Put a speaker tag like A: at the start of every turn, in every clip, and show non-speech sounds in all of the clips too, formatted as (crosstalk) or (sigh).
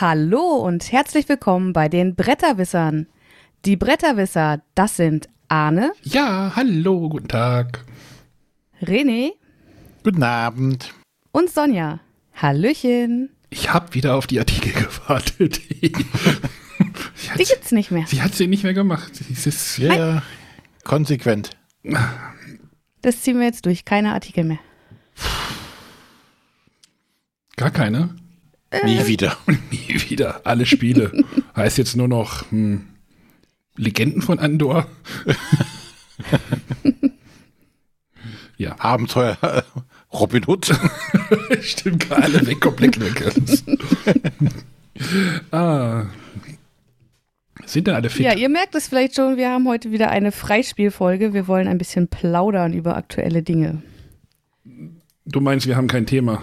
A: Hallo und herzlich willkommen bei den Bretterwissern. Die Bretterwisser, das sind Arne,
B: Ja, hallo, guten Tag.
A: René
C: Guten Abend.
A: und Sonja. Hallöchen.
B: Ich habe wieder auf die Artikel (laughs) gewartet. sie,
A: Die
B: hat,
A: gibt's nicht mehr.
B: sie hat sie nicht mehr gemacht. Sie ist,
C: Ja, ja, konsequent.
A: Das ziehen wir jetzt durch. Keine Artikel mehr.
B: gar keine.
C: Nie wieder. (laughs)
B: Nie wieder. Alle Spiele. (laughs) heißt jetzt nur noch hm, Legenden von Andor. (laughs) ja,
C: Abenteuer äh, Robin Hood.
B: stimmt, gar alle weg, komplett weg. ah. Sind denn alle fit?
A: Ja, ihr merkt es vielleicht schon, wir haben heute wieder eine Freispielfolge. Wir wollen ein bisschen plaudern über aktuelle Dinge.
B: Du meinst, wir haben kein Thema.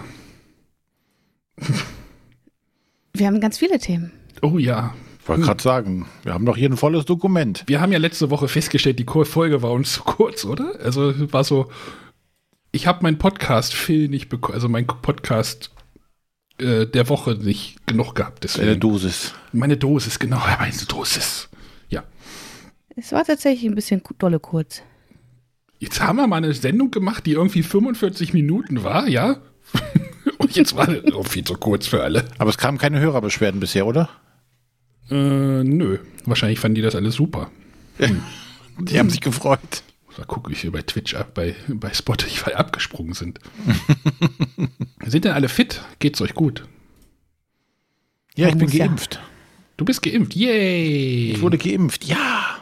A: Wir haben ganz viele Themen.
B: Oh ja.
C: Ich wollte gerade sagen, wir haben doch hier ein volles Dokument.
B: Wir haben ja letzte Woche festgestellt, die Folge war uns zu kurz, oder? Also war so, ich habe meinen Podcast Phil nicht bekommen, also mein Podcast äh, der Woche nicht genug gehabt.
C: Eine
B: Deswegen.
C: Dosis.
B: meine Dosis, genau, meine Dosis. Ja.
A: Es war tatsächlich ein bisschen dolle kurz.
B: Jetzt haben wir mal eine Sendung gemacht, die irgendwie 45 Minuten war, ja? Und jetzt war es oh, viel zu kurz für alle.
C: Aber es kamen keine Hörerbeschwerden bisher, oder?
B: Äh, nö. Wahrscheinlich fanden die das alles super.
C: Die haben sich gefreut.
B: Da gucke ich hier bei Twitch ab, bei, bei Spotify (laughs) abgesprungen sind. sind denn alle fit? Geht's euch gut?
C: Ja, ich bin
A: ja.
C: geimpft.
B: Du bist geimpft. Yay!
C: Ich wurde geimpft. Ja.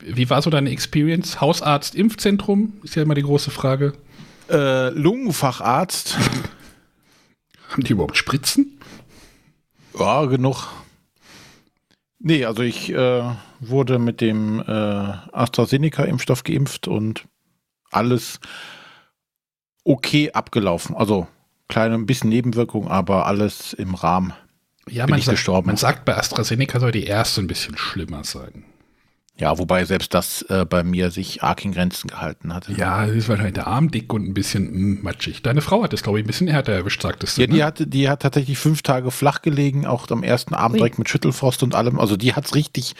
B: Wie war so deine Experience? Hausarzt, Impfzentrum? Ist ja immer die große Frage.
C: Äh, Lungenfacharzt. (laughs)
B: Haben die überhaupt Spritzen?
C: Ja, genug. Nee, also ich äh, wurde mit dem äh, AstraZeneca-Impfstoff geimpft und alles okay abgelaufen. Also kleine ein bisschen Nebenwirkung, aber alles im Rahmen.
B: Ja,
C: Bin
B: man,
C: ich
B: sagt,
C: gestorben.
B: man sagt, bei AstraZeneca soll die erste ein bisschen schlimmer sein.
C: Ja, wobei selbst das äh, bei mir sich arg in Grenzen gehalten hatte.
B: Ja, es ist wahrscheinlich der Arm dick und ein bisschen mm, matschig. Deine Frau hat es, glaube ich, ein bisschen härter erwischt, sagtest du.
C: Ja, die
B: ne?
C: hatte, die hat tatsächlich fünf Tage flach gelegen, auch am ersten Abend direkt mit Schüttelfrost und allem. Also die hat's richtig,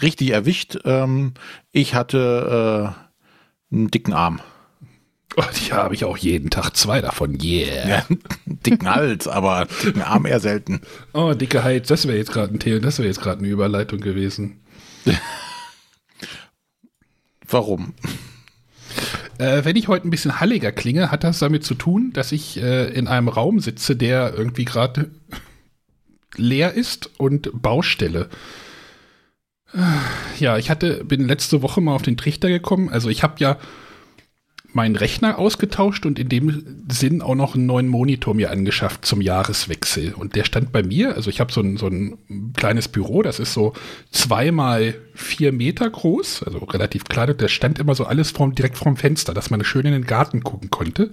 C: richtig erwischt. Ähm, ich hatte äh, einen dicken Arm.
B: oh, die habe ich auch jeden Tag zwei davon. Yeah.
C: Ja, (laughs) dicken Hals, aber dicken Arm eher selten.
B: Oh, dicke Hals, das wäre jetzt gerade ein Thema, das wäre jetzt gerade eine Überleitung gewesen. (laughs)
C: Warum?
B: Äh, wenn ich heute ein bisschen halliger klinge, hat das damit zu tun, dass ich äh, in einem Raum sitze, der irgendwie gerade leer ist und Baustelle. Äh, Ja, ich hatte, bin letzte Woche mal auf den Trichter gekommen. Also ich habe ja meinen Rechner ausgetauscht und in dem Sinn auch noch einen neuen Monitor mir angeschafft zum Jahreswechsel. Und der stand bei mir, also ich habe so ein, so ein kleines Büro, das ist so zweimal vier Meter groß, also relativ klein. Und der stand immer so alles vorm, direkt vorm Fenster, dass man schön in den Garten gucken konnte.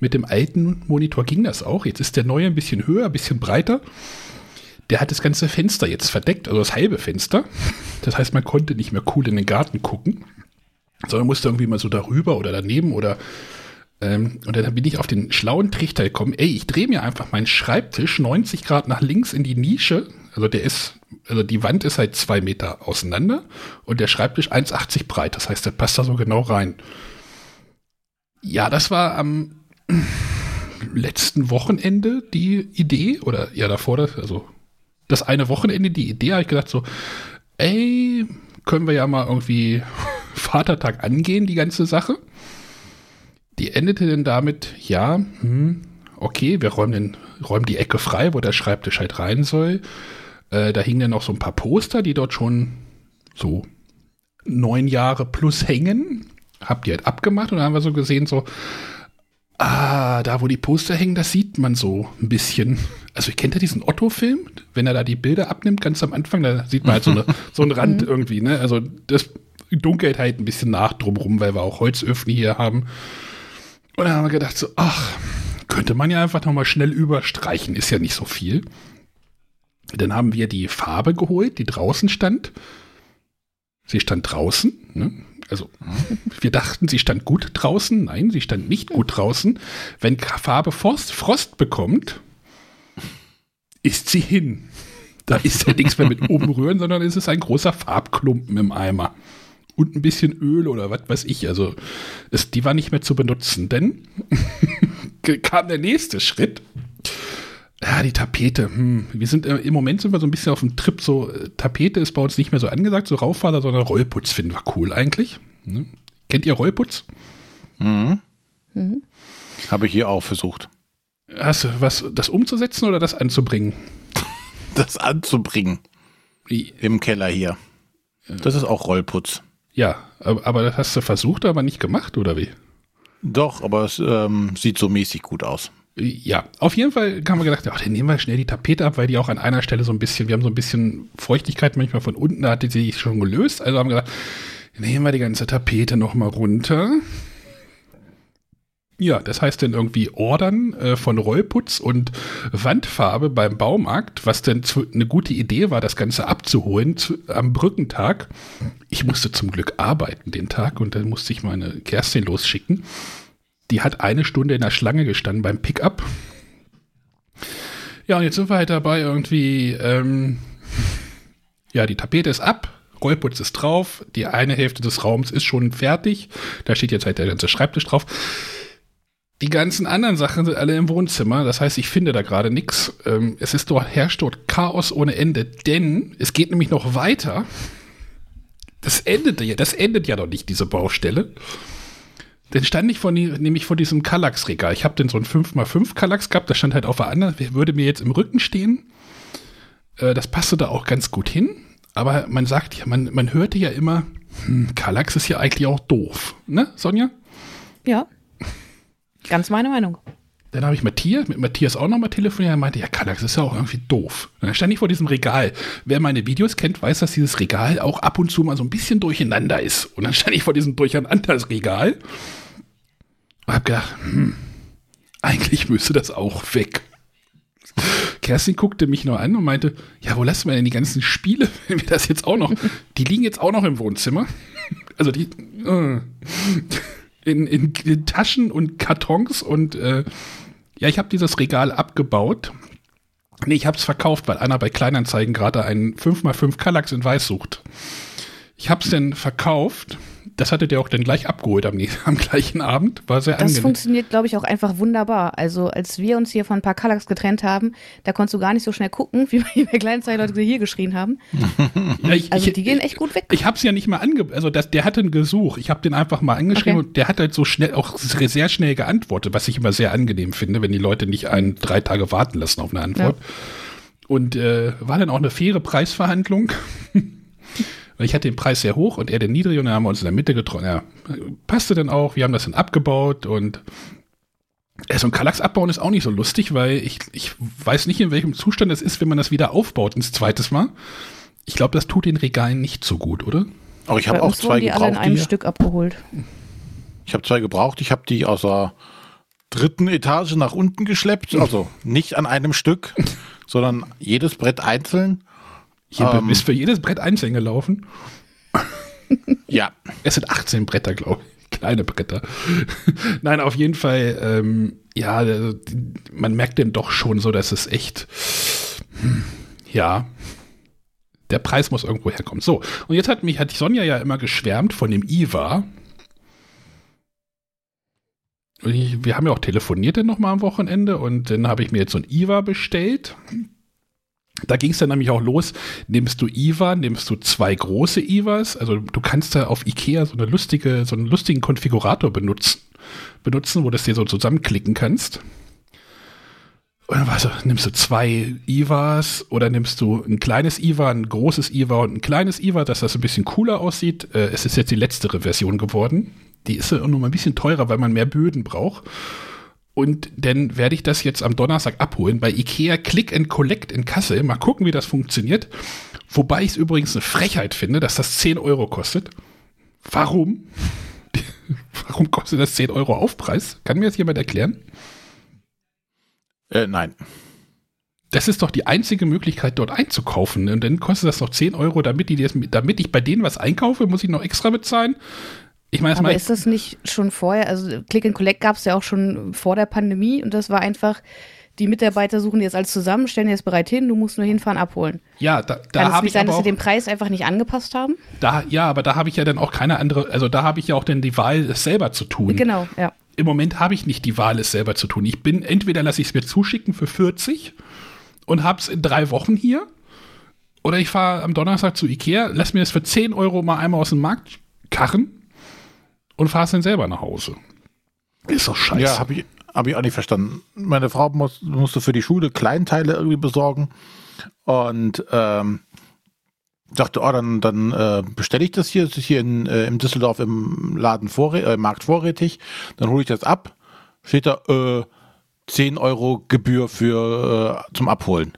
B: Mit dem alten Monitor ging das auch. Jetzt ist der neue ein bisschen höher, ein bisschen breiter. Der hat das ganze Fenster jetzt verdeckt, also das halbe Fenster. Das heißt, man konnte nicht mehr cool in den Garten gucken sondern musste irgendwie mal so darüber oder daneben oder ähm, und dann bin ich auf den schlauen Trichter gekommen, ey, ich drehe mir einfach meinen Schreibtisch 90 Grad nach links in die Nische, also der ist, also die Wand ist halt zwei Meter auseinander und der Schreibtisch 1,80 breit, das heißt, der passt da so genau rein. Ja, das war am (clears throat) letzten Wochenende die Idee, oder ja davor, also das eine Wochenende die Idee, habe ich gedacht so, ey, können wir ja mal irgendwie Vatertag angehen, die ganze Sache. Die endete dann damit, ja, hm, okay, wir räumen, den, räumen die Ecke frei, wo der Schreibtisch halt rein soll. Äh, da hingen dann noch so ein paar Poster, die dort schon so neun Jahre plus hängen. Hab die halt abgemacht und dann haben wir so gesehen, so, ah, da wo die Poster hängen, das sieht man so ein bisschen. Also ich kennt ja diesen Otto-Film, wenn er da die Bilder abnimmt, ganz am Anfang, da sieht man halt so, eine, so einen Rand irgendwie, ne? Also das dunkelt halt ein bisschen nach drumrum, weil wir auch Holzöfen hier haben. Und dann haben wir gedacht so, ach, könnte man ja einfach nochmal schnell überstreichen, ist ja nicht so viel. Dann haben wir die Farbe geholt, die draußen stand. Sie stand draußen, ne? Also, wir dachten, sie stand gut draußen. Nein, sie stand nicht gut draußen. Wenn Farbe Frost, Frost bekommt, ist sie hin. Da ist ja nichts mehr mit umrühren, sondern es ist ein großer Farbklumpen im Eimer. Und ein bisschen Öl oder was weiß ich. Also, es, die war nicht mehr zu benutzen, denn (laughs) kam der nächste Schritt. Ja, die Tapete. Hm. Wir sind äh, im Moment sind wir so ein bisschen auf dem Trip. So äh, Tapete ist bei uns nicht mehr so angesagt, so Rauffaser, sondern Rollputz finden wir cool eigentlich. Ne? Kennt ihr Rollputz?
C: Mhm. Mhm. Habe ich hier auch versucht.
B: Hast du was, das umzusetzen oder das anzubringen?
C: Das anzubringen. Wie? Im Keller hier. Das ist auch Rollputz.
B: Ja, aber das hast du versucht, aber nicht gemacht, oder wie?
C: Doch, aber es ähm, sieht so mäßig gut aus.
B: Ja, auf jeden Fall haben wir gedacht, ach, dann nehmen wir schnell die Tapete ab, weil die auch an einer Stelle so ein bisschen, wir haben so ein bisschen Feuchtigkeit manchmal von unten, da hatte sie sich schon gelöst. Also haben wir gedacht, nehmen wir die ganze Tapete nochmal runter. Ja, das heißt dann irgendwie Ordern äh, von Rollputz und Wandfarbe beim Baumarkt, was denn zu, eine gute Idee war, das Ganze abzuholen zu, am Brückentag. Ich musste zum Glück arbeiten den Tag und dann musste ich meine Kerstin losschicken. Die hat eine Stunde in der Schlange gestanden beim Pickup. Ja, und jetzt sind wir halt dabei irgendwie, ähm, ja, die Tapete ist ab, Rollputz ist drauf, die eine Hälfte des Raums ist schon fertig. Da steht jetzt halt der ganze Schreibtisch drauf. Die ganzen anderen Sachen sind alle im Wohnzimmer. Das heißt, ich finde da gerade nichts. Ähm, es ist dort, herrscht dort Chaos ohne Ende, denn es geht nämlich noch weiter. Das endet ja, das endet ja noch nicht, diese Baustelle. Dann stand ich vor, nämlich vor diesem Kallax-Regal. Ich habe den so ein 5x5 Kallax gehabt, das stand halt auf der anderen, würde mir jetzt im Rücken stehen. Äh, das passte da auch ganz gut hin. Aber man sagt ja, man, man hörte ja immer, hm, Kallax ist ja eigentlich auch doof. Ne, Sonja?
A: Ja. Ganz meine Meinung.
B: Dann habe ich Matthias, mit Matthias auch nochmal telefoniert. Er meinte, ja, Kallax ist ja auch irgendwie doof. Und dann stand ich vor diesem Regal. Wer meine Videos kennt, weiß, dass dieses Regal auch ab und zu mal so ein bisschen durcheinander ist. Und dann stand ich vor diesem Durcheinandersregal und habe gedacht, hm, eigentlich müsste das auch weg. Kerstin guckte mich nur an und meinte, ja, wo lassen wir denn die ganzen Spiele, (laughs) wenn wir das jetzt auch noch, die liegen jetzt auch noch im Wohnzimmer. Also die, äh, in, in, in Taschen und Kartons und äh, ja, ich habe dieses Regal abgebaut. Nee, ich habe es verkauft, weil einer bei Kleinanzeigen gerade einen 5x5 Kallax in Weiß sucht. Ich habe es dann verkauft das hattet ihr auch dann gleich abgeholt am, (laughs) am gleichen Abend. War sehr
A: das angenehm. Das funktioniert, glaube ich, auch einfach wunderbar. Also, als wir uns hier von ein paar Kallax getrennt haben, da konntest du gar nicht so schnell gucken, (laughs) wie bei kleinen zwei Leute hier geschrien haben. ja, ich, also, die gehen echt gut weg.
B: Ich habe es ja nicht mal ange... Also, das, der hatte ein Gesuch. Ich habe den einfach mal angeschrieben okay. und der hat halt so schnell, auch sehr schnell geantwortet, was ich immer sehr angenehm finde, wenn die Leute nicht einen drei Tage warten lassen auf eine Antwort. Ja. Und äh, war dann auch eine faire Preisverhandlung. (laughs) Weil ich hatte den Preis sehr hoch und er den niedrig und dann haben wir uns in der Mitte getroffen. Ja, passte dann auch. Wir haben das dann abgebaut und ja, so ein Kallax abbauen ist auch nicht so lustig, weil ich, ich weiß nicht, in welchem Zustand es ist, wenn man das wieder aufbaut ins zweites Mal. Ich glaube, das tut den Regalen nicht so gut, oder?
C: Aber ich habe auch zwei
A: die
C: gebraucht.
A: Alle in einem die, Stück abgeholt.
C: Ich habe zwei gebraucht. Ich habe die aus der dritten Etage nach unten geschleppt. Also nicht an einem Stück, sondern jedes Brett einzeln.
B: Hier ähm, ist für jedes Brett einzeln gelaufen.
C: ja.
B: Es sind 18 Bretter, glaube ich. Kleine Bretter. (laughs) Nein, auf jeden Fall, ähm, ja, also, man merkt denn doch schon so, dass es echt, hm, ja, der Preis muss irgendwo herkommen. So, und jetzt hat mich, hat Sonja ja immer geschwärmt von dem IWA. Ich, wir haben ja auch telefoniert dann nochmal am Wochenende und dann habe ich mir jetzt so ein IWA bestellt. Da ging es dann nämlich auch los, nimmst du IVA, nimmst du zwei große IVAs, also du kannst da auf Ikea so eine lustige, so einen lustigen Konfigurator benutzen, benutzen, wo du das dir so zusammenklicken kannst. Und dann also, nimmst du zwei IVAs oder nimmst du ein kleines IVA, ein großes IVA und ein kleines IVA, dass das ein bisschen cooler aussieht. Äh, es ist jetzt die letztere Version geworden. Die ist ja nur mal ein bisschen teurer, weil man mehr Böden braucht. Und dann werde ich das jetzt am Donnerstag abholen bei Ikea Click and Collect in Kassel. Mal gucken, wie das funktioniert. Wobei ich es übrigens eine Frechheit finde, dass das 10 Euro kostet. Warum? (laughs) Warum kostet das 10 Euro Aufpreis? Kann mir das jemand erklären?
C: Äh, nein.
B: Das ist doch die einzige Möglichkeit, dort einzukaufen. Und dann kostet das noch 10 Euro, damit, die, damit ich bei denen was einkaufe, muss ich noch extra bezahlen.
A: Ich meine, Aber ist das nicht schon vorher, also Click and Collect gab es ja auch schon vor der Pandemie und das war einfach die Mitarbeiter suchen jetzt alles zusammen, stellen jetzt bereit hin, du musst nur hinfahren, abholen.
B: Ja, da, da habe ich sein,
A: aber dass sie den Preis einfach nicht angepasst haben?
B: Da, ja, aber da habe ich ja dann auch keine andere, also da habe ich ja auch dann die Wahl, es selber zu tun.
A: Genau, ja.
B: Im Moment habe ich nicht die Wahl, es selber zu tun. Ich bin, entweder lasse ich es mir zuschicken für 40 und habe es in drei Wochen hier, oder ich fahre am Donnerstag zu Ikea, lass mir das für 10 Euro mal einmal aus dem Markt karren und fahre es dann selber nach Hause. Ist doch scheiße.
C: Ja, habe ich, hab ich auch nicht verstanden. Meine Frau muss, musste für die Schule Kleinteile irgendwie besorgen und ähm, dachte, oh, dann, dann äh, bestelle ich das hier. Das ist hier in, äh, im Düsseldorf im Laden vorrä äh, Markt vorrätig. Dann hole ich das ab. Steht da äh, 10 Euro Gebühr für äh, zum Abholen.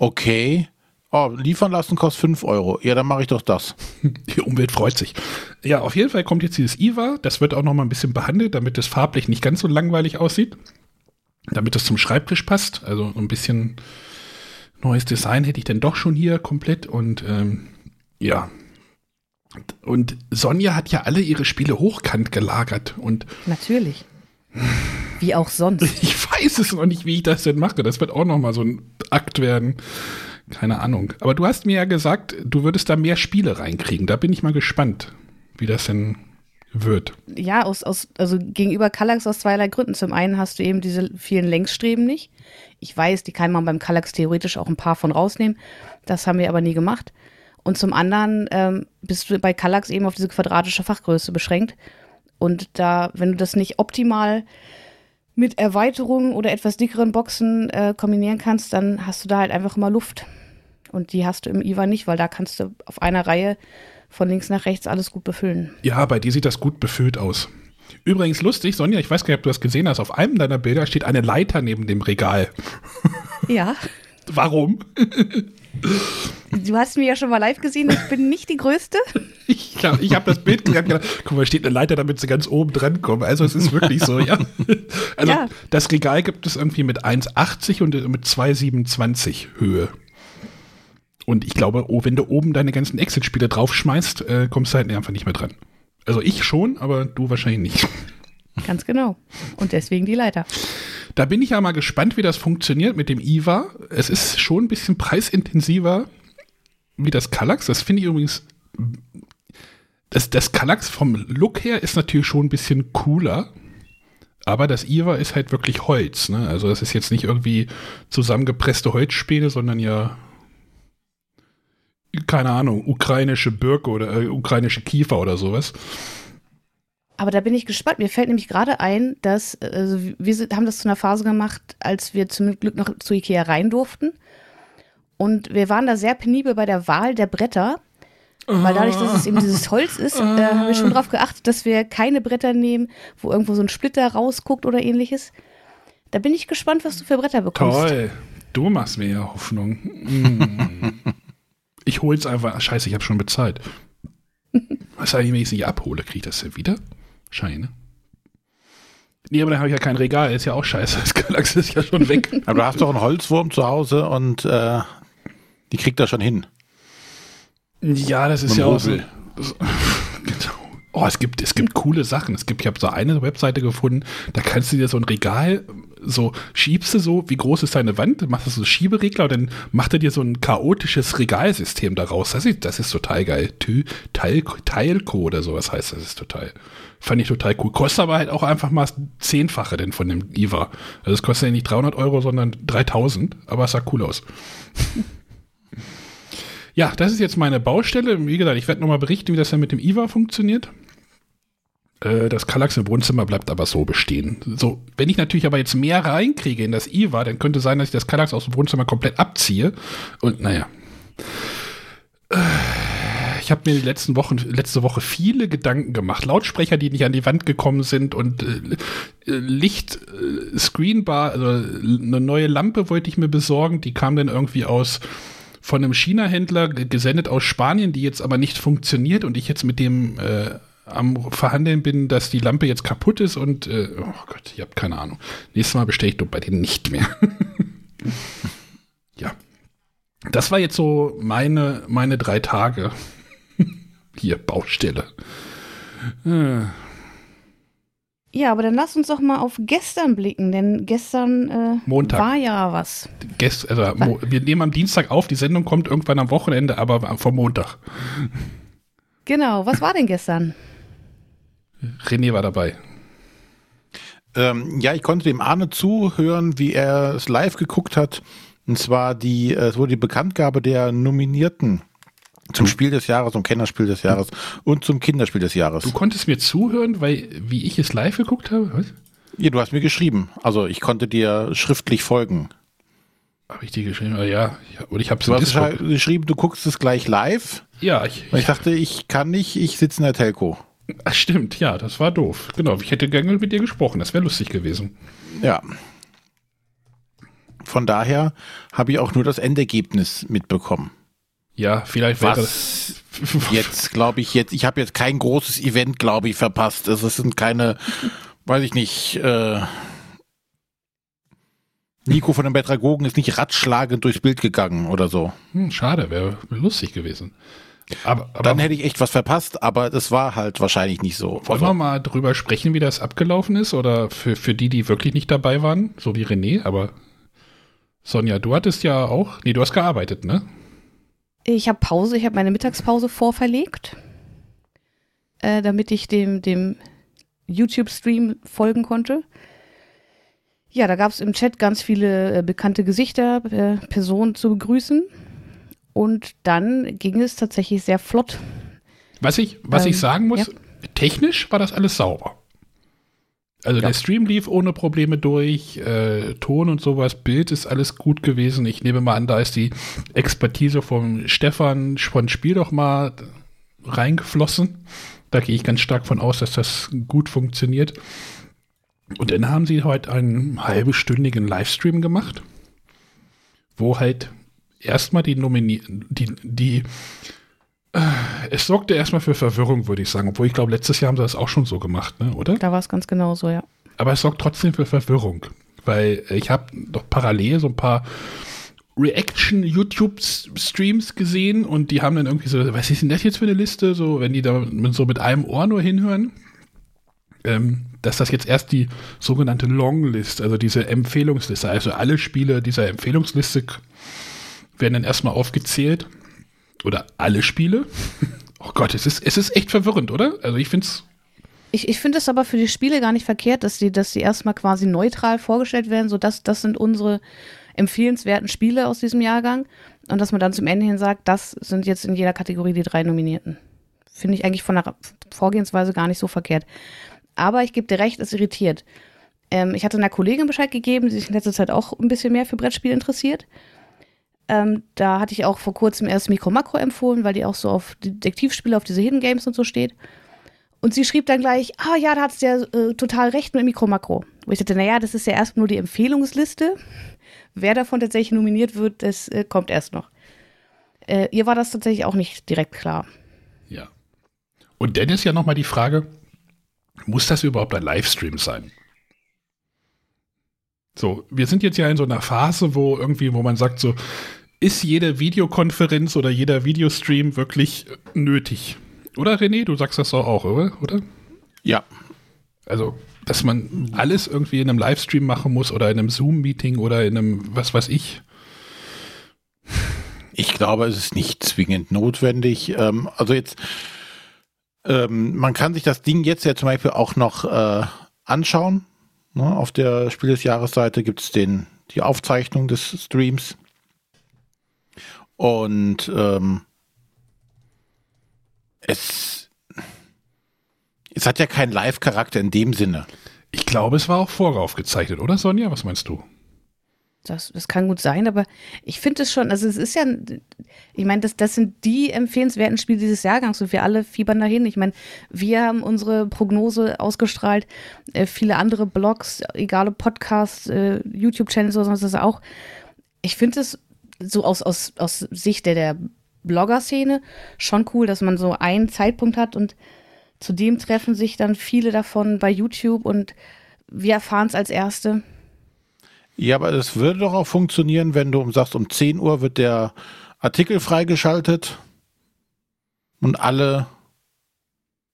C: Okay. Oh, liefern lassen kostet 5 Euro. Ja, dann mache ich doch das. (laughs)
B: Die Umwelt freut sich. Ja, auf jeden Fall kommt jetzt dieses IWA. Das wird auch noch mal ein bisschen behandelt, damit es farblich nicht ganz so langweilig aussieht. Damit es zum Schreibtisch passt. Also ein bisschen neues Design hätte ich denn doch schon hier komplett. Und ähm, ja. Und Sonja hat ja alle ihre Spiele hochkant gelagert. Und
A: Natürlich. Wie auch sonst. (laughs)
B: Ich weiß es noch nicht, wie ich das denn mache. Das wird auch noch mal so ein Akt werden. Keine Ahnung. Aber du hast mir ja gesagt, du würdest da mehr Spiele reinkriegen. Da bin ich mal gespannt, wie das denn wird.
A: Ja, aus, aus, also gegenüber Kallax aus zweierlei Gründen. Zum einen hast du eben diese vielen Längsstreben nicht. Ich weiß, die kann man beim Kallax theoretisch auch ein paar von rausnehmen. Das haben wir aber nie gemacht. Und zum anderen ähm, bist du bei Kallax eben auf diese quadratische Fachgröße beschränkt. Und da, wenn du das nicht optimal mit Erweiterungen oder etwas dickeren Boxen äh, kombinieren kannst, dann hast du da halt einfach immer Luft. Und die hast du im IWA nicht, weil da kannst du auf einer Reihe von links nach rechts alles gut befüllen.
B: Ja, bei dir sieht das gut befüllt aus. Übrigens lustig, Sonja, ich weiß gar nicht, ob du das gesehen hast. Auf einem deiner Bilder steht eine Leiter neben dem Regal.
A: Ja. (laughs)
B: Warum? (laughs)
A: Du hast mich ja schon mal live gesehen, ich bin nicht die Größte. (laughs)
B: Ich habe ich hab das Bild gesehen, gedacht, guck mal, steht eine Leiter, damit sie ganz oben dran kommen. Also es ist wirklich so, ja. (laughs) Also ja. das Regal gibt es irgendwie mit 1,80 und mit 2,27 Höhe. Und ich glaube, oh, wenn du oben deine ganzen Exit-Spiele draufschmeißt, äh, kommst du halt einfach nicht mehr dran. Also ich schon, aber du wahrscheinlich nicht.
A: Ganz genau. Und deswegen die Leiter.
B: Da bin ich ja mal gespannt, wie das funktioniert mit dem IVA. Es ist schon ein bisschen preisintensiver wie das Kallax. Das finde ich übrigens. Das, das Kallax vom Look her ist natürlich schon ein bisschen cooler. Aber das IVA ist halt wirklich Holz. Ne? Also, das ist jetzt nicht irgendwie zusammengepresste Holzspäne, sondern ja keine Ahnung, ukrainische Birke oder äh, ukrainische Kiefer oder sowas.
A: Aber da bin ich gespannt. Mir fällt nämlich gerade ein, dass also wir haben das zu einer Phase gemacht, als wir zum Glück noch zu Ikea rein durften. Und wir waren da sehr penibel bei der Wahl der Bretter. Weil dadurch, dass es eben dieses Holz ist, äh, haben wir schon darauf geachtet, dass wir keine Bretter nehmen, wo irgendwo so ein Splitter rausguckt oder ähnliches. Da bin ich gespannt, was du für Bretter bekommst.
B: Toll. Du machst mir ja Hoffnung. Mm. Ich hole es einfach. Scheiße, ich habe schon bezahlt. (laughs) Was eigentlich, wenn ich es nicht abhole? Kriege ich das ja wieder? Scheine. Nee, aber dann habe ich ja kein Regal. Ist ja auch scheiße. (laughs) Das Galax ist ja schon weg. (laughs)
C: aber du hast doch einen Holzwurm zu Hause und äh, die kriegt er schon hin.
B: Ja, das ist ja auch so. (laughs) Oh, es gibt, es gibt coole Sachen. Es gibt, ich habe so eine Webseite gefunden, da kannst du dir so ein Regal, so schiebst du so, wie groß ist deine Wand, machst du so Schieberegler und dann macht er dir so ein chaotisches Regalsystem daraus. Das ist, das ist total geil. Teil, Teilco oder sowas heißt das, ist total. Fand ich total cool. Kostet aber halt auch einfach mal zehnfache denn von dem IVA. Also es kostet ja nicht 300 Euro, sondern 3000, aber es sah cool aus. (laughs) ja, das ist jetzt meine Baustelle. Wie gesagt, ich werde nochmal berichten, wie das dann mit dem IVA funktioniert. Äh, das Kallax im Wohnzimmer bleibt aber so bestehen. So, wenn ich natürlich aber jetzt mehr reinkriege in das IWA, dann könnte sein, dass ich das Kallax aus dem Wohnzimmer komplett abziehe. Und naja. Äh, ich habe mir die letzten Wochen, letzte Woche viele Gedanken gemacht. Lautsprecher, die nicht an die Wand gekommen sind und äh, Licht, äh, Screenbar, also eine neue Lampe wollte ich mir besorgen. Die kam dann irgendwie aus von einem China-Händler gesendet aus Spanien, die jetzt aber nicht funktioniert und ich jetzt mit dem äh, am Verhandeln bin, dass die Lampe jetzt kaputt ist und äh, oh Gott, ich habe keine Ahnung. Nächstes Mal bestelle ich bei denen nicht mehr. (laughs) ja. Das war jetzt so meine, meine drei Tage. Hier, Baustelle. Äh.
A: Ja, aber dann lass uns doch mal auf gestern blicken, denn gestern äh,
B: Montag.
A: war ja was.
B: Gest, also, mo- wir nehmen am Dienstag auf, die Sendung kommt irgendwann am Wochenende, aber vom Montag.
A: Genau, was war denn gestern?
B: René war dabei.
C: Ähm, ja, ich konnte dem Arne zuhören, wie er es live geguckt hat. Und zwar die, äh, es wurde die Bekanntgabe der Nominierten zum Spiel des Jahres, zum Kennerspiel des Jahres und zum Kinderspiel des Jahres.
B: Du konntest mir zuhören, weil, wie ich es live geguckt habe, was?
C: Ja, du hast mir geschrieben. Also ich konnte dir schriftlich folgen.
B: Habe ich dir geschrieben? Ah, ja, und ich habe es
C: Du hast
B: Discord.
C: geschrieben, du guckst es gleich live.
B: Ja, ich,
C: Und ich dachte, ich kann nicht, ich sitze in der Telco.
B: Ach, stimmt, ja, das war doof. Genau, ich hätte gerne mit dir gesprochen, das wäre lustig gewesen.
C: Ja. Von daher habe ich auch nur das Endergebnis mitbekommen.
B: Ja, vielleicht wäre
C: Was (laughs) jetzt, glaube ich, jetzt, ich habe jetzt kein großes Event, glaube ich, verpasst. Es sind keine, weiß ich nicht, äh, Nico von den Betragogen ist nicht ratschlagend durchs Bild gegangen oder so.
B: Hm, schade, wäre lustig gewesen. Aber, aber
C: Dann hätte ich echt was verpasst, aber das war halt wahrscheinlich nicht so.
B: wollen wir mal drüber sprechen, wie das abgelaufen ist? Oder für, für die, die wirklich nicht dabei waren, so wie René, aber Sonja, du hattest ja auch, nee, du hast gearbeitet, ne?
A: Ich habe Pause, ich habe meine Mittagspause vorverlegt, äh, damit ich dem, dem YouTube-Stream folgen konnte. Ja, da gab es im Chat ganz viele äh, bekannte Gesichter, äh, Personen zu begrüßen. Und dann ging es tatsächlich sehr flott.
B: Was ich, was
A: Ähm,
B: ich sagen muss,
A: ja.
B: technisch war das alles sauber. Also
C: Ja.
B: der Stream lief ohne Probleme durch, äh, Ton und sowas, Bild ist alles gut gewesen. Ich nehme mal an, da ist die Expertise vom Stefan von Spiel doch mal reingeflossen. Da gehe ich ganz stark von aus, dass das gut funktioniert. Und dann haben sie heute einen halbstündigen Livestream gemacht, wo halt erstmal die Nomini die, die es sorgte erstmal für Verwirrung, würde ich sagen. Obwohl ich glaube, letztes Jahr haben sie das auch schon so gemacht, ne? oder?
A: Da war es ganz genau so, ja.
B: Aber es sorgt trotzdem für Verwirrung. Weil ich habe doch parallel so ein paar Reaction-YouTube-Streams gesehen und die haben dann irgendwie so, was ist denn das jetzt für eine Liste? So, wenn die da mit, so mit einem Ohr nur hinhören, ähm, dass das jetzt erst die sogenannte Longlist, also diese Empfehlungsliste, also alle Spiele dieser Empfehlungsliste werden dann erstmal aufgezählt. Oder alle Spiele. Oh Gott, es ist, es ist echt verwirrend, oder? Also ich finde es
A: Ich, ich finde es aber für die Spiele gar nicht verkehrt, dass die, dass die erstmal quasi neutral vorgestellt werden, so dass das sind unsere empfehlenswerten Spiele aus diesem Jahrgang und dass man dann zum Ende hin sagt, das sind jetzt in jeder Kategorie die drei Nominierten. Finde ich eigentlich von der Vorgehensweise gar nicht so verkehrt. Aber ich gebe dir recht, es irritiert. Ähm, ich hatte einer Kollegin Bescheid gegeben, die sich in letzter Zeit auch ein bisschen mehr für Brettspiele interessiert. Ähm, da hatte ich auch vor kurzem erst Mikro Makro empfohlen, weil die auch so auf Detektivspiele, auf diese Hidden Games und so steht. Und sie schrieb dann gleich, ah ja, da hat es ja äh, total recht mit Mikro Makro. Wo ich dachte, naja, das ist ja erst nur die Empfehlungsliste. (laughs) Wer davon tatsächlich nominiert wird, das äh, kommt erst noch. Äh, ihr war das tatsächlich auch nicht direkt klar.
B: Ja. Und dann ist ja nochmal die Frage, muss das überhaupt ein Livestream sein? So, wir sind jetzt ja in so einer Phase, wo irgendwie, wo man sagt so, ist jede Videokonferenz oder jeder Videostream wirklich nötig? Oder René, du sagst das doch auch, oder?
C: Ja.
B: Also, dass man alles irgendwie in einem Livestream machen muss oder in einem Zoom-Meeting oder in einem, was weiß ich.
C: Ich glaube, es ist nicht zwingend notwendig. Ähm, also jetzt, ähm, man kann sich das Ding jetzt ja zum Beispiel auch noch äh, anschauen. Ne? Auf der Spiel des Jahresseite gibt es die Aufzeichnung des Streams. Und ähm, es, es hat ja keinen Live-Charakter in dem Sinne.
B: Ich glaube, es war auch voraufgezeichnet, oder Sonja? Was meinst du?
A: Das, das kann gut sein, aber ich finde es schon, also es ist ja, ich meine, das, das sind die empfehlenswerten Spiele dieses Jahrgangs und wir alle fiebern dahin. Ich meine, wir haben unsere Prognose ausgestrahlt, äh, viele andere Blogs, egal ob Podcasts, äh, YouTube-Channels oder sonst was auch. Ich finde es so aus, aus, aus Sicht der, der Blogger-Szene schon cool, dass man so einen Zeitpunkt hat und zu dem treffen sich dann viele davon bei YouTube und wir erfahren es als Erste.
C: Ja, aber es würde doch auch funktionieren, wenn du sagst, um 10 Uhr wird der Artikel freigeschaltet und alle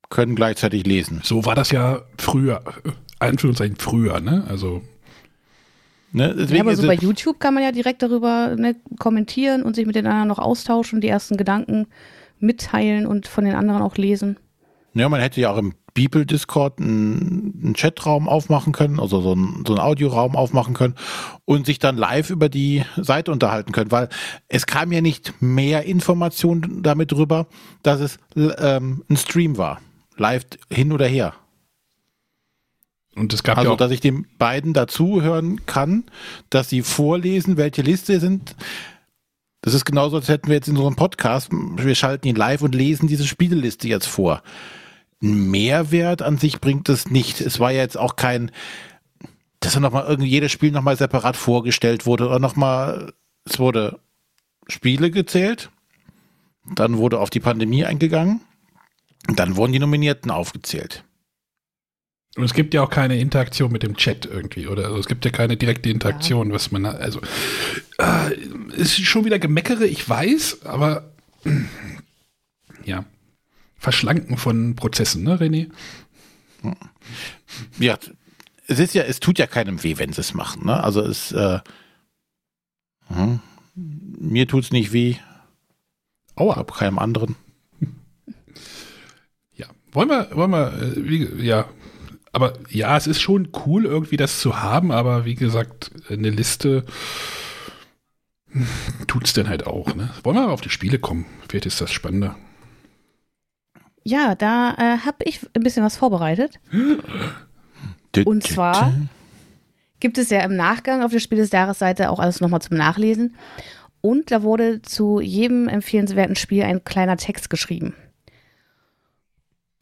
C: können gleichzeitig lesen.
B: So war das ja früher. Anführungszeichen früher, ne? Also.
A: Ne? ja, aber so bei YouTube kann man ja direkt darüber ne, kommentieren und sich mit den anderen noch austauschen, die ersten Gedanken mitteilen und von den anderen auch lesen.
C: Ja, man hätte ja auch im Bibel-Discord einen, einen, Chatraum aufmachen können, also so einen, so einen Audioraum aufmachen können und sich dann live über die Seite unterhalten können, weil es kam ja nicht mehr Information damit drüber, dass es ähm, ein Stream war. Live hin oder her.
B: Und es gab
C: also,
B: ja
C: dass ich den beiden dazuhören kann, dass sie vorlesen, welche Liste sind. Das ist genauso, als hätten wir jetzt in unserem Podcast, wir schalten ihn live und lesen diese Spieleliste jetzt vor. Ein Mehrwert an sich bringt es nicht. Es war ja jetzt auch kein, dass er nochmal irgendwie jedes Spiel nochmal separat vorgestellt wurde oder nochmal, es wurde Spiele gezählt, dann wurde auf die Pandemie eingegangen, dann wurden die Nominierten aufgezählt.
B: Und es gibt ja auch keine Interaktion mit dem Chat irgendwie, oder? Also es gibt ja keine direkte Interaktion, ja. was man, also, äh, ist schon wieder Gemeckere, ich weiß, aber (clears throat) ja, Verschlanken von Prozessen, ne, René?
C: Ja, es ist ja, es tut ja keinem weh, wenn sie es machen, ne? Also es, äh, hm, mir es nicht weh. Aua. Aber keinem anderen. (laughs)
B: Ja, wollen wir, wollen wir, äh, wie, ja, aber ja, es ist schon cool, irgendwie das zu haben, aber wie gesagt, eine Liste tut es dann halt auch. Ne? Wollen wir mal auf die Spiele kommen? Vielleicht ist das spannender.
A: Ja, da äh, habe ich ein bisschen was vorbereitet. Und zwar gibt es ja im Nachgang auf der Spiel des Jahresseite auch alles nochmal zum Nachlesen. Und da wurde zu jedem empfehlenswerten Spiel ein kleiner Text geschrieben.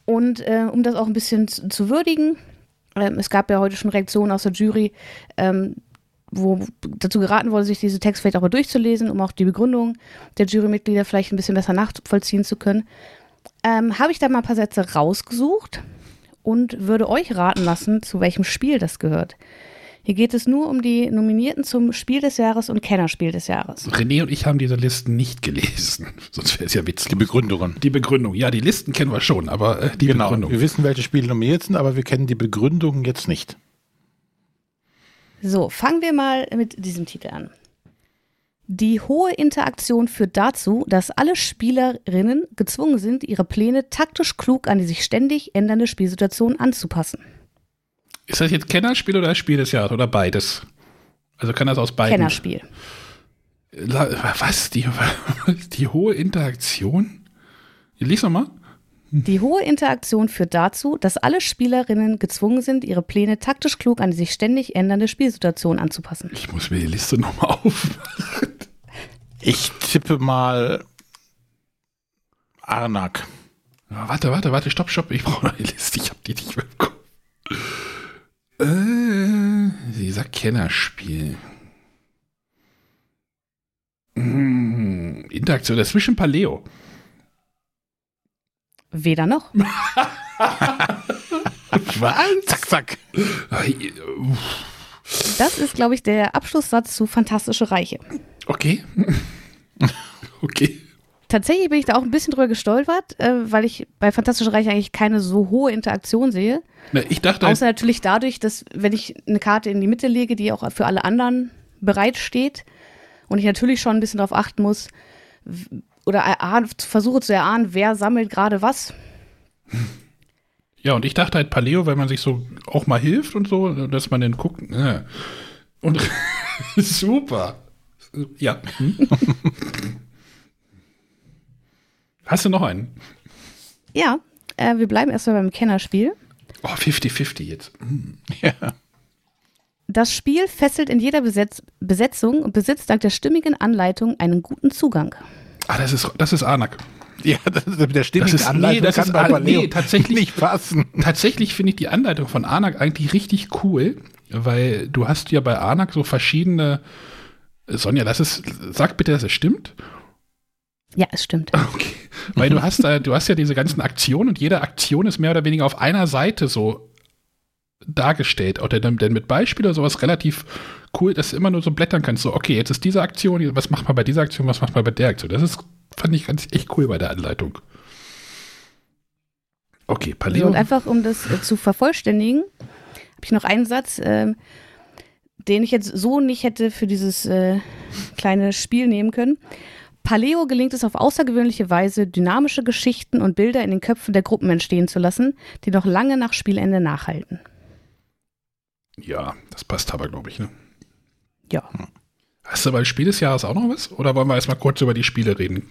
A: Und äh, um das auch ein bisschen zu, zu würdigen, äh, es gab ja heute schon Reaktionen aus der Jury, ähm, wo dazu geraten wurde, sich diese Text vielleicht auch mal durchzulesen, um auch die Begründung der Jurymitglieder vielleicht ein bisschen besser nachvollziehen zu können. Ähm, Habe ich da mal ein paar Sätze rausgesucht und würde euch raten lassen, zu welchem Spiel das gehört. Hier geht es nur um die Nominierten zum Spiel des Jahres und Kennerspiel des Jahres.
B: René und ich haben diese Listen nicht gelesen. (laughs) Sonst wäre es ja witzig.
C: Die Begründungen.
B: Die Begründung. Ja, die Listen kennen wir schon, aber äh, die
C: genau.
B: Begründung.
C: Wir wissen, welche Spiele nominiert sind, aber wir kennen die Begründungen jetzt nicht.
A: So, fangen wir mal mit diesem Titel an. Die hohe Interaktion führt dazu, dass alle Spielerinnen gezwungen sind, ihre Pläne taktisch klug an die sich ständig ändernde Spielsituation anzupassen.
B: Ist das jetzt Kennerspiel oder Spiel des Jahres oder beides? Also kann das aus beiden.
A: Kennerspiel.
B: Was? Die, (laughs) die hohe Interaktion? Lies nochmal.
A: Die hohe Interaktion führt dazu, dass alle Spielerinnen gezwungen sind, ihre Pläne taktisch klug an die sich ständig ändernde Spielsituation anzupassen.
B: Ich muss mir die Liste nochmal aufmachen.
C: Ich tippe mal Arnak.
B: Warte, warte, warte, stopp, stopp. Ich brauche noch die Liste. Ich habe die nicht mehr Kopf. Äh, dieser Kennerspiel. Hm, Interaktion dazwischen Paleo.
A: Weder noch. (laughs)
B: Was? Zack, zack.
A: Das ist, glaube ich, der Abschlusssatz zu Fantastische Reiche.
B: Okay. (laughs) okay.
A: Tatsächlich bin ich da auch ein bisschen drüber gestolpert, äh, weil ich bei Fantastische Reiche eigentlich keine so hohe Interaktion sehe.
B: Na, ich dachte.
A: Außer natürlich dadurch, dass, wenn ich eine Karte in die Mitte lege, die auch für alle anderen bereitsteht und ich natürlich schon ein bisschen darauf achten muss oder versuche zu erahnen, wer sammelt gerade was.
B: Ja, und ich dachte halt Paleo, weil man sich so auch mal hilft und so, dass man dann guckt. Ja. Und (laughs) super. Ja. Hm? Hast du noch einen?
A: Ja, äh, wir bleiben erstmal beim Kennerspiel.
B: Oh, 50-50 jetzt. Hm. (laughs) Ja.
A: Das Spiel fesselt in jeder Besetz Besetzung und besitzt dank der stimmigen Anleitung einen guten Zugang.
B: Ah, das ist, das ist Anak.
C: Ja, das ist mit der stimmigen
B: das ist, Anleitung nee, das ist,
C: bei nee, tatsächlich
B: nicht passen. Tatsächlich finde ich die Anleitung von Anak eigentlich richtig cool, weil du hast ja bei Anak so verschiedene Sonja, das ist, sag bitte, dass es stimmt.
A: Ja, es stimmt. (laughs)
B: Okay. Weil du hast, äh, du hast ja diese ganzen Aktionen und jede Aktion ist mehr oder weniger auf einer Seite so dargestellt. Oder denn, denn mit Beispiel oder sowas relativ cool, dass du immer nur so blättern kannst. So, okay, jetzt ist diese Aktion, was macht man bei dieser Aktion, was macht man bei der Aktion. Das ist, fand ich ganz echt cool bei der Anleitung. Okay, Paleo.
A: und einfach, um das äh, zu vervollständigen, habe ich noch einen Satz, ähm, den ich jetzt so nicht hätte für dieses äh, kleine Spiel nehmen können. Paleo gelingt es auf außergewöhnliche Weise, dynamische Geschichten und Bilder in den Köpfen der Gruppen entstehen zu lassen, die noch lange nach Spielende nachhalten.
B: Ja, das passt aber, glaube ich, ne?
A: Ja.
B: Hast du bei Spiel des Jahres auch noch was? Oder wollen wir erstmal kurz über die Spiele reden?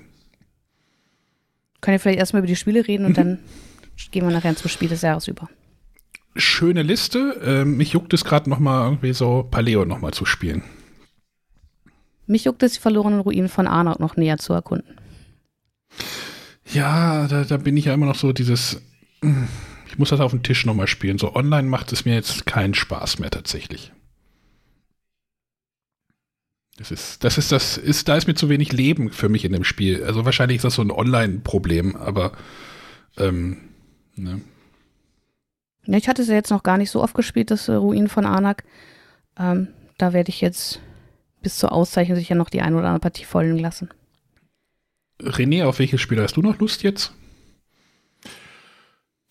A: Können wir vielleicht erstmal über die Spiele reden und (laughs) dann gehen wir nachher zum Spiel des Jahres über.
B: Schöne Liste. Ähm, mich juckt es gerade nochmal irgendwie so Paleo nochmal zu spielen.
A: Mich juckt es, die verlorenen Ruinen von Arnold noch näher zu erkunden.
B: Ja, da, da bin ich ja immer noch so dieses. Ich muss das auf dem Tisch nochmal spielen. So online macht es mir jetzt keinen Spaß mehr tatsächlich. Das ist, das ist, das ist, da ist mir zu wenig Leben für mich in dem Spiel. Also wahrscheinlich ist das so ein Online-Problem, aber ähm, ne.
A: Ja, ich hatte es ja jetzt noch gar nicht so oft gespielt, das äh, Ruin von Arnak. Ähm, da werde ich jetzt bis zur Auszeichnung sicher noch die eine oder andere Partie folgen lassen.
B: René, auf welches Spiel hast du noch Lust jetzt?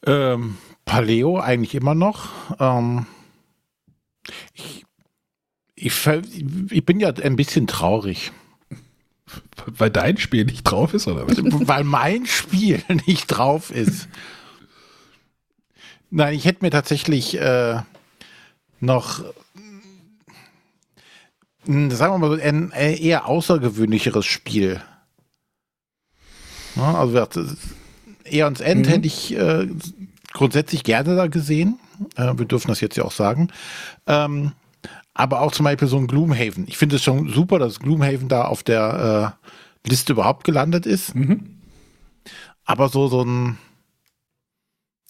C: Ähm, Paleo eigentlich immer noch. Ähm, ich, ich, ich bin ja ein bisschen traurig.
B: Weil dein Spiel nicht drauf ist, oder was? (laughs)
C: Weil mein Spiel (laughs) nicht drauf ist. Nein, ich hätte mir tatsächlich äh, noch, hm, sagen wir mal so, ein, ein eher außergewöhnlicheres Spiel. Ja, also Eons End mhm. hätte ich äh, grundsätzlich gerne da gesehen. Äh, wir dürfen das jetzt ja auch sagen. Ähm, aber auch zum Beispiel so ein Gloomhaven. Ich finde es schon super, dass Gloomhaven da auf der äh, Liste überhaupt gelandet ist. Mhm. Aber so, so ein,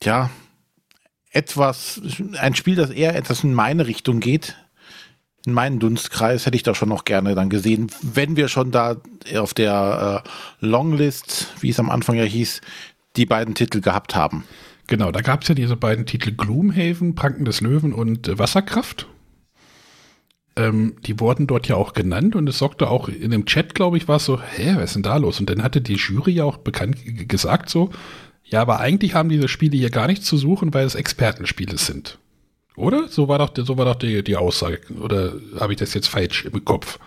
C: ja, etwas, ein Spiel, das eher etwas in meine Richtung geht, in meinen Dunstkreis, hätte ich da schon noch gerne dann gesehen, wenn wir schon da auf der äh, Longlist, wie es am Anfang ja hieß, die beiden Titel gehabt haben.
B: Genau, da gab es ja diese beiden Titel Gloomhaven, Pranken des Löwen und äh, Wasserkraft. Ähm, die wurden dort ja auch genannt und es sorgte auch in dem Chat, glaube ich, war es so, hä, was ist denn da los? Und dann hatte die Jury ja auch bekannt gesagt so, ja, aber eigentlich haben diese Spiele hier gar nichts zu suchen, weil es Expertenspiele sind. Oder? So war doch, so war doch die, die Aussage. Oder habe ich das jetzt falsch im Kopf?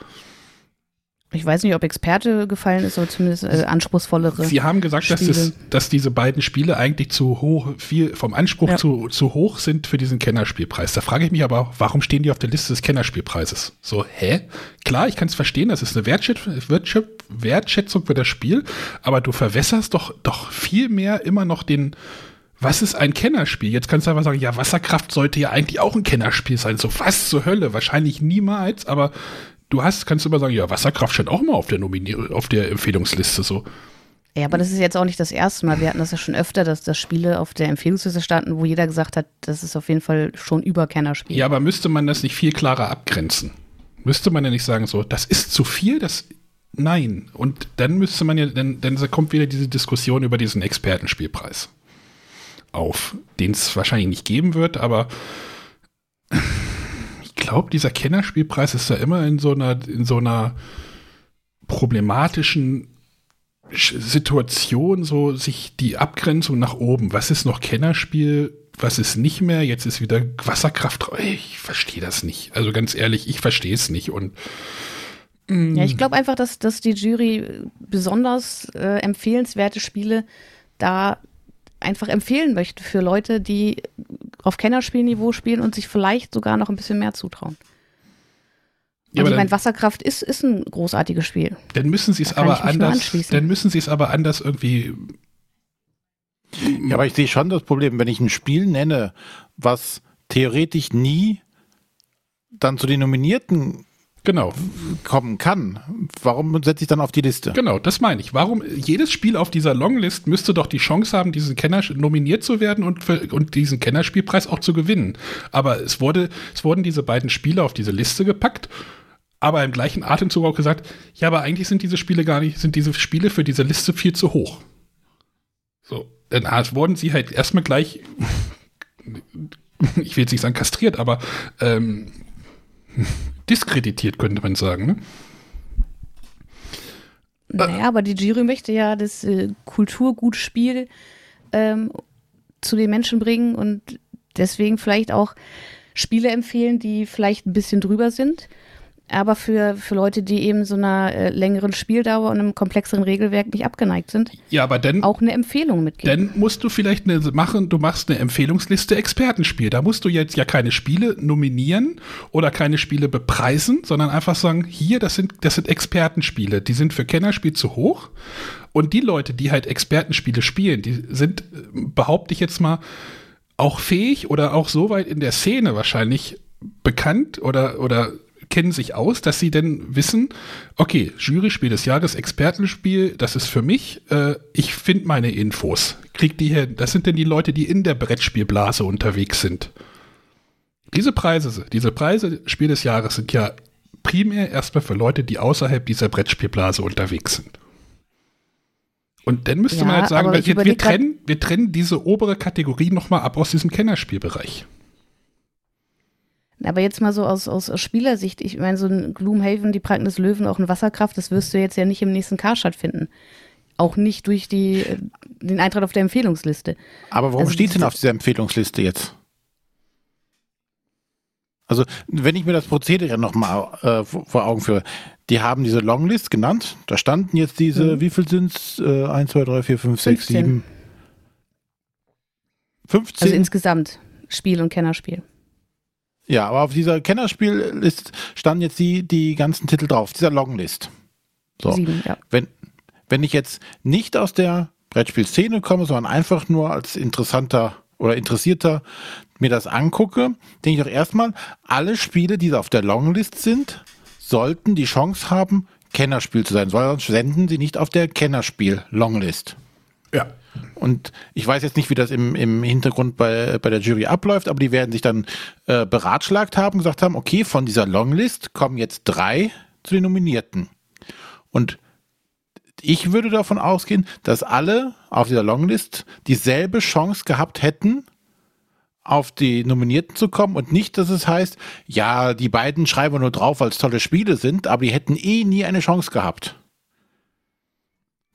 A: Ich weiß nicht, ob Experte gefallen ist, aber zumindest äh, anspruchsvollere.
B: Sie haben gesagt, dass, das, dass diese beiden Spiele eigentlich zu hoch, viel vom Anspruch ja. zu, zu hoch sind für diesen Kennerspielpreis. Da frage ich mich aber, warum stehen die auf der Liste des Kennerspielpreises? So, hä? Klar, ich kann es verstehen, das ist eine Wertschätz Wertschätzung für das Spiel, aber du verwässerst doch, doch viel mehr immer noch den, was ist ein Kennerspiel? Jetzt kannst du einfach sagen, ja, Wasserkraft sollte ja eigentlich auch ein Kennerspiel sein. So, was zur Hölle? Wahrscheinlich niemals, aber du hast, kannst du immer sagen, ja, Wasserkraft steht auch mal auf der Nominier auf der Empfehlungsliste so.
A: Ja, aber das ist jetzt auch nicht das erste Mal. Wir hatten das ja schon öfter, dass das Spiele auf der Empfehlungsliste standen, wo jeder gesagt hat, das ist auf jeden Fall schon über Kennerspiel.
B: Ja, aber müsste man das nicht viel klarer abgrenzen? Müsste man ja nicht sagen, so, das ist zu viel, das nein. Und dann müsste man ja, dann, dann kommt wieder diese Diskussion über diesen Expertenspielpreis auf, den es wahrscheinlich nicht geben wird, aber glaube, dieser Kennerspielpreis ist ja immer in so einer, in so einer problematischen Situation, so sich die Abgrenzung nach oben. Was ist noch Kennerspiel? Was ist nicht mehr? Jetzt ist wieder Wasserkraft. Ich verstehe das nicht. Also ganz ehrlich, ich verstehe es nicht. Und
A: mm. ja, ich glaube einfach, dass, dass die Jury besonders äh, empfehlenswerte Spiele da einfach empfehlen möchte für Leute, die auf Kennerspielniveau spielen und sich vielleicht sogar noch ein bisschen mehr zutrauen. Ja, also ich meine, Wasserkraft ist, ist ein großartiges Spiel.
B: Dann müssen sie es aber anders. Dann müssen sie es aber anders irgendwie.
C: Ja, aber ich sehe schon das Problem, wenn ich ein Spiel nenne, was theoretisch nie dann zu den Nominierten
B: genau.
C: kommen kann. Warum setze ich dann auf die Liste?
B: Genau, das meine ich. Warum jedes Spiel auf dieser Longlist müsste doch die Chance haben, diesen Kenner nominiert zu werden und, für, und diesen Kennerspielpreis auch zu gewinnen. Aber es wurde, es wurden diese beiden Spiele auf diese Liste gepackt. Aber im gleichen Atemzug auch gesagt, ja, aber eigentlich sind diese Spiele gar nicht, sind diese Spiele für diese Liste viel zu hoch. So, dann wurden sie halt erstmal gleich, (laughs) ich will jetzt nicht sagen kastriert, aber ähm, diskreditiert, könnte man sagen. Ne?
A: Naja, aber die Jury möchte ja das äh, Kulturgutspiel ähm, zu den Menschen bringen und deswegen vielleicht auch Spiele empfehlen, die vielleicht ein bisschen drüber sind. Aber für, für Leute, die eben so einer äh, längeren Spieldauer und einem komplexeren Regelwerk nicht abgeneigt sind,
B: Ja, aber dann,
A: auch eine Empfehlung mitgeben.
B: dann musst du vielleicht eine machen, du machst eine Empfehlungsliste Expertenspiel. Da musst du jetzt ja keine Spiele nominieren oder keine Spiele bepreisen, sondern einfach sagen, hier, das sind, das sind Expertenspiele. Die sind für Kennerspiel zu hoch. Und die Leute, die halt Expertenspiele spielen, die sind, äh, behaupte ich jetzt mal, auch fähig oder auch so weit in der Szene wahrscheinlich bekannt oder, oder kennen sich aus, dass sie denn wissen, okay, Juryspiel des Jahres, Expertenspiel, das ist für mich, äh, ich finde meine Infos. Krieg die her, das sind denn die Leute, die in der Brettspielblase unterwegs sind. Diese Preise, diese Preise Spiel des Jahres sind ja primär erstmal für Leute, die außerhalb dieser Brettspielblase unterwegs sind. Und dann müsste
A: Ja,
B: man halt sagen, wir, wir, trennen, wir trennen diese obere Kategorie nochmal ab aus diesem Kennerspielbereich.
A: Aber jetzt mal so aus, aus Spielersicht, ich meine, so ein Gloomhaven, die Pranken des Löwen, auch ein Wasserkraft, das wirst du jetzt ja nicht im nächsten Karstadt finden. Auch nicht durch die, äh, den Eintrag auf der Empfehlungsliste.
C: Aber warum
A: Also
C: steht denn auf dieser Empfehlungsliste jetzt? Also, wenn ich mir das Prozedere nochmal äh, vor Augen führe, die haben diese Longlist genannt. Da standen jetzt diese,
A: Mhm.
C: wie viel sind es? Äh, 1, 2, 3, 4, 5, 6,
A: 15.
C: 7. 15.
A: Also insgesamt Spiel und Kennerspiel.
C: Ja, aber auf dieser Kennerspielliste standen jetzt die, die ganzen Titel drauf, dieser Longlist. So.
A: Sieben, ja.
C: wenn, wenn ich jetzt nicht aus der Brettspielszene komme, sondern einfach nur als interessanter oder interessierter mir das angucke, denke ich doch erstmal, alle Spiele, die auf der Longlist sind, sollten die Chance haben, Kennerspiel zu sein, sonst senden sie nicht auf der Kennerspiel-Longlist.
B: Ja.
C: Und ich weiß jetzt nicht, wie das im, im Hintergrund bei, bei der Jury abläuft, aber die werden sich dann äh, beratschlagt haben, gesagt haben, okay, von dieser Longlist kommen jetzt drei zu den Nominierten. Und ich würde davon ausgehen, dass alle auf dieser Longlist dieselbe Chance gehabt hätten, auf die Nominierten zu kommen und nicht, dass es heißt, ja, die beiden schreiben wir nur drauf, weil es tolle Spiele sind, aber die hätten eh nie eine Chance gehabt.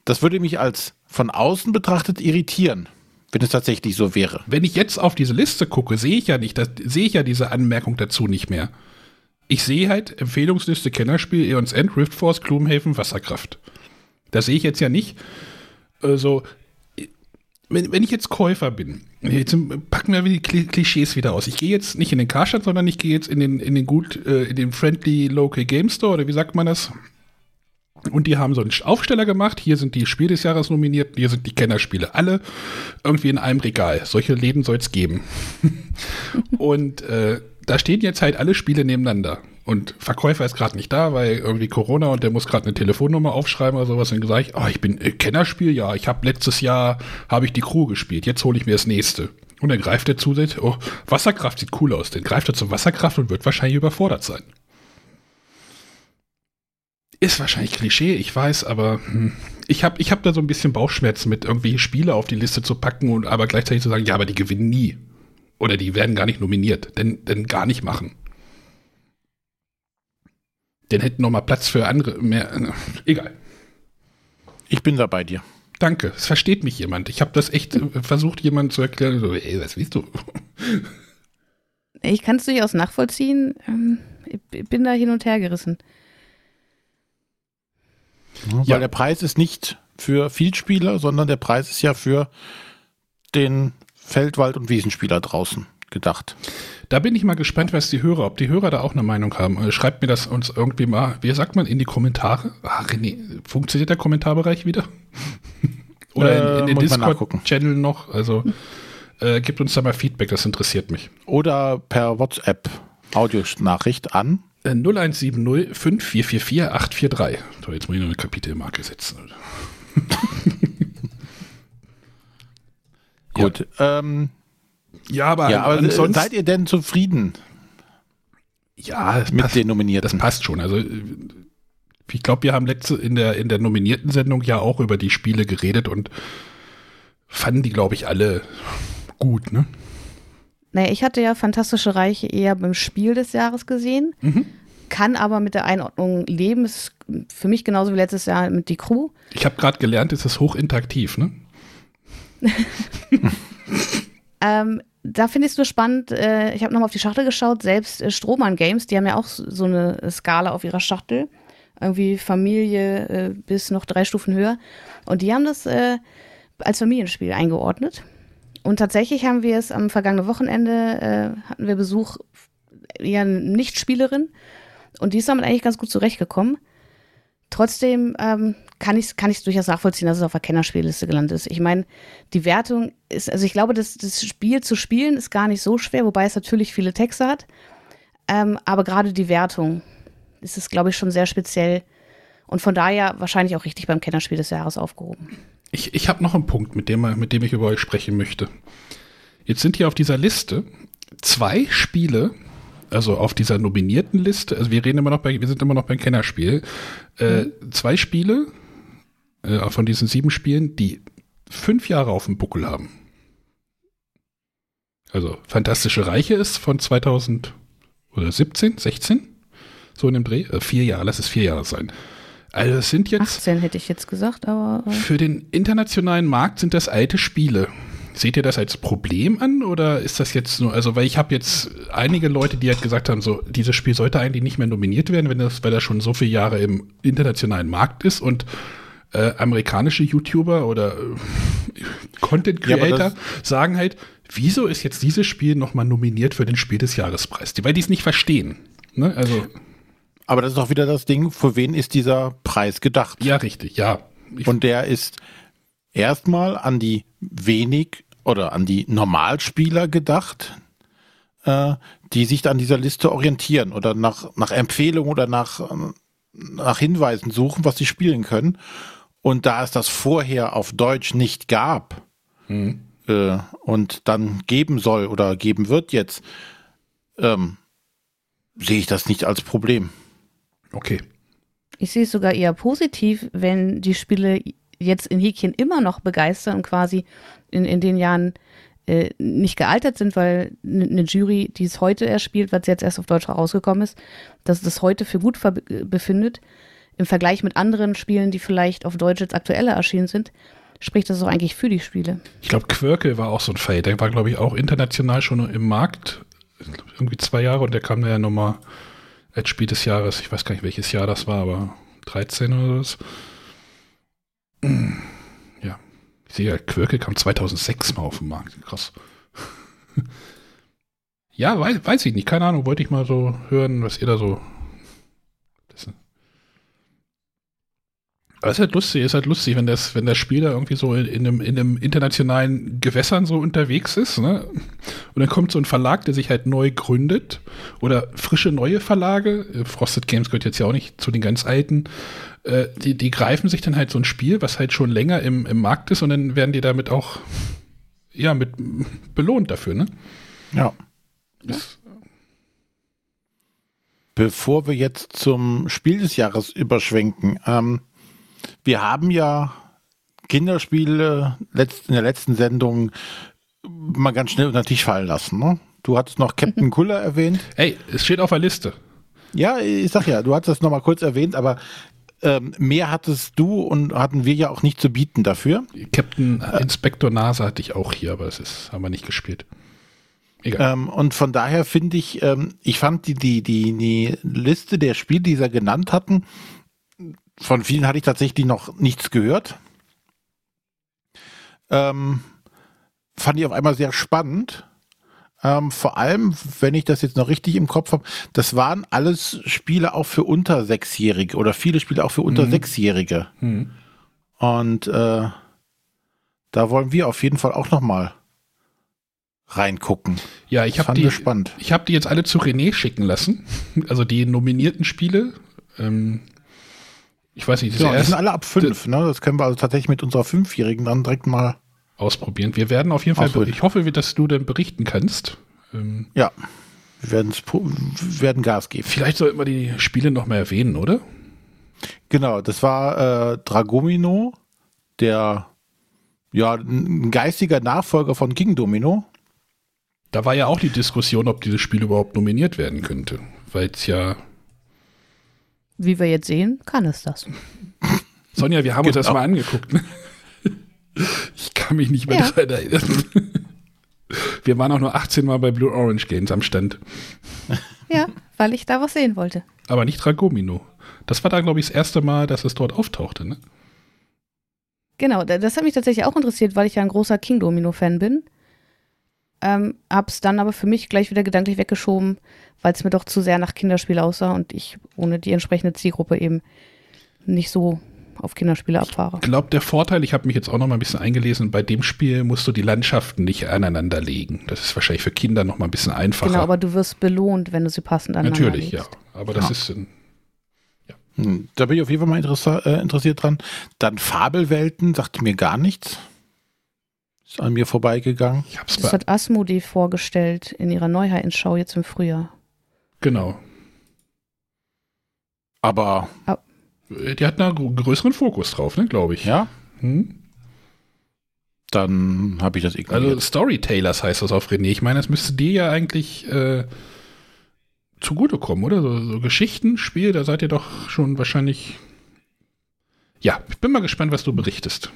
C: Das würde mich als von außen betrachtet irritieren, wenn es tatsächlich so wäre.
B: Wenn ich jetzt auf diese Liste gucke, sehe ich ja nicht, das, sehe ich ja diese Anmerkung dazu nicht mehr. Ich sehe halt Empfehlungsliste Kennerspiel, Eons End, Rift Force, Gloomhaven, Wasserkraft. Das sehe ich jetzt ja nicht. Also, wenn, wenn ich jetzt Käufer bin, jetzt packen wir die Kli- Klischees wieder aus. Ich gehe jetzt nicht in den Karstadt, sondern ich gehe jetzt in den, in den gut, äh, in den Friendly Local Game Store, oder wie sagt man das? Und die haben so einen Aufsteller gemacht. Hier sind die Spiel des Jahres nominiert, hier sind die Kennerspiele. Alle irgendwie in einem Regal. Solche Läden soll es geben. (laughs) und äh, da stehen jetzt halt alle Spiele nebeneinander. Und Verkäufer ist gerade nicht da, weil irgendwie Corona und der muss gerade eine Telefonnummer aufschreiben oder sowas. Und ich, oh, ich bin äh, Kennerspiel, ja, ich habe letztes Jahr habe ich die Crew gespielt, jetzt hole ich mir das nächste. Und dann greift er zusätzlich, oh, Wasserkraft sieht cool aus. Dann greift er zum Wasserkraft und wird wahrscheinlich überfordert sein. Ist wahrscheinlich Klischee, ich weiß, aber hm, ich habe ich hab da so ein bisschen Bauchschmerzen mit, irgendwelche Spiele auf die Liste zu packen und aber gleichzeitig zu sagen, ja, aber die gewinnen nie. Oder die werden gar nicht nominiert. Denn, denn gar nicht machen. Denn hätten noch mal Platz für andere mehr. äh, Egal.
C: Ich bin da bei dir.
B: Danke. Es versteht mich jemand. Ich habe das echt äh, versucht, jemandem zu erklären. So, ey, was willst du?
A: Ich kann es durchaus nachvollziehen. Ähm, Ich bin da hin und her gerissen.
C: Weil
B: Ja.
C: der Preis ist nicht für Vielspieler, sondern der Preis ist ja für den Feldwald- und Wiesenspieler draußen gedacht.
B: Da bin ich mal gespannt, was die Hörer, ob die Hörer da auch eine Meinung haben. Äh, Schreibt mir das uns irgendwie mal, wie sagt man, in die Kommentare. Ah, René, funktioniert der Kommentarbereich wieder? (laughs) Oder in, in
C: Äh,
B: den. Discord-Channel noch? Also äh, gibt uns da mal Feedback, das interessiert mich.
C: Oder per WhatsApp Audionachricht an.
B: Äh, 0170 5444 843. So, jetzt muss ich noch eine Kapitelmarke setzen. (laughs)
C: Gut. Ähm,
B: Ja, aber,
C: ja, aber
B: ansonsten.
C: seid ihr denn zufrieden
B: ja,
C: mit
B: passt,
C: den Nominierten?
B: das passt schon. Also, ich glaube, wir haben letzte in der, in der nominierten Sendung ja auch über die Spiele geredet und fanden die, glaube ich, alle gut, ne?
A: Naja, ich hatte ja Fantastische Reiche eher beim Spiel des Jahres gesehen,
B: Mhm.
A: kann aber mit der Einordnung leben. Ist für mich genauso wie letztes Jahr mit die Crew.
B: Ich habe gerade gelernt, es ist hochinteraktiv, ne? (laughs)
A: Ähm, da finde ich es nur spannend, äh, ich habe nochmal auf die Schachtel geschaut, selbst äh, Strohmann Games, die haben ja auch so eine Skala auf ihrer Schachtel. Irgendwie Familie äh, bis noch drei Stufen höher. Und die haben das äh, als Familienspiel eingeordnet. Und tatsächlich haben wir es am vergangenen Wochenende, äh, hatten wir Besuch eine Nichtspielerin. Und die ist damit eigentlich ganz gut zurechtgekommen. Trotzdem ähm, kann ich es kann durchaus nachvollziehen, dass es auf der Kennerspielliste gelandet ist. Ich meine, die Wertung ist, also ich glaube, das, das Spiel zu spielen ist gar nicht so schwer, wobei es natürlich viele Texte hat. Ähm, aber gerade die Wertung ist es, glaube ich, schon sehr speziell und von daher wahrscheinlich auch richtig beim Kennerspiel des Jahres aufgehoben.
B: Ich, ich habe noch einen Punkt, mit dem, mit dem ich über euch sprechen möchte. Jetzt sind hier auf dieser Liste zwei Spiele, also auf dieser nominierten Liste, also wir reden immer noch bei, wir sind immer noch beim Kennerspiel, äh, mhm. zwei Spiele äh, von diesen sieben Spielen, die fünf Jahre auf dem Buckel haben. Also Fantastische Reiche ist von 2000 oder 17, 16, so in dem Dreh, äh, vier Jahre, lass es vier Jahre sein. Also es sind jetzt
A: 18 hätte ich jetzt gesagt, aber
B: äh für den internationalen Markt sind das alte Spiele. Seht ihr das als Problem an oder ist das jetzt nur, also weil ich habe jetzt einige Leute, die halt gesagt haben, so dieses Spiel sollte eigentlich nicht mehr nominiert werden, wenn das, weil das schon so viele Jahre im internationalen Markt ist und äh, amerikanische YouTuber oder äh, Content Creator ja, sagen halt, wieso ist jetzt dieses Spiel nochmal nominiert für den Spiel des Jahrespreis? Weil die es nicht verstehen. Ne? Also
C: aber das ist auch wieder das Ding, für wen ist dieser Preis gedacht?
B: Ja, richtig, ja.
C: Ich Und der ist erstmal an die wenig oder an die Normalspieler gedacht, äh, die sich an dieser Liste orientieren oder nach, nach Empfehlungen oder nach, nach Hinweisen suchen, was sie spielen können. Und da es das vorher auf Deutsch nicht gab mhm. äh, und dann geben soll oder geben wird jetzt, ähm, sehe ich das nicht als Problem.
B: Okay.
A: Ich sehe es sogar eher positiv, wenn die Spiele jetzt in Häkchen immer noch begeistern und quasi in, in den Jahren äh, nicht gealtert sind, weil eine Jury, die es heute erspielt, was jetzt erst auf Deutsch rausgekommen ist, dass das heute für gut befindet, im Vergleich mit anderen Spielen, die vielleicht auf Deutsch jetzt aktueller erschienen sind, spricht das auch eigentlich für die Spiele.
B: Ich glaube, Quirkel war auch so ein Fall. Der war, glaube ich, auch international schon im Markt. Irgendwie zwei Jahre und der kam ja nochmal als Spiel des Jahres. Ich weiß gar nicht, welches Jahr das war, aber 13 oder so. Ja. Ich sehe ja, Quirkel kam 2006 mal auf den Markt. Krass. (laughs) ja, weiß, weiß ich nicht. Keine Ahnung. Wollte ich mal so hören, was ihr da so Aber es ist halt lustig, ist halt lustig, wenn das, wenn der Spieler irgendwie so in, in, einem, in einem internationalen Gewässern so unterwegs ist, ne? Und dann kommt so ein Verlag, der sich halt neu gründet oder frische neue Verlage, äh, Frosted Games gehört jetzt ja auch nicht zu den ganz alten, äh, die, die greifen sich dann halt so ein Spiel, was halt schon länger im, im Markt ist und dann werden die damit auch ja, mit belohnt dafür, ne?
C: Ja. Das, Bevor wir jetzt zum Spiel des Jahres überschwenken, ähm, wir haben ja Kinderspiele in der letzten Sendung mal ganz schnell unter den Tisch fallen lassen. Ne? Du hattest noch Captain (laughs) Kuller erwähnt.
B: Hey, es steht auf der Liste.
C: Ja, ich sag ja, du hattest das noch mal kurz erwähnt, aber ähm, mehr hattest du und hatten wir ja auch nicht zu bieten dafür.
B: Captain äh, Inspektor Nase hatte ich auch hier, aber das ist, haben wir nicht gespielt.
C: Egal. Ähm, und von daher finde ich, ähm, ich fand die, die, die, die Liste der Spiele, die sie genannt hatten, von vielen hatte ich tatsächlich noch nichts gehört. Ähm, fand ich auf einmal sehr spannend. Ähm, vor allem, wenn ich das jetzt noch richtig im Kopf habe, das waren alles Spiele auch für unter Sechsjährige oder viele Spiele auch für unter mhm. Sechsjährige. Mhm. Und äh, da wollen wir auf jeden Fall auch noch mal reingucken.
B: Ja, ich habe die, spannend. ich habe die jetzt alle zu René schicken lassen. Also die nominierten Spiele. Ähm, ich weiß nicht,
C: das die sind alle ab fünf, ne? Das können wir also tatsächlich mit unserer Fünfjährigen dann direkt mal
B: ausprobieren. Wir werden auf jeden Fall, ich hoffe, dass du dann berichten kannst.
C: Ähm, ja, wir, werden Gas geben.
B: Vielleicht sollten wir die Spiele noch mal erwähnen, oder?
C: Genau, das war äh, Dragomino, der ja ein geistiger Nachfolger von King Domino.
B: Da war ja auch die Diskussion, ob dieses Spiel überhaupt nominiert werden könnte, weil es ja
A: wie wir jetzt sehen, kann es das. (laughs)
B: Sonja, wir haben genau. uns das genau. mal angeguckt. Ne? (laughs) Ich kann mich nicht mehr ja. daran erinnern. Wir waren auch nur 18 Mal bei Blue Orange Games am Stand.
A: Ja, weil ich da was sehen wollte.
B: Aber nicht Dragomino. Das war da, glaube ich, das erste Mal, dass es dort auftauchte, ne?
A: Genau, da- das hat mich tatsächlich auch interessiert, weil ich ja ein großer King Domino-Fan bin. Ähm, hab's dann aber für mich gleich wieder gedanklich weggeschoben, weil es mir doch zu sehr nach Kinderspiel aussah und ich ohne die entsprechende Zielgruppe eben nicht so auf Kinderspiele abfahre.
B: Ich glaube, der Vorteil, ich habe mich jetzt auch noch mal ein bisschen eingelesen, bei dem Spiel musst du die Landschaften nicht aneinander legen. Das ist wahrscheinlich für Kinder noch mal ein bisschen einfacher.
A: Genau, aber du wirst belohnt, wenn du sie passend aneinander
B: Natürlich, ja.
A: legst.
B: Aber das
C: Ja.
B: ist ein,
C: Hm, Da bin ich auf jeden Fall mal äh, interessiert dran. Dann Fabelwelten, sagte mir gar nichts. Ist an mir vorbeigegangen.
B: ich hab's
A: Das hat Asmodee vorgestellt in ihrer Neuheitenschau jetzt im Frühjahr.
B: genau.
C: Aber
B: Die hat einen größeren Fokus drauf, ne, glaube ich.
C: ja,
B: Hm?
C: dann habe ich das ignoriert.
B: Also Storytellers heißt das auf René. Ich meine, das müsste dir ja eigentlich äh, zugutekommen, oder? So, so Geschichtenspiel, da seid ihr doch schon wahrscheinlich. Ja, ich bin mal gespannt, was du berichtest.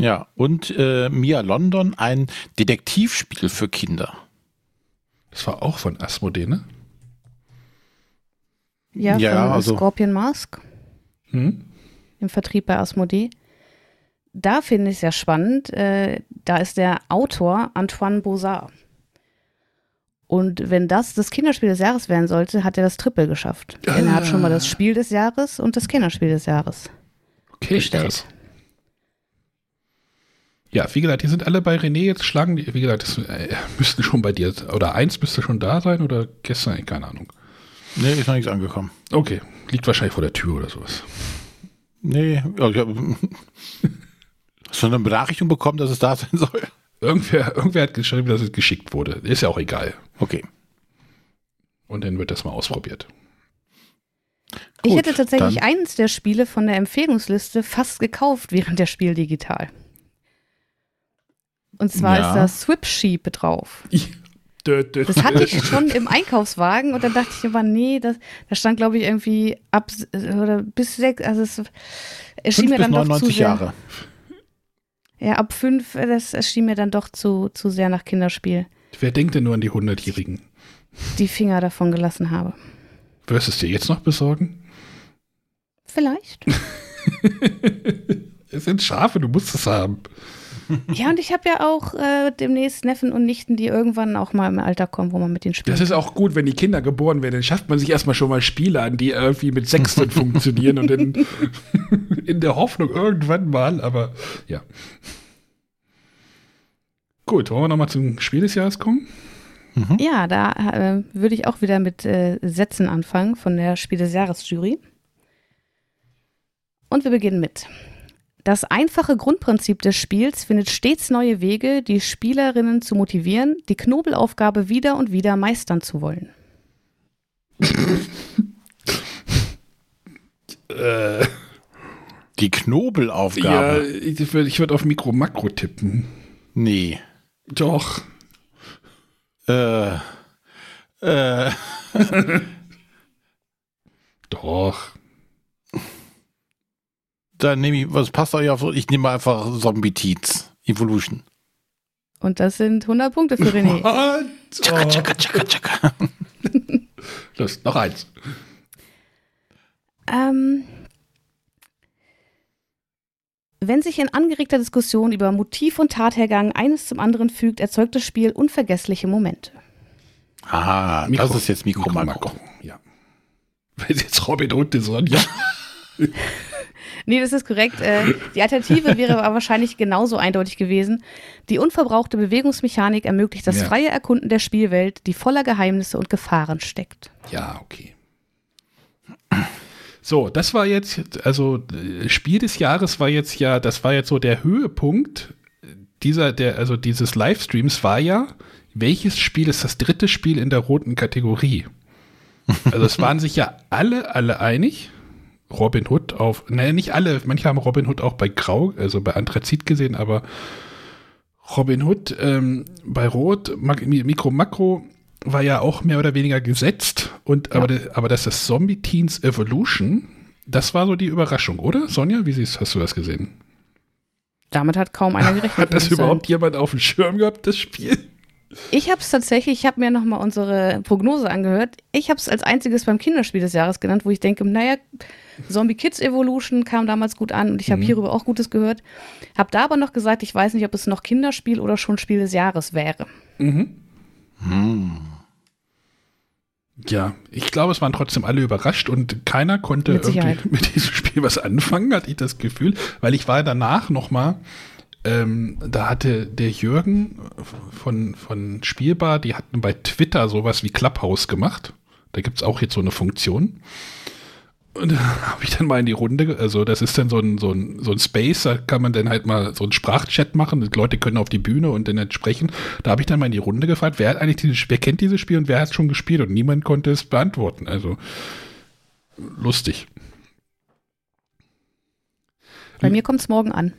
C: Ja, und äh, Mia London, ein Detektivspiel für Kinder.
B: Das war auch von Asmodee, ne?
A: Ja,
C: Ja,
A: von
C: also-
A: Scorpion Mask
B: Hm?
A: im Vertrieb bei Asmodee. Da finde ich es ja spannend. Äh, da ist der Autor Antoine Bozard. Und wenn das das Kinderspiel des Jahres werden sollte, hat er das Triple geschafft. Denn er hat schon mal das Spiel des Jahres und das Kinderspiel des Jahres.
B: Okay,
A: Gestellt.
B: krass. Ja, wie gesagt, die sind alle bei René jetzt schlagen. die- Wie gesagt, das äh, müssten schon bei dir, oder eins müsste schon da sein oder gestern, keine Ahnung.
C: Nee, ist noch nichts angekommen.
B: Okay, liegt wahrscheinlich vor der Tür oder sowas.
C: Nee, ja, ich hab, (laughs) hast du eine Benachrichtigung bekommen, dass es da sein soll?
B: Irgendwer, irgendwer hat geschrieben, dass es geschickt wurde. Ist ja auch egal.
C: Okay.
B: Und dann wird das mal ausprobiert.
A: ich
C: Gut,
A: hätte tatsächlich
C: dann-
A: eins der Spiele von der Empfehlungsliste fast gekauft während der Spiel digital. Und zwar
C: Ja.
A: ist da Swip Sheep drauf. (laughs) Das hatte ich schon im Einkaufswagen und dann dachte ich aber, nee, das, da stand, glaube ich, irgendwie ab oder bis sechs, also es erschien mir dann doch zu
C: 99
A: sehr.
C: Jahre.
A: Ja, ab fünf, das erschien mir dann doch zu, zu sehr nach Kinderspiel.
B: Wer denkt denn nur an die 100-Jährigen?
A: Die Finger davon gelassen habe.
B: Wirst du es dir jetzt noch besorgen?
A: Vielleicht. (laughs)
B: Es sind Schafe, du musst es haben.
A: Ja, und ich habe ja auch äh, demnächst Neffen und Nichten, die irgendwann auch mal im Alter kommen, wo man mit denen spielt.
B: Das ist auch gut, wenn die Kinder geboren werden, dann schafft man sich erstmal schon mal Spiele an, die irgendwie mit Sechsten funktionieren und in, (laughs) in der Hoffnung irgendwann mal, aber ja. Gut, wollen wir nochmal zum Spiel des Jahres kommen?
A: Ja, da äh, würde ich auch wieder mit äh, Sätzen anfangen von der Spiel des Jahres Jury. Und wir beginnen mit. Das einfache Grundprinzip des Spiels findet stets neue Wege, die Spielerinnen zu motivieren, die Knobelaufgabe wieder und wieder meistern zu wollen.
B: Äh,
C: Die
B: ja,
C: Knobelaufgabe.
B: ich würde ich würd auf Mikro-Makro tippen.
C: Nee.
B: Doch.
C: Äh, äh, (laughs)
B: Doch.
C: Dann nehme ich, was passt euch auf? Ich nehme einfach Zombie Teats. Evolution.
A: Und das sind 100 Punkte für René. (laughs)
B: What?
C: Tschakka, tschakka, tschakka, tschakka.
B: Los, (laughs) noch eins.
A: Ähm, wenn sich in angeregter Diskussion über Motiv und Tathergang eines zum anderen fügt, erzeugt das Spiel unvergessliche Momente.
C: Ah,
B: Mikro-
C: das ist jetzt Mikro, Makro.
B: Makro. Ja. Wenn jetzt Robin und die Sonja.
A: Nee, das ist korrekt. Äh, die Alternative wäre aber wahrscheinlich genauso eindeutig gewesen. Die unverbrauchte Bewegungsmechanik ermöglicht das
B: Ja.
A: freie Erkunden der Spielwelt, die voller Geheimnisse und Gefahren steckt.
B: Ja, okay. So, das war jetzt, also Spiel des Jahres war jetzt ja, das war jetzt so der Höhepunkt dieser, der, also dieses Livestreams war ja, welches Spiel ist das dritte Spiel in der roten Kategorie? Also es waren sich ja alle, alle einig. Robin Hood auf, naja, nicht alle, manche haben Robin Hood auch bei Grau, also bei Anthrazit gesehen, aber Robin Hood ähm, bei Rot, Mikro Makro war ja auch mehr oder weniger gesetzt. Und aber, de- aber dass das Zombie Teens Evolution, das war so die Überraschung, oder? Sonja, wie siehst, hast du das gesehen?
A: Damit hat kaum einer gerechnet.
B: Hat das überhaupt jemand auf dem Schirm gehabt, das Spiel?
A: Ich habe es tatsächlich, ich habe mir nochmal unsere Prognose angehört. Ich habe es als einziges beim Kinderspiel des Jahres genannt, wo ich denke, naja, Zombie Kids Evolution kam damals gut an und ich habe
B: Mhm.
A: hierüber auch Gutes gehört. Habe da aber noch gesagt, ich weiß nicht, ob es noch Kinderspiel oder schon Spiel des Jahres wäre.
B: Ja, ich glaube, es waren trotzdem alle überrascht und keiner konnte
A: Mit
B: irgendwie (laughs) mit diesem Spiel was anfangen, hatte ich das Gefühl, weil ich war danach noch mal, ähm, da hatte der Jürgen von, von Spielbar, die hatten bei Twitter sowas wie Clubhouse gemacht. Da gibt's auch jetzt so eine Funktion. Und (laughs) da habe ich dann mal in die Runde, also das ist dann so ein, so, ein, so ein Space, da kann man dann halt mal so einen Sprachchat machen, die Leute können auf die Bühne und dann halt sprechen. Da habe ich dann mal in die Runde gefragt, wer hat eigentlich dieses, wer kennt dieses Spiel und wer hat es schon gespielt und niemand konnte es beantworten. Also lustig.
A: Bei mir kommt es morgen an.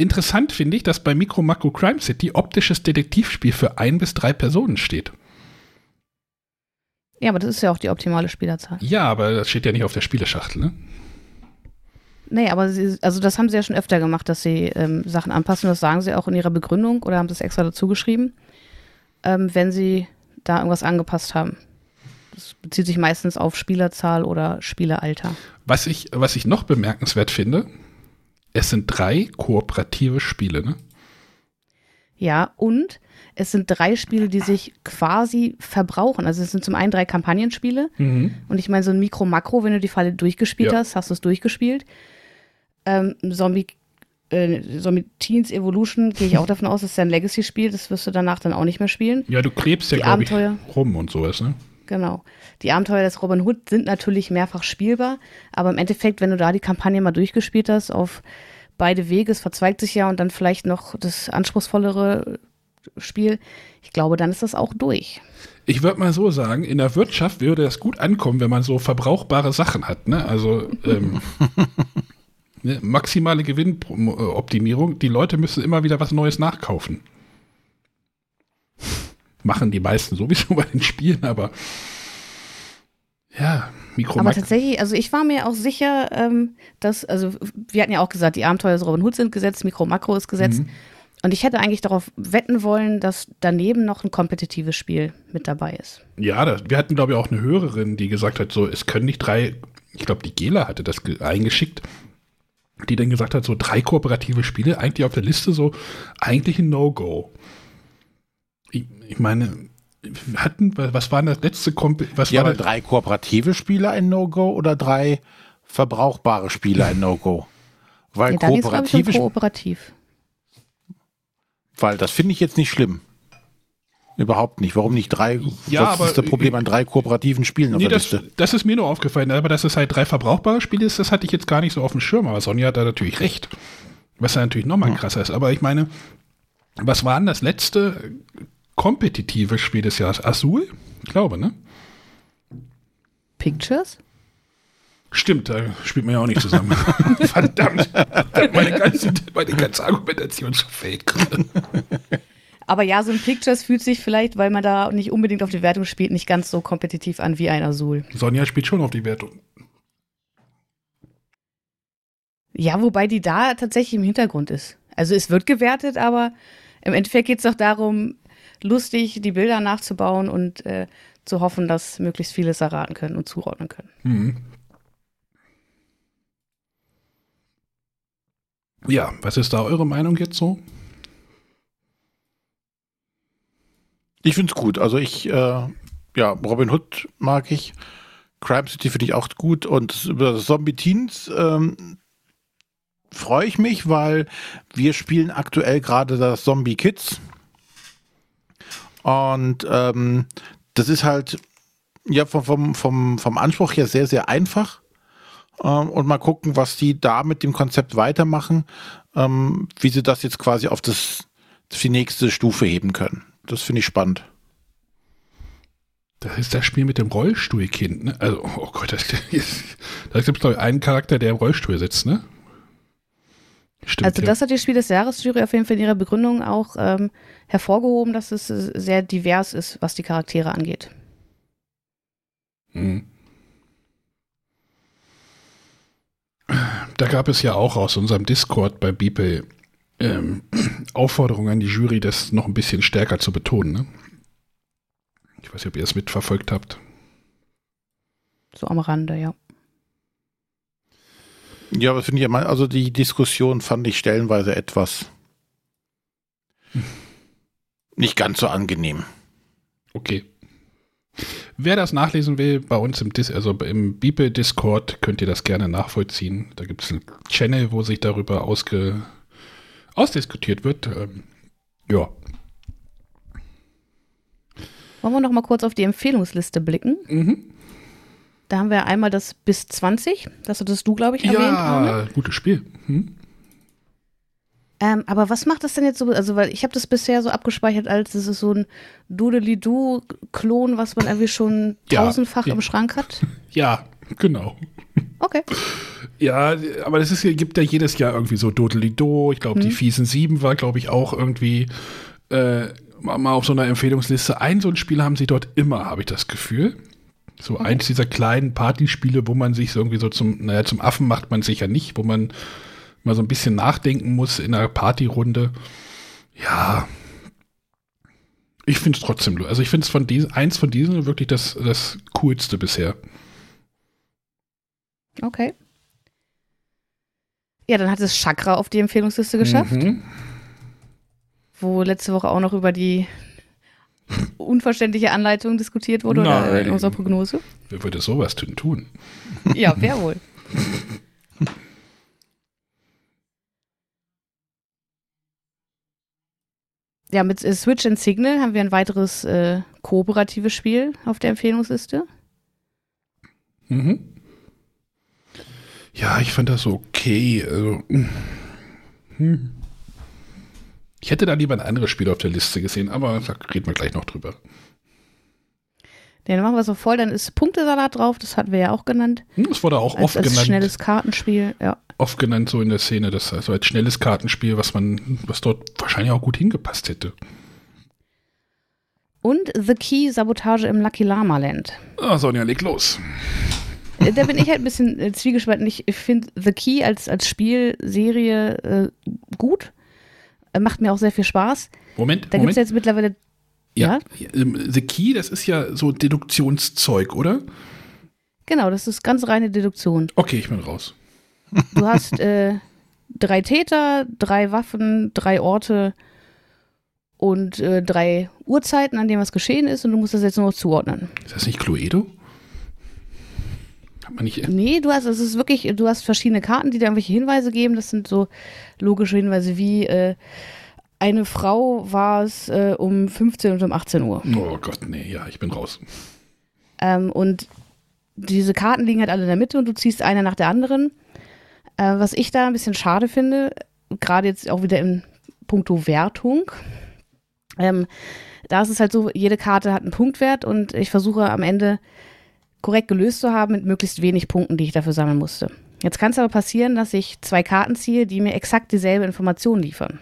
B: Interessant finde ich, dass bei Micro Macro Crime City optisches Detektivspiel für ein bis drei Personen steht.
A: Ja, aber das ist ja auch die optimale Spielerzahl.
B: Ja, aber das steht ja nicht auf der Spieleschachtel, ne?
A: Nee, aber sie, also das haben sie ja schon öfter gemacht, dass sie ähm, Sachen anpassen. Das sagen sie auch in ihrer Begründung oder haben das extra dazu geschrieben, ähm, wenn sie da irgendwas angepasst haben. Das bezieht sich meistens auf Spielerzahl oder Spieleralter.
B: Was ich, was ich noch bemerkenswert finde, es sind drei kooperative Spiele, ne?
A: Ja, und es sind drei Spiele, die sich quasi verbrauchen. Also es sind zum einen drei Kampagnenspiele. Und ich meine, so ein Mikro-Makro, wenn du die Falle durchgespielt
B: Ja.
A: hast, hast du es durchgespielt. Ähm, Zombie, äh, Zombie Teens Evolution gehe ich auch davon aus, das ist ja ein Legacy-Spiel. Das wirst du danach dann auch nicht mehr spielen.
B: Ja, du klebst ja, glaube ich,
A: Abenteuer.
B: rum und sowas, ne?
A: Genau. Die Abenteuer des Robin Hood sind natürlich mehrfach spielbar, aber im Endeffekt, wenn du da die Kampagne mal durchgespielt hast, auf beide Wege, es verzweigt sich ja und dann vielleicht noch das anspruchsvollere Spiel, ich glaube, dann ist das auch durch.
B: Ich würde mal so sagen, in der Wirtschaft würde das gut ankommen, wenn man so verbrauchbare Sachen hat, ne? Also ähm, (laughs) ne, maximale Gewinnoptimierung. Die Leute müssen immer wieder was Neues nachkaufen. Machen die meisten sowieso (laughs) bei den Spielen, aber ja, Mikro
A: Aber tatsächlich, also ich war mir auch sicher, ähm, dass, also wir hatten ja auch gesagt, die Abenteuer des Robin Hood sind gesetzt, Mikro Makro ist gesetzt. Und ich hätte eigentlich darauf wetten wollen, dass daneben noch ein kompetitives Spiel mit dabei ist.
B: Ja, das, wir hatten, glaube ich, auch eine Hörerin, die gesagt hat, so, es können nicht drei, ich glaube, die Gela hatte das ge- eingeschickt, die dann gesagt hat, so drei kooperative Spiele, eigentlich auf der Liste so, eigentlich ein No-Go. Ich, ich meine, hatten, was war das letzte Komp was
C: Ja,
B: war
C: aber
B: das?
C: drei kooperative Spiele ein No-Go oder drei verbrauchbare Spiele ein No-Go? Weil
A: Ja,
C: kooperative,
A: kooperativ.
C: weil das finde ich jetzt nicht schlimm. Überhaupt nicht. Warum nicht drei?
B: Ja,
C: was
B: aber-
C: ist das Problem an drei kooperativen Spielen auf
B: Nee,
C: der
B: das,
C: Liste?
B: das ist mir nur aufgefallen, aber dass es halt drei verbrauchbare Spiele ist, das hatte ich jetzt gar nicht so auf dem Schirm, aber Sonja hat da natürlich recht. Was ja natürlich nochmal krasser ist. Aber ich meine, was war denn das letzte kompetitive Spiel des Jahres? Azul? Ich glaube, ne?
A: Pictures?
B: Stimmt, da spielt man ja auch nicht zusammen. (laughs) Verdammt. Meine ganze, meine ganze Argumentation schon fake.
A: Aber ja, so ein Pictures fühlt sich vielleicht, weil man da nicht unbedingt auf die Wertung spielt, nicht ganz so kompetitiv an wie ein Azul.
B: Sonja spielt schon auf die Wertung.
A: Ja, wobei die da tatsächlich im Hintergrund ist. Also es wird gewertet, aber im Endeffekt geht es doch darum, lustig die Bilder nachzubauen und äh, zu hoffen, dass möglichst viele es erraten können und zuordnen können.
B: Mhm. Ja, was ist da eure Meinung jetzt so?
C: Ich finde es gut. Also ich, äh, ja, Robin Hood mag ich. Crime City finde ich auch gut. Und über Zombie Teens ähm, freue ich mich, weil wir spielen aktuell gerade das Zombie Kids. Und ähm, das ist halt ja vom, vom, vom, Anspruch her sehr, sehr einfach. Ähm, und mal gucken, was die da mit dem Konzept weitermachen, ähm, wie sie das jetzt quasi auf das, auf die nächste Stufe heben können. Das finde ich spannend.
B: Das ist das Spiel mit dem Rollstuhlkind, ne? Also, oh Gott, das, (laughs) da gibt es, glaube ich, einen Charakter, der im Rollstuhl sitzt, ne? Stimmt.
A: Also
B: ja.
A: das hat die Spiel des Jahresjury auf jeden Fall in ihrer Begründung auch ähm, hervorgehoben, dass es äh, sehr divers ist, was die Charaktere angeht.
B: Mhm. Da gab es ja auch aus unserem Discord bei Beeple ähm, Aufforderung an die Jury, das noch ein bisschen stärker zu betonen. Ne? Ich weiß nicht, ob ihr es mitverfolgt habt.
A: So am Rande, ja.
C: Ja, aber finde ich also die Diskussion fand ich stellenweise etwas nicht ganz so angenehm.
B: Okay. Wer das nachlesen will, bei uns im, Dis also im Bibel Discord könnt ihr das gerne nachvollziehen. Da gibt es einen Channel, wo sich darüber ausge ausdiskutiert wird. Ähm, ja.
A: Wollen wir noch mal kurz auf die Empfehlungsliste blicken?
B: Mhm.
A: Da haben wir einmal das bis 20. Das hattest du, glaube ich, erwähnt.
B: Ja, gutes Spiel. Hm?
A: Ähm, aber was macht das denn jetzt so? Also, weil ich habe das bisher so abgespeichert, als es ist so ein Doodly-Doo-Klon, was man irgendwie schon
B: Ja,
A: tausendfach
B: ja.
A: im Schrank hat. (laughs)
B: Ja, genau.
A: Okay.
B: Ja, aber das ist, gibt ja jedes Jahr irgendwie so Dodeli-Do. Ich glaube, die
A: Mhm.
B: fiesen Sieben war, glaube ich, auch irgendwie äh, mal mal auf so einer Empfehlungsliste. Ein so ein Spiel haben sie dort immer, habe ich das Gefühl. So eins dieser kleinen Partyspiele, wo man sich so irgendwie so zum, naja, zum Affen macht man sich ja nicht, wo man mal so ein bisschen nachdenken muss in einer Partyrunde. Ja. Ich finde es trotzdem, also ich finde es von diesen, eins von diesen wirklich das, das coolste bisher.
A: Okay. Ja, dann hat es Chakra auf die Empfehlungsliste geschafft,
B: Mhm.
A: wo letzte Woche auch noch über die unverständliche Anleitung diskutiert wurde oder
B: Nein.
A: in unserer Prognose.
B: Wer würde sowas tun?
A: Ja, wer wohl? Ja, mit äh, Switch and Signal haben wir ein weiteres äh, kooperatives Spiel auf der Empfehlungsliste.
B: Mhm. Ja, ich fand das okay. Also, hm. Ich hätte da lieber ein anderes Spiel auf der Liste gesehen, aber da reden wir gleich noch drüber.
A: Ja, dann machen wir so voll, dann ist Punktesalat drauf, das hatten wir ja auch genannt.
B: Hm, Es wurde auch
A: Als,
B: oft
A: als
B: genannt,
A: schnelles Kartenspiel, ja.
B: oft genannt so in der Szene, das also als schnelles Kartenspiel, was man, was dort wahrscheinlich auch gut hingepasst hätte.
A: Und The Key Sabotage im Lucky Lama Land.
B: Ah, Sonja, leg los.
A: Äh, Da bin ich halt ein bisschen äh, zwiegespalten. Ich, ich finde The Key als, als Spielserie äh, gut. Äh, macht mir auch sehr viel Spaß.
B: Moment,
A: Da gibt es jetzt mittlerweile. Ja?
B: ähm, The Key, das ist ja so Deduktionszeug, oder?
A: Genau, das ist ganz reine Deduktion.
B: Okay, ich bin raus. (laughs)
A: Du hast äh, drei Täter, drei Waffen, drei Orte und äh, drei Uhrzeiten, an denen was geschehen ist und du musst das jetzt nur noch zuordnen.
B: Ist das nicht Cluedo? Hat man nicht.
A: Nee, du hast, es ist wirklich, du hast verschiedene Karten, die dir irgendwelche Hinweise geben. Das sind so logische Hinweise wie äh, eine Frau war es äh, um 15 und um 18 Uhr.
B: Oh Gott, nee, ja, ich bin raus.
A: Ähm, und diese Karten liegen halt alle in der Mitte und du ziehst eine nach der anderen. Äh, was ich da ein bisschen schade finde, gerade jetzt auch wieder in puncto Wertung, ähm, da ist es halt so, jede Karte hat einen Punktwert und ich versuche am Ende korrekt gelöst zu haben mit möglichst wenig Punkten, die ich dafür sammeln musste. Jetzt kann es aber passieren, dass ich zwei Karten ziehe, die mir exakt dieselbe Information liefern.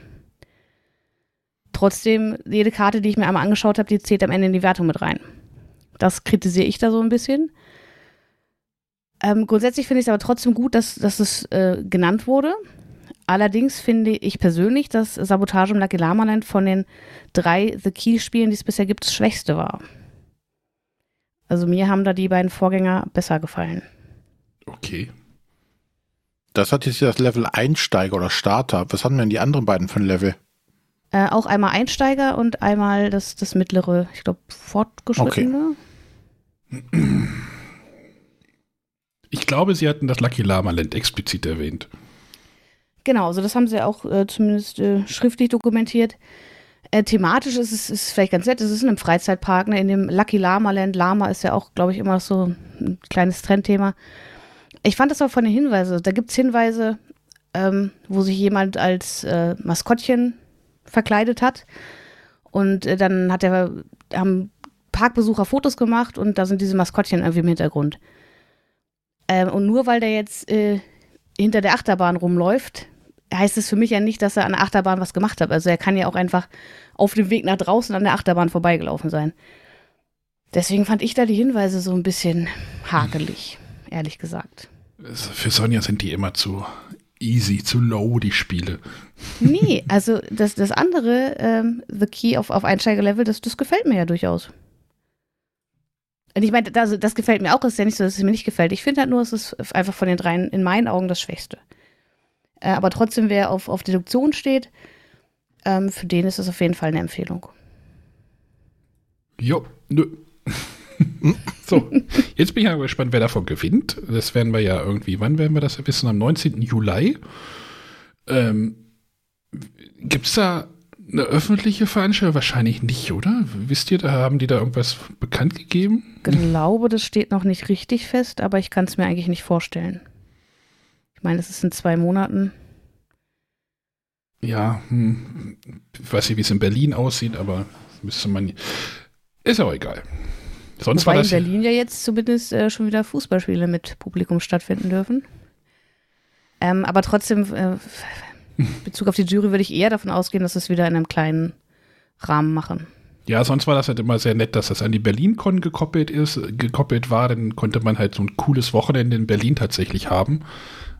A: Trotzdem, jede Karte, die ich mir einmal angeschaut habe, die zählt am Ende in die Wertung mit rein. Das kritisiere ich da so ein bisschen. Ähm, grundsätzlich finde ich es aber trotzdem gut, dass, dass es äh, genannt wurde. Allerdings finde ich persönlich, dass Sabotage im Lucky Lama Land von den drei The Key-Spielen, die es bisher gibt, das schwächste war. Also mir haben da die beiden Vorgänger besser gefallen.
B: Okay.
C: Das hat jetzt das Level Einsteiger oder Starter. Was haben denn die anderen beiden für ein Level?
A: Äh, auch einmal Einsteiger und einmal das, das mittlere, ich glaube, Fortgeschrittene.
B: Ich glaube, sie hatten das Lucky Lama Land explizit erwähnt.
A: Genau, also das haben sie auch äh, zumindest äh, schriftlich dokumentiert. Äh, thematisch ist es ist vielleicht ganz nett, es ist in einem Freizeitpark, ne, in dem Lucky Lama Land. Lama ist ja auch, glaube ich, immer so ein kleines Trendthema. Ich fand das auch von den Hinweisen, da gibt es Hinweise, ähm, wo sich jemand als äh, Maskottchen verkleidet hat. Und äh, dann hat der, haben Parkbesucher Fotos gemacht und da sind diese Maskottchen irgendwie im Hintergrund. Ähm, und nur weil der jetzt äh, hinter der Achterbahn rumläuft, heißt es für mich ja nicht, dass er an der Achterbahn was gemacht hat. Also er kann ja auch einfach auf dem Weg nach draußen an der Achterbahn vorbeigelaufen sein. Deswegen fand ich da die Hinweise so ein bisschen hakelig, ehrlich gesagt.
B: Es- Für Sonja sind die immer zu easy, zu low, die Spiele.
A: Nee, also das, das andere, ähm, The Key auf, auf Einsteigerlevel, das, das gefällt mir ja durchaus. Und ich meine, das, das gefällt mir auch. Es ist ja nicht so, dass es mir nicht gefällt. Ich finde halt nur, es ist einfach von den dreien in meinen Augen das Schwächste. Äh, aber trotzdem, wer auf, auf Deduktion steht, ähm, für den ist es auf jeden Fall eine Empfehlung.
B: Jo, nö. (laughs) so, jetzt bin ich aber gespannt, wer davon gewinnt. Das werden wir ja irgendwie, wann werden wir das wissen? Am 19. Juli. Ähm, Gibt es da eine öffentliche Veranstaltung? Wahrscheinlich nicht, oder? Wisst ihr, da haben die da irgendwas bekannt gegeben?
A: Ich glaube, das steht noch nicht richtig fest, aber ich kann es mir eigentlich nicht vorstellen. Ich meine, es ist in zwei Monaten.
B: Ja, hm, ich weiß nicht, wie es in Berlin aussieht, aber müsste man. Ist auch egal. Sonst
A: Wobei
B: war das.
A: in Berlin ja jetzt zumindest äh, schon wieder Fußballspiele mit Publikum stattfinden dürfen. Ähm, aber trotzdem, äh, in Bezug auf die Jury würde ich eher davon ausgehen, dass es wieder in einem kleinen Rahmen machen.
B: Ja, sonst war das halt immer sehr nett, dass das an die BerlinCon gekoppelt ist, gekoppelt war. Dann konnte man halt so ein cooles Wochenende in Berlin tatsächlich haben.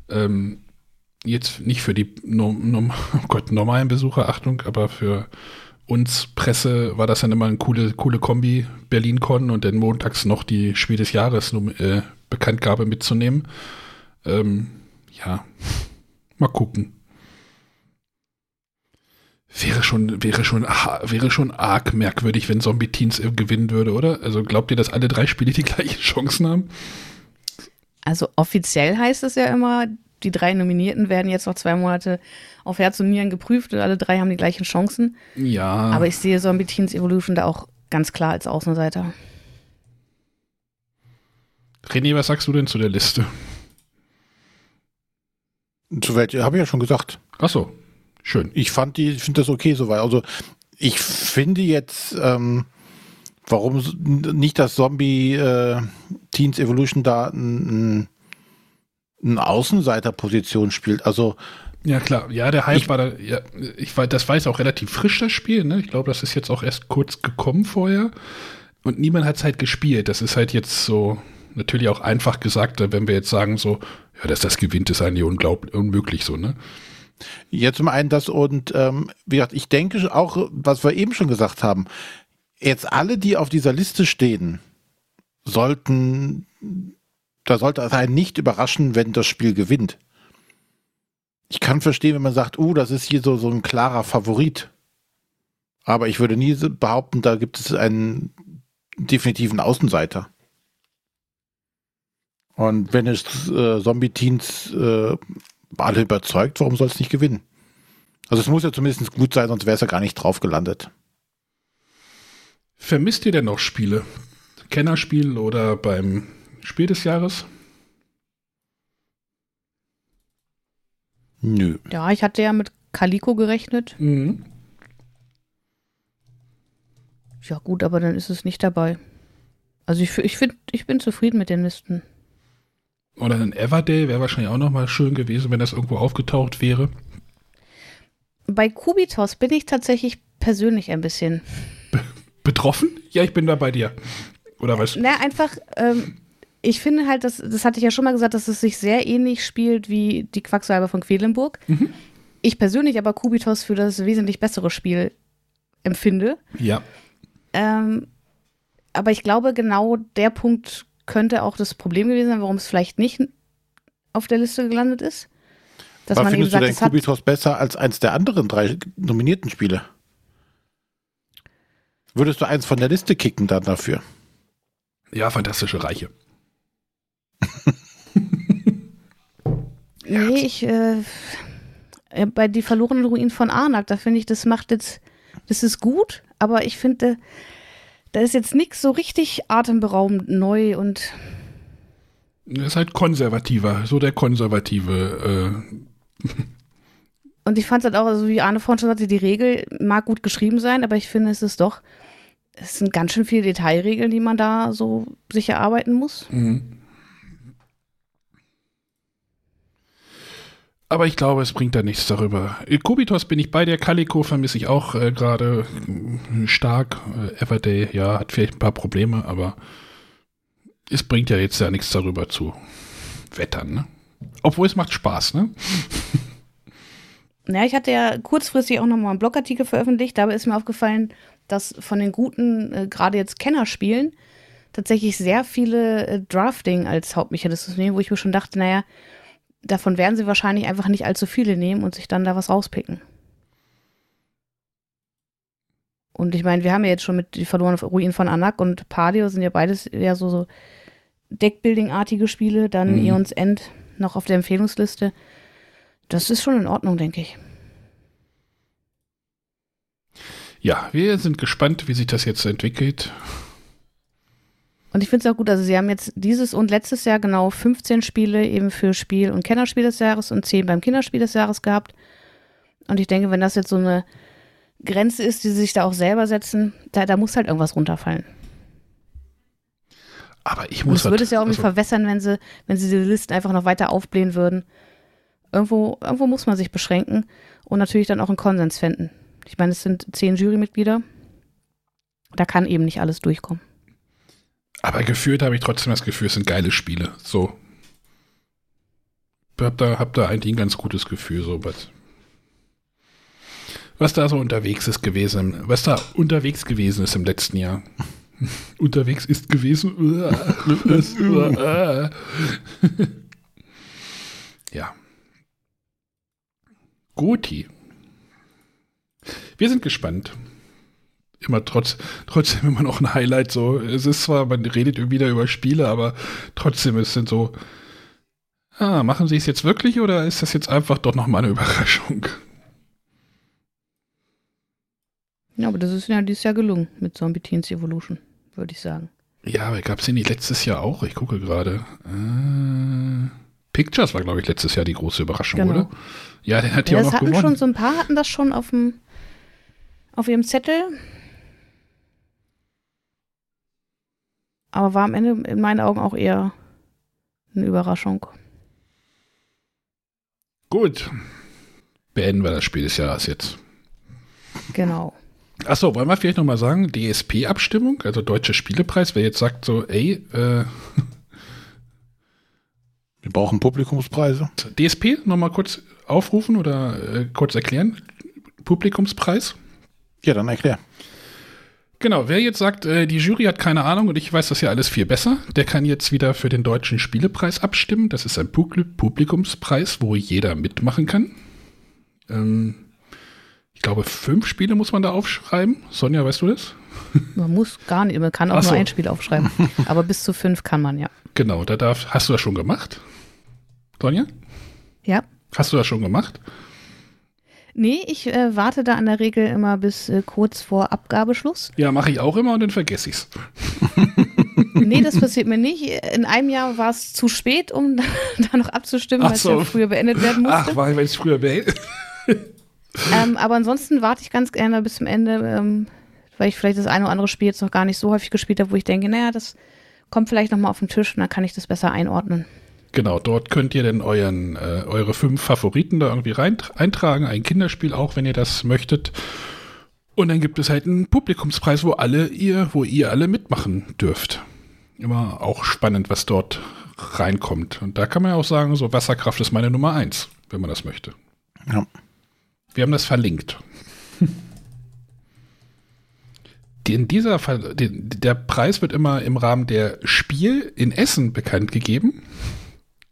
B: Ähm, jetzt nicht für die no, no, oh Gott, normalen Besucher, Achtung, aber für uns Presse war das dann immer eine coole, coole Kombi, BerlinCon und dann montags noch die Spiel des Jahres äh, Bekanntgabe mitzunehmen. Ähm, ja, mal gucken. Wäre schon, wäre schon, wäre schon arg merkwürdig, wenn Zombie Teens gewinnen würde, oder? Also glaubt ihr, dass alle drei Spiele die gleichen Chancen haben?
A: Also offiziell heißt es ja immer, die drei Nominierten werden jetzt noch zwei Monate auf Herz und Nieren geprüft und alle drei haben die gleichen Chancen.
B: Ja.
A: Aber ich sehe Zombie Teens Evolution da auch ganz klar als Außenseiter.
B: René, was sagst du denn zu der Liste?
C: Zu welcher, habe ich ja schon gesagt.
B: Ach so, schön.
C: Ich fand die, ich finde das okay soweit. Also ich finde jetzt, ähm, warum nicht das Zombie äh, Teens Evolution da ein, eine Außenseiterposition spielt. Also
B: ja klar, ja der Hype ich, war da, ja, ich weiß, das war jetzt auch relativ frisch das Spiel. Ne? Ich glaube, das ist jetzt auch erst kurz gekommen vorher und niemand hat es halt gespielt. Das ist halt jetzt so natürlich auch einfach gesagt, wenn wir jetzt sagen so, ja, dass das gewinnt, ist eigentlich unglaublich unmöglich so, ne?
C: Ja, zum einen das und ähm, wie gesagt, ich denke auch, was wir eben schon gesagt haben, jetzt alle, die auf dieser Liste stehen, sollten, da sollte es einen nicht überraschen, wenn das Spiel gewinnt. Ich kann verstehen, wenn man sagt, oh, das ist hier so, so ein klarer Favorit. Aber ich würde nie behaupten, da gibt es einen definitiven Außenseiter. Und wenn es äh, Zombie-Teens äh, alle überzeugt, warum soll es nicht gewinnen? Also es muss ja zumindest gut sein, sonst wäre es ja gar nicht drauf gelandet.
B: Vermisst ihr denn noch Spiele? Kennerspiel oder beim Spiel des Jahres?
C: Nö.
A: Ja, ich hatte ja mit Calico gerechnet.
B: Mhm.
A: Ja, gut, aber dann ist es nicht dabei. Also ich, ich finde, ich bin zufrieden mit den Listen.
B: Oder ein Everdale wäre wahrscheinlich auch nochmal schön gewesen, wenn das irgendwo aufgetaucht wäre.
A: Bei Kubitos bin ich tatsächlich persönlich ein bisschen. (laughs)
B: Be betroffen? Ja, ich bin da bei dir. Oder was?
A: Na, einfach, ähm, ich finde halt, das, das hatte ich ja schon mal gesagt, dass es sich sehr ähnlich spielt wie die Quacksalber von Quedlinburg. Mhm. Ich persönlich aber Kubitos für das wesentlich bessere Spiel empfinde.
B: Ja.
A: Ähm, aber ich glaube, genau der Punkt könnte auch das Problem gewesen sein, warum es vielleicht nicht auf der Liste gelandet ist.
C: Dass Aber man findest eben sagt, du denn Kubitos besser als eins der anderen drei nominierten Spiele? Würdest du eins von der Liste kicken dann dafür?
B: Ja, fantastische Reiche.
A: nee, ich äh, bei die verlorenen Ruinen von Arnak, da finde ich, das macht jetzt, das ist gut, aber ich finde, da ist jetzt nichts so richtig atemberaubend neu und.
B: Er ist halt konservativer, so der konservative. Äh. (laughs)
A: Und ich fand es halt auch, also wie Arne vorhin schon sagte, die Regel mag gut geschrieben sein, aber ich finde, es ist doch, es sind ganz schön viele Detailregeln, die man da so sich erarbeiten muss.
B: Mhm. Aber ich glaube, es bringt da nichts darüber. Kubitos bin ich bei der Calico, vermisse ich auch äh, gerade äh, stark. Äh, Everday, ja, hat vielleicht ein paar Probleme, aber es bringt ja jetzt ja nichts darüber zu wettern. Ne? Obwohl es macht Spaß, ne? (laughs)
A: Ja, ich hatte ja kurzfristig auch nochmal einen Blogartikel veröffentlicht. Dabei ist mir aufgefallen, dass von den guten, äh, gerade jetzt Kennerspielen, tatsächlich sehr viele äh, Drafting als Hauptmechanismus nehmen, wo ich mir schon dachte, naja, davon werden sie wahrscheinlich einfach nicht allzu viele nehmen und sich dann da was rauspicken. Und ich meine, wir haben ja jetzt schon mit die verlorenen Ruinen von Anak und Padio sind ja beides eher so, so Deckbuilding-artige Spiele. Dann mhm. Eons End noch auf der Empfehlungsliste. Das ist schon in Ordnung, denke ich.
B: Ja, wir sind gespannt, wie sich das jetzt entwickelt.
A: Und ich finde es auch gut, also sie haben jetzt dieses und letztes Jahr genau 15 Spiele eben für Spiel- und Kennerspiel des Jahres und 10 beim Kinderspiel des Jahres gehabt. Und ich denke, wenn das jetzt so eine Grenze ist, die sie sich da auch selber setzen, da, da muss halt irgendwas runterfallen.
B: Aber ich muss.
A: Es würde es ja auch irgendwie also, verwässern, wenn sie, wenn sie diese Listen einfach noch weiter aufblähen würden. Irgendwo, irgendwo muss man sich beschränken und natürlich dann auch einen Konsens finden. Ich meine, es sind zehn Jurymitglieder. Da kann eben nicht alles durchkommen.
B: Aber gefühlt habe ich trotzdem das Gefühl, es sind geile Spiele. So. Hab da, hab da eigentlich ein ganz gutes Gefühl, so was. Was da so unterwegs ist gewesen, was da unterwegs gewesen ist im letzten Jahr. (laughs) unterwegs ist gewesen. (laughs) ja. Goti. Wir sind gespannt. Immer trotz, trotzdem immer noch ein Highlight so. Es ist zwar, man redet wieder über Spiele, aber trotzdem ist es so. Ah, machen sie es jetzt wirklich oder ist das jetzt einfach doch nochmal eine (laughs) Überraschung?
A: Ja, aber das ist ja dieses Jahr gelungen mit Zombie Teens Evolution, würde ich sagen.
B: Ja, aber gab es den nicht letztes Jahr auch? Ich gucke gerade. Äh, Pictures war, glaube ich, letztes Jahr die große Überraschung, genau. oder? Ja, den hat ja, die auch noch gewonnen.
A: Schon, so ein paar hatten das schon auf, dem, auf ihrem Zettel. Aber war am Ende in meinen Augen auch eher eine Überraschung.
B: Gut. Beenden wir das Spiel des Jahres jetzt.
A: Genau.
B: Achso, wollen wir vielleicht nochmal sagen, DSP-Abstimmung, also Deutsche Spielepreis, wer jetzt sagt so, ey, äh, (laughs)
C: wir brauchen Publikumspreise.
B: DSP nochmal kurz aufrufen oder äh, kurz erklären. Publikumspreis.
C: Ja, dann erklär.
B: Genau, wer jetzt sagt, äh, die Jury hat keine Ahnung und ich weiß das ja alles viel besser, der kann jetzt wieder für den Deutschen Spielepreis abstimmen. Das ist ein Publikumspreis, wo jeder mitmachen kann. Ähm, ich glaube, fünf Spiele muss man da aufschreiben. Sonja, weißt du das?
A: Man muss gar nicht, man kann auch so. nur ein Spiel aufschreiben. (laughs) Aber bis zu fünf kann man, ja.
B: Genau, da darf, hast du das schon gemacht? Sonja?
A: Ja.
B: Hast du das schon gemacht?
A: Nee, ich äh, warte da in der Regel immer bis äh, kurz vor Abgabeschluss.
B: Ja, mache ich auch immer und dann vergesse ich es. (laughs)
A: nee, das (laughs) passiert mir nicht. In einem Jahr war es zu spät, um (laughs) da, da noch abzustimmen, weil so. es ja früher beendet werden musste.
B: Ach, weil es früher beendet.
A: ähm, aber ansonsten warte ich ganz gerne bis zum Ende, ähm, weil ich vielleicht das eine oder andere Spiel jetzt noch gar nicht so häufig gespielt habe, wo ich denke, naja, das kommt vielleicht nochmal auf den Tisch und dann kann ich das besser einordnen.
B: Genau, dort könnt ihr dann euren, äh, eure fünf Favoriten da irgendwie rein, eintragen, ein Kinderspiel auch, wenn ihr das möchtet. Und dann gibt es halt einen Publikumspreis, wo alle ihr, wo ihr alle mitmachen dürft. Immer auch spannend, was dort reinkommt. Und da kann man ja auch sagen, so Wasserkraft ist meine Nummer eins, wenn man das möchte. Ja. Wir haben das verlinkt. in dieser Fall, der Preis wird immer im Rahmen der Spiel in Essen bekannt gegeben.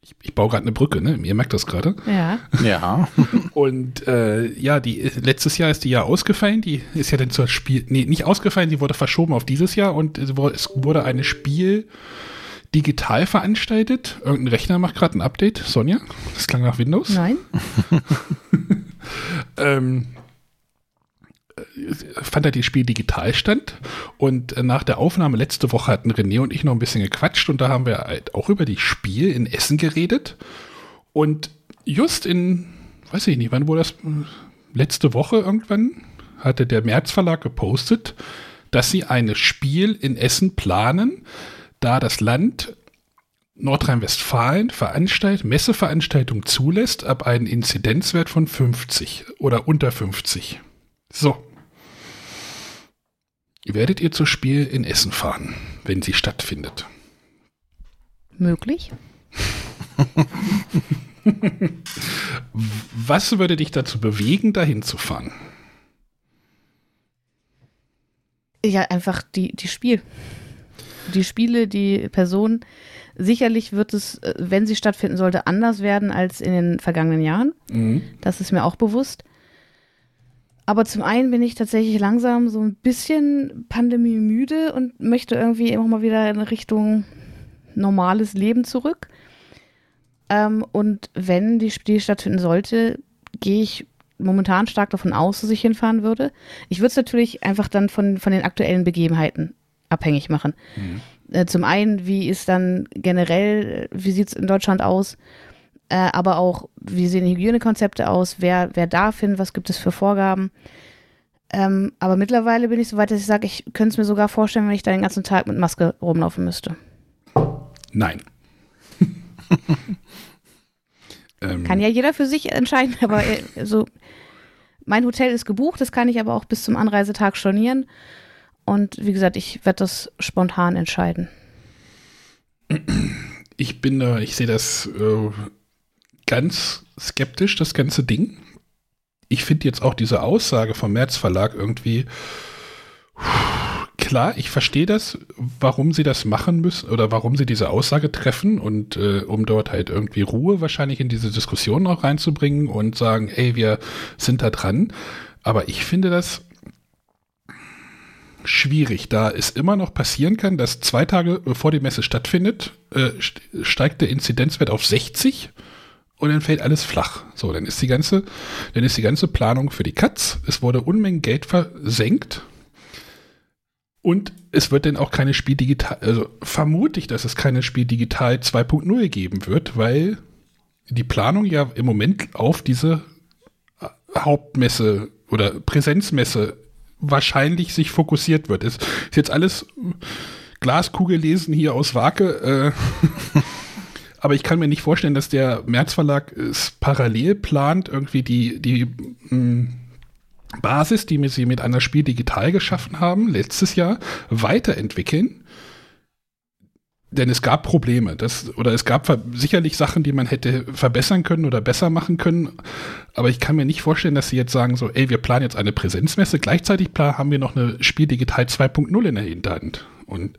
B: Ich, ich baue gerade eine Brücke, ne? Ihr merkt das gerade.
A: Ja.
C: Ja. (laughs)
B: Und äh, ja, die letztes Jahr ist die ja ausgefallen. Die ist ja dann zur Spiel, nee, nicht ausgefallen, die wurde verschoben auf dieses Jahr und es wurde eine Spiel digital veranstaltet. Irgendein Rechner macht gerade ein Update. Sonja, das klang nach Windows.
A: Nein. (laughs)
B: ähm, fand er das Spiel digital stand. Und nach der Aufnahme letzte Woche hatten René und ich noch ein bisschen gequatscht und da haben wir halt auch über das Spiel in Essen geredet. Und just in, weiß ich nicht, wann wurde das? Letzte Woche irgendwann hatte der März Verlag gepostet, dass sie ein Spiel in Essen planen, da das Land Nordrhein-Westfalen veranstaltet, Messeveranstaltungen zulässt ab einem Inzidenzwert von 50 oder unter 50. So. Werdet ihr zur Spiel in Essen fahren, wenn sie stattfindet?
A: Möglich. (laughs)
B: Was würde dich dazu bewegen, dahin zu fahren?
A: Ja, einfach die, die Spiel. Die Spiele, die Person. Sicherlich wird es, äh, wenn sie stattfinden sollte, anders werden als in den vergangenen Jahren.
B: Mhm.
A: Das ist mir auch bewusst. Aber zum einen bin ich tatsächlich langsam so ein bisschen pandemiemüde und möchte irgendwie immer mal wieder in Richtung normales Leben zurück. Ähm, und wenn die Spiel stattfinden sollte, gehe ich momentan stark davon aus, dass ich hinfahren würde. Ich würde es natürlich einfach dann von, von den aktuellen Begebenheiten abhängig machen.
B: Mhm.
A: Äh, zum einen, wie ist dann generell, wie sieht es in Deutschland aus? Äh, aber auch, wie sehen die Hygienekonzepte aus? Wer, wer darf hin? Was gibt es für Vorgaben? Ähm, aber mittlerweile bin ich so weit, dass ich sage, ich könnte es mir sogar vorstellen, wenn ich da den ganzen Tag mit Maske rumlaufen müsste.
B: Nein. (laughs) ähm,
A: Kann ja jeder für sich entscheiden, (laughs) aber äh, so, mein Hotel ist gebucht, das kann ich aber auch bis zum Anreisetag stornieren. Und wie gesagt, ich werde das spontan entscheiden.
B: Ich bin da, ich sehe das äh, ganz skeptisch, das ganze Ding. Ich finde jetzt auch diese Aussage vom März Verlag irgendwie klar, ich verstehe das, warum sie das machen müssen oder warum sie diese Aussage treffen und äh, um dort halt irgendwie Ruhe wahrscheinlich in diese Diskussion noch reinzubringen und sagen, ey, wir sind da dran. Aber ich finde das schwierig, da es immer noch passieren kann, dass zwei Tage bevor die Messe stattfindet, äh, steigt der Inzidenzwert auf 60 und dann fällt alles flach. So, dann ist die ganze, dann ist die ganze Planung für die Katz. Es wurde Unmengen Geld versenkt. Und es wird dann auch keine Spiel digital, also vermute ich, dass es keine Spiel digital 2.0 geben wird, weil die Planung ja im Moment auf diese Hauptmesse oder Präsenzmesse wahrscheinlich sich fokussiert wird. Ist, ist jetzt alles Glaskugel lesen hier aus Wake. Äh, (laughs) aber ich kann mir nicht vorstellen, dass der März Verlag es parallel plant, irgendwie die, die mh, Basis, die sie mit einer Spiel digital geschaffen haben, letztes Jahr, weiterentwickeln. Denn es gab Probleme. Das, oder es gab sicherlich Sachen, die man hätte verbessern können oder besser machen können. Aber ich kann mir nicht vorstellen, dass sie jetzt sagen, so, ey, wir planen jetzt eine Präsenzmesse. Gleichzeitig haben wir noch eine Spiel digital 2.0 in der Hinterhand. Und,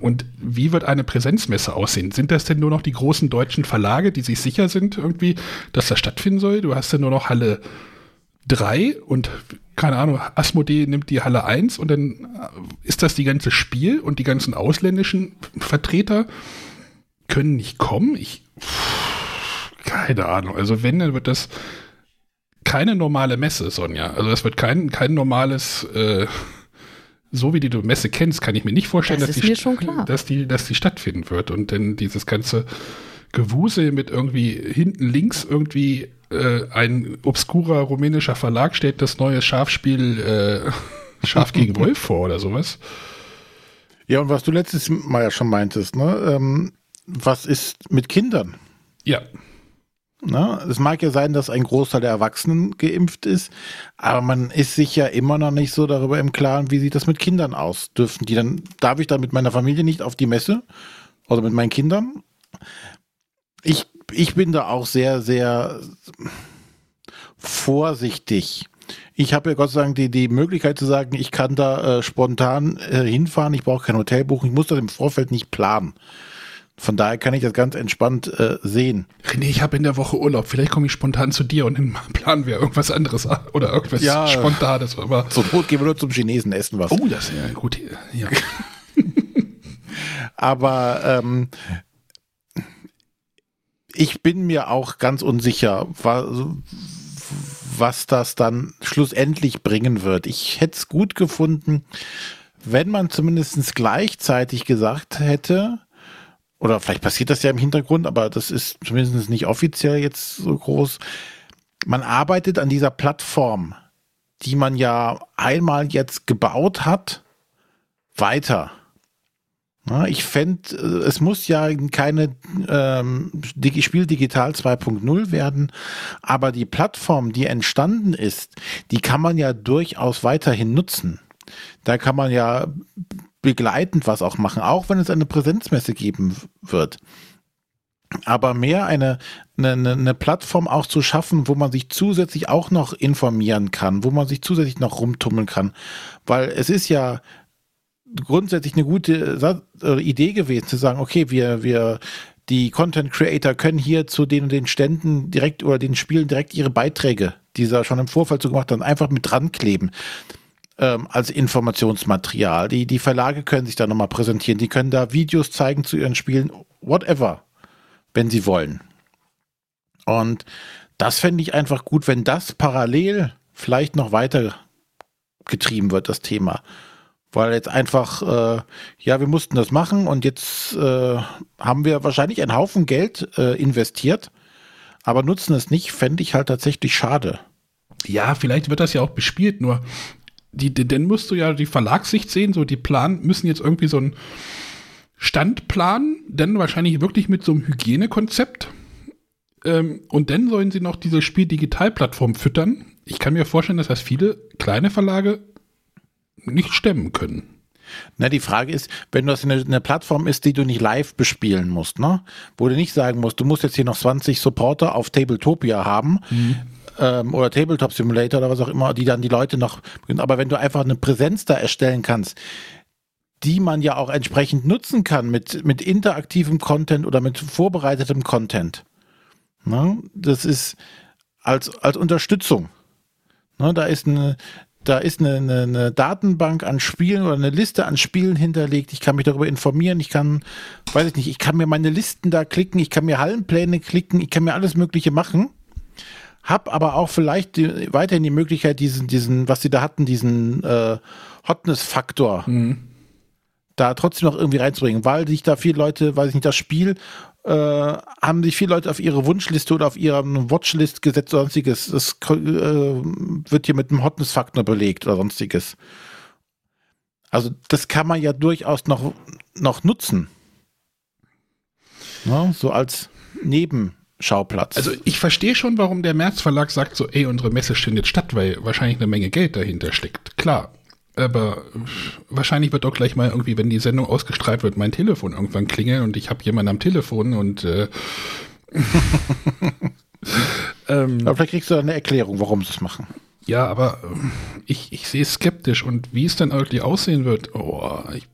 B: und wie wird eine Präsenzmesse aussehen? Sind das denn nur noch die großen deutschen Verlage, die sich sicher sind, irgendwie, dass das stattfinden soll? Du hast ja nur noch Halle 3 und keine Ahnung, Asmodee nimmt die Halle 1 und dann ist das die ganze Spiel und die ganzen ausländischen Vertreter können nicht kommen. Ich keine Ahnung. Also wenn, dann wird das keine normale Messe, Sonja. Also das wird kein, kein normales, äh, so wie die du Messe kennst, kann ich mir nicht vorstellen,
A: Das
B: dass, die, dass die, dass die stattfinden wird. Und dann dieses ganze Gewusel mit irgendwie hinten links irgendwie äh, ein obskurer rumänischer Verlag stellt das neue Schafspiel äh, (laughs) Schaf gegen Wolf vor oder sowas.
C: Ja, und was du letztes Mal ja schon meintest, ne? Ähm, was ist mit Kindern?
B: Ja,
C: Ne? Es mag ja sein, dass ein Großteil der Erwachsenen geimpft ist, aber man ist sich ja immer noch nicht so darüber im Klaren, wie sieht das mit Kindern aus? Dürfen die dann, darf ich dann mit meiner Familie nicht auf die Messe? Oder mit meinen Kindern? Ich, ich bin da auch sehr, sehr vorsichtig. Ich habe ja Gott sei Dank die, die Möglichkeit zu sagen, ich kann da äh, spontan äh, hinfahren, ich brauche kein Hotel buchen, ich muss das im Vorfeld nicht planen. Von daher kann ich das ganz entspannt äh, sehen.
B: René, ich habe in der Woche Urlaub. Vielleicht komme ich spontan zu dir und dann planen wir irgendwas anderes an (laughs) oder irgendwas
C: Ja.
B: Spontanes. Aber
C: Zur Not gehen wir nur zum Chinesen essen was.
B: oh, das ist ja gute. Ja. (laughs)
C: Aber ähm, ich bin mir auch ganz unsicher, was, was das dann schlussendlich bringen wird. Ich hätte es gut gefunden, wenn man zumindest gleichzeitig gesagt hätte, oder vielleicht passiert das ja im Hintergrund, aber das ist zumindest nicht offiziell jetzt so groß. Man arbeitet an dieser Plattform, die man ja einmal jetzt gebaut hat, weiter. Ich fände, es muss ja keine ähm, Spiel Digital 2.0 werden, aber die Plattform, die entstanden ist, die kann man ja durchaus weiterhin nutzen. Da kann man ja begleitend was auch machen, auch wenn es eine Präsenzmesse geben wird. aber mehr eine, eine, eine Plattform auch zu schaffen, wo man sich zusätzlich auch noch informieren kann, wo man sich zusätzlich noch rumtummeln kann. Weil es ist ja grundsätzlich eine gute Idee gewesen, zu sagen, okay, wir, wir, die Content Creator können hier zu den und den Ständen direkt oder den Spielen direkt ihre Beiträge, die sie schon im Vorfeld so gemacht haben, einfach mit dran kleben ähm, als Informationsmaterial. Die, die Verlage können sich da nochmal präsentieren, die können da Videos zeigen zu ihren Spielen, whatever wenn sie wollen. Und das fände ich einfach gut, wenn das parallel vielleicht noch weiter getrieben wird, das Thema. Weil jetzt einfach, äh, ja, wir mussten das machen und jetzt äh, haben wir wahrscheinlich einen Haufen Geld äh, investiert, aber nutzen es nicht, fände ich halt tatsächlich schade.
B: Ja, vielleicht wird das ja auch bespielt, nur die, dann musst du ja die Verlagssicht sehen, so die Plan müssen jetzt irgendwie so ein Standplan, dann wahrscheinlich wirklich mit so einem Hygienekonzept. Ähm, und dann sollen sie noch diese Spiel-Digital-Plattform füttern. Ich kann mir vorstellen, dass das viele kleine Verlage nicht stemmen können.
C: Na, die Frage ist, wenn das eine, eine, Plattform ist, die du nicht live bespielen musst, ne? Wo du nicht sagen musst, du musst jetzt hier noch 20 Supporter auf Tabletopia haben, mhm. Ähm, oder Tabletop Simulator oder was auch immer, die dann die Leute noch, aber wenn du einfach eine Präsenz da erstellen kannst, die man ja auch entsprechend nutzen kann mit, mit interaktivem Content oder mit vorbereitetem Content. Ne? Das ist als, als Unterstützung. Ne? Da ist eine, da ist eine, eine, eine, Datenbank an Spielen oder eine Liste an Spielen hinterlegt. Ich kann mich darüber informieren. Ich kann, weiß ich nicht, ich kann mir meine Listen da klicken. Ich kann mir Hallenpläne klicken. Ich kann mir alles Mögliche machen. Hab aber auch vielleicht die, weiterhin die Möglichkeit, diesen, diesen, was sie da hatten, diesen äh, Hotness-Faktor mhm da trotzdem noch irgendwie reinzubringen, weil sich da viele Leute, weiß ich nicht, das Spiel äh, haben sich viele Leute auf ihre Wunschliste oder auf ihre Watchlist gesetzt oder sonstiges. Das äh, wird hier mit einem Hotness-Faktor belegt oder sonstiges. Also das kann man ja durchaus noch, noch nutzen. Ja, so als Nebenschauplatz.
B: Also ich verstehe schon, warum der März Verlag sagt so, ey, unsere Messe findet statt, weil wahrscheinlich eine Menge Geld dahinter steckt. Klar. Aber wahrscheinlich wird doch gleich mal irgendwie, wenn die Sendung ausgestrahlt wird, mein Telefon irgendwann klingeln und ich habe jemanden am Telefon und äh, (laughs)
C: ähm, aber vielleicht kriegst du eine Erklärung, warum sie es machen.
B: Ja, aber äh, ich, ich sehe es skeptisch und wie es dann wirklich aussehen wird, oh, ich,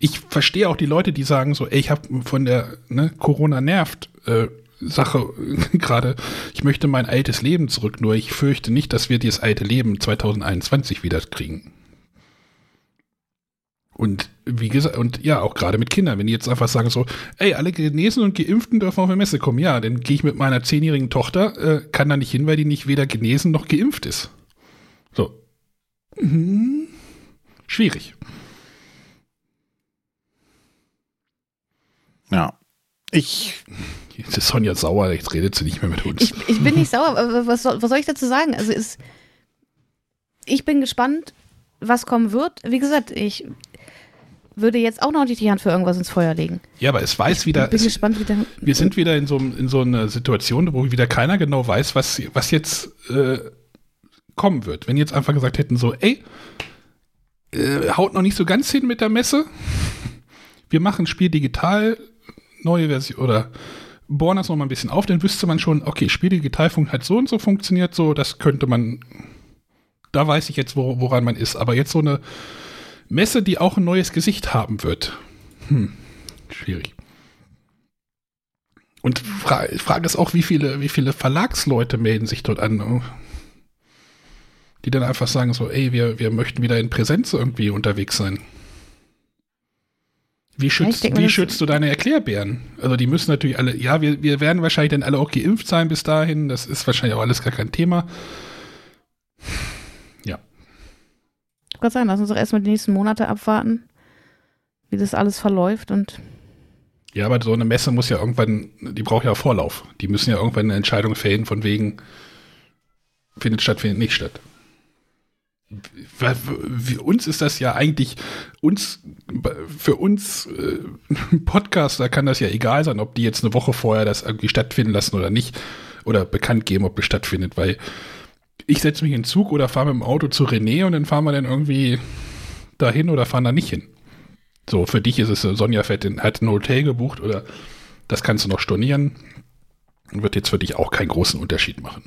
B: ich verstehe auch die Leute, die sagen so, ey, ich habe von der ne, Corona nervt, äh, Sache (laughs) gerade, ich möchte mein altes Leben zurück, nur ich fürchte nicht, dass wir dieses alte Leben 2021 wieder kriegen. Und wie gesagt, und ja, auch gerade mit Kindern, wenn die jetzt einfach sagen so, ey, alle Genesen und Geimpften dürfen auf eine Messe kommen, ja, dann gehe ich mit meiner zehnjährigen Tochter, äh, kann da nicht hin, weil die nicht weder genesen noch geimpft ist. So. Mhm. Schwierig.
C: Ja. Ich
B: Jetzt ist Sonja sauer, jetzt redet sie nicht mehr mit uns.
A: Ich, ich bin nicht sauer, aber was soll, was soll ich dazu sagen? Also ist, ich bin gespannt, was kommen wird. Wie gesagt, ich würde jetzt auch noch nicht die Hand für irgendwas ins Feuer legen.
B: Ja, aber es weiß wieder.
A: Ich bin
B: es,
A: gespannt, wieder.
B: Wir sind wieder in so, in so einer Situation, wo wieder keiner genau weiß, was, was jetzt äh, kommen wird. Wenn jetzt einfach gesagt hätten, so, ey, äh, haut noch nicht so ganz hin mit der Messe. Wir machen Spiel digital, neue Version oder bohren das nochmal ein bisschen auf, dann wüsste man schon, okay, Spiel Digitalfunk hat so und so funktioniert, so, das könnte man, da weiß ich jetzt, wo, woran man ist. Aber jetzt so eine Messe, die auch ein neues Gesicht haben wird. Hm, schwierig. Und Fra Frage ist auch, wie viele, wie viele Verlagsleute melden sich dort an, die dann einfach sagen so, ey, wir, wir möchten wieder in Präsenz irgendwie unterwegs sein. Wie schützt, denke, wie schützt du deine Erklärbären? Also die müssen natürlich alle, ja, wir, wir werden wahrscheinlich dann alle auch geimpft sein bis dahin. Das ist wahrscheinlich auch alles gar kein Thema. Ja.
A: Ich wollte sagen, lass uns doch erstmal die nächsten Monate abwarten, wie das alles verläuft und
B: ja, aber so eine Messe muss ja irgendwann, die braucht ja Vorlauf. Die müssen ja irgendwann eine Entscheidung fällen, von wegen findet statt, findet nicht statt für uns ist das ja eigentlich uns für uns äh, Podcaster kann das ja egal sein, ob die jetzt eine Woche vorher das irgendwie stattfinden lassen oder nicht oder bekannt geben, ob es stattfindet, weil ich setze mich in den Zug oder fahre mit dem Auto zu René und dann fahren wir dann irgendwie dahin oder fahren da nicht hin. So, für dich ist es, Sonja fährt hat ein Hotel gebucht oder Das kannst du noch stornieren. Wird jetzt für dich auch keinen großen Unterschied machen.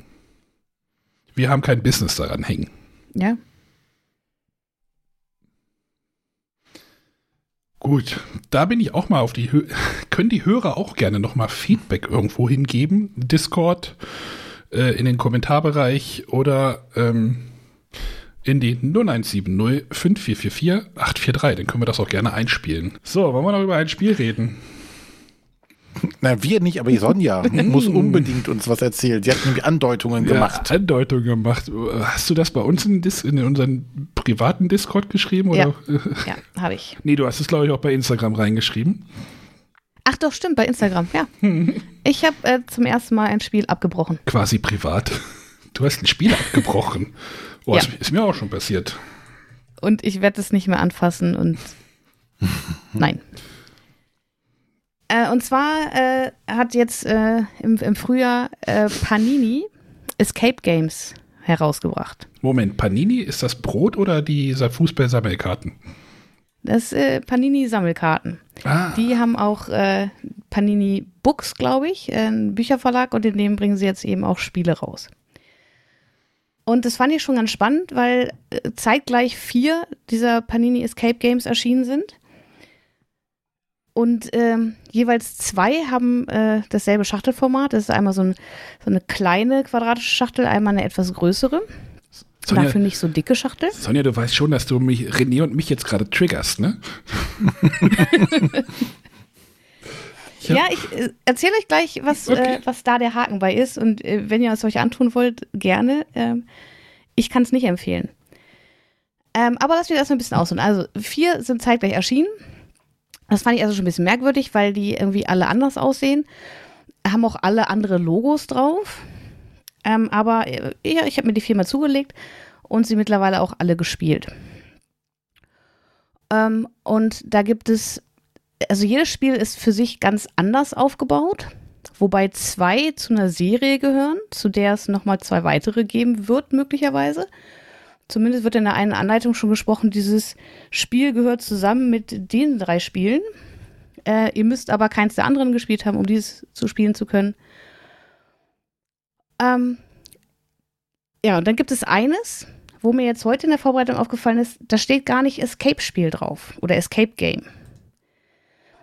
B: Wir haben kein Business daran hängen.
A: Ja.
B: Gut, da bin ich auch mal auf die Hö (laughs) können die Hörer auch gerne noch mal Feedback irgendwo hingeben, Discord, äh, in den Kommentarbereich oder ähm, in die 0170 5444 843. Dann können wir das auch gerne einspielen. So, wollen wir noch über ein Spiel reden?
C: Na, wir nicht, aber die Sonja muss unbedingt uns was erzählen. Sie hat nämlich Andeutungen gemacht.
B: Ja, Andeutungen gemacht. Hast du das bei uns in, Dis in unseren privaten Discord geschrieben? Oder?
A: Ja, (laughs) ja habe ich.
B: Nee, du hast es, glaube ich, auch bei Instagram reingeschrieben.
A: Ach doch, stimmt, bei Instagram, ja. (laughs) Ich habe äh, zum ersten Mal ein Spiel abgebrochen.
B: Quasi privat. Du hast ein Spiel abgebrochen. (laughs) Oh, ja. ist, ist mir auch schon passiert.
A: Und ich werde es nicht mehr anfassen und nein. Äh, und zwar äh, hat jetzt äh, im, im, Frühjahr äh, Panini Escape Games herausgebracht.
B: Moment, Panini, ist das Brot oder die Fußball-Sammelkarten?
A: Das äh, Panini-Sammelkarten. Ah. Die haben auch äh, Panini Books, glaube ich, ein Bücherverlag und in dem bringen sie jetzt eben auch Spiele raus. Und das fand ich schon ganz spannend, weil zeitgleich vier dieser Panini Escape Games erschienen sind. Und ähm, jeweils zwei haben äh, dasselbe Schachtelformat. Das ist einmal so, ein, so, eine kleine quadratische Schachtel, einmal eine etwas größere. Sonja, Dafür nicht so dicke Schachtel.
B: Sonja, du weißt schon, dass du mich, René und mich jetzt gerade triggerst, ne? (laughs)
A: ja, ich äh, erzähle euch gleich, was, äh, okay. äh, was da der Haken bei ist. Und äh, wenn ihr es euch antun wollt, gerne. Ähm, ich kann es nicht empfehlen. Ähm, aber lass mich erstmal ein bisschen ausholen. Also, vier sind zeitgleich erschienen. Das fand ich also schon ein bisschen merkwürdig, weil die irgendwie alle anders aussehen. Haben auch alle andere Logos drauf. Ähm, aber äh, ja, ich habe mir die viermal zugelegt und sie mittlerweile auch alle gespielt. Ähm, und da gibt es, also jedes Spiel ist für sich ganz anders aufgebaut, wobei zwei zu einer Serie gehören, zu der es nochmal zwei weitere geben wird, möglicherweise zumindest wird in der einen Anleitung schon gesprochen, dieses Spiel gehört zusammen mit den drei Spielen. Äh, ihr müsst aber keins der anderen gespielt haben, um dieses zu spielen zu können. Ähm, ja, und dann gibt es eines, wo mir jetzt heute in der Vorbereitung aufgefallen ist, da steht gar nicht Escape-Spiel drauf oder Escape-Game.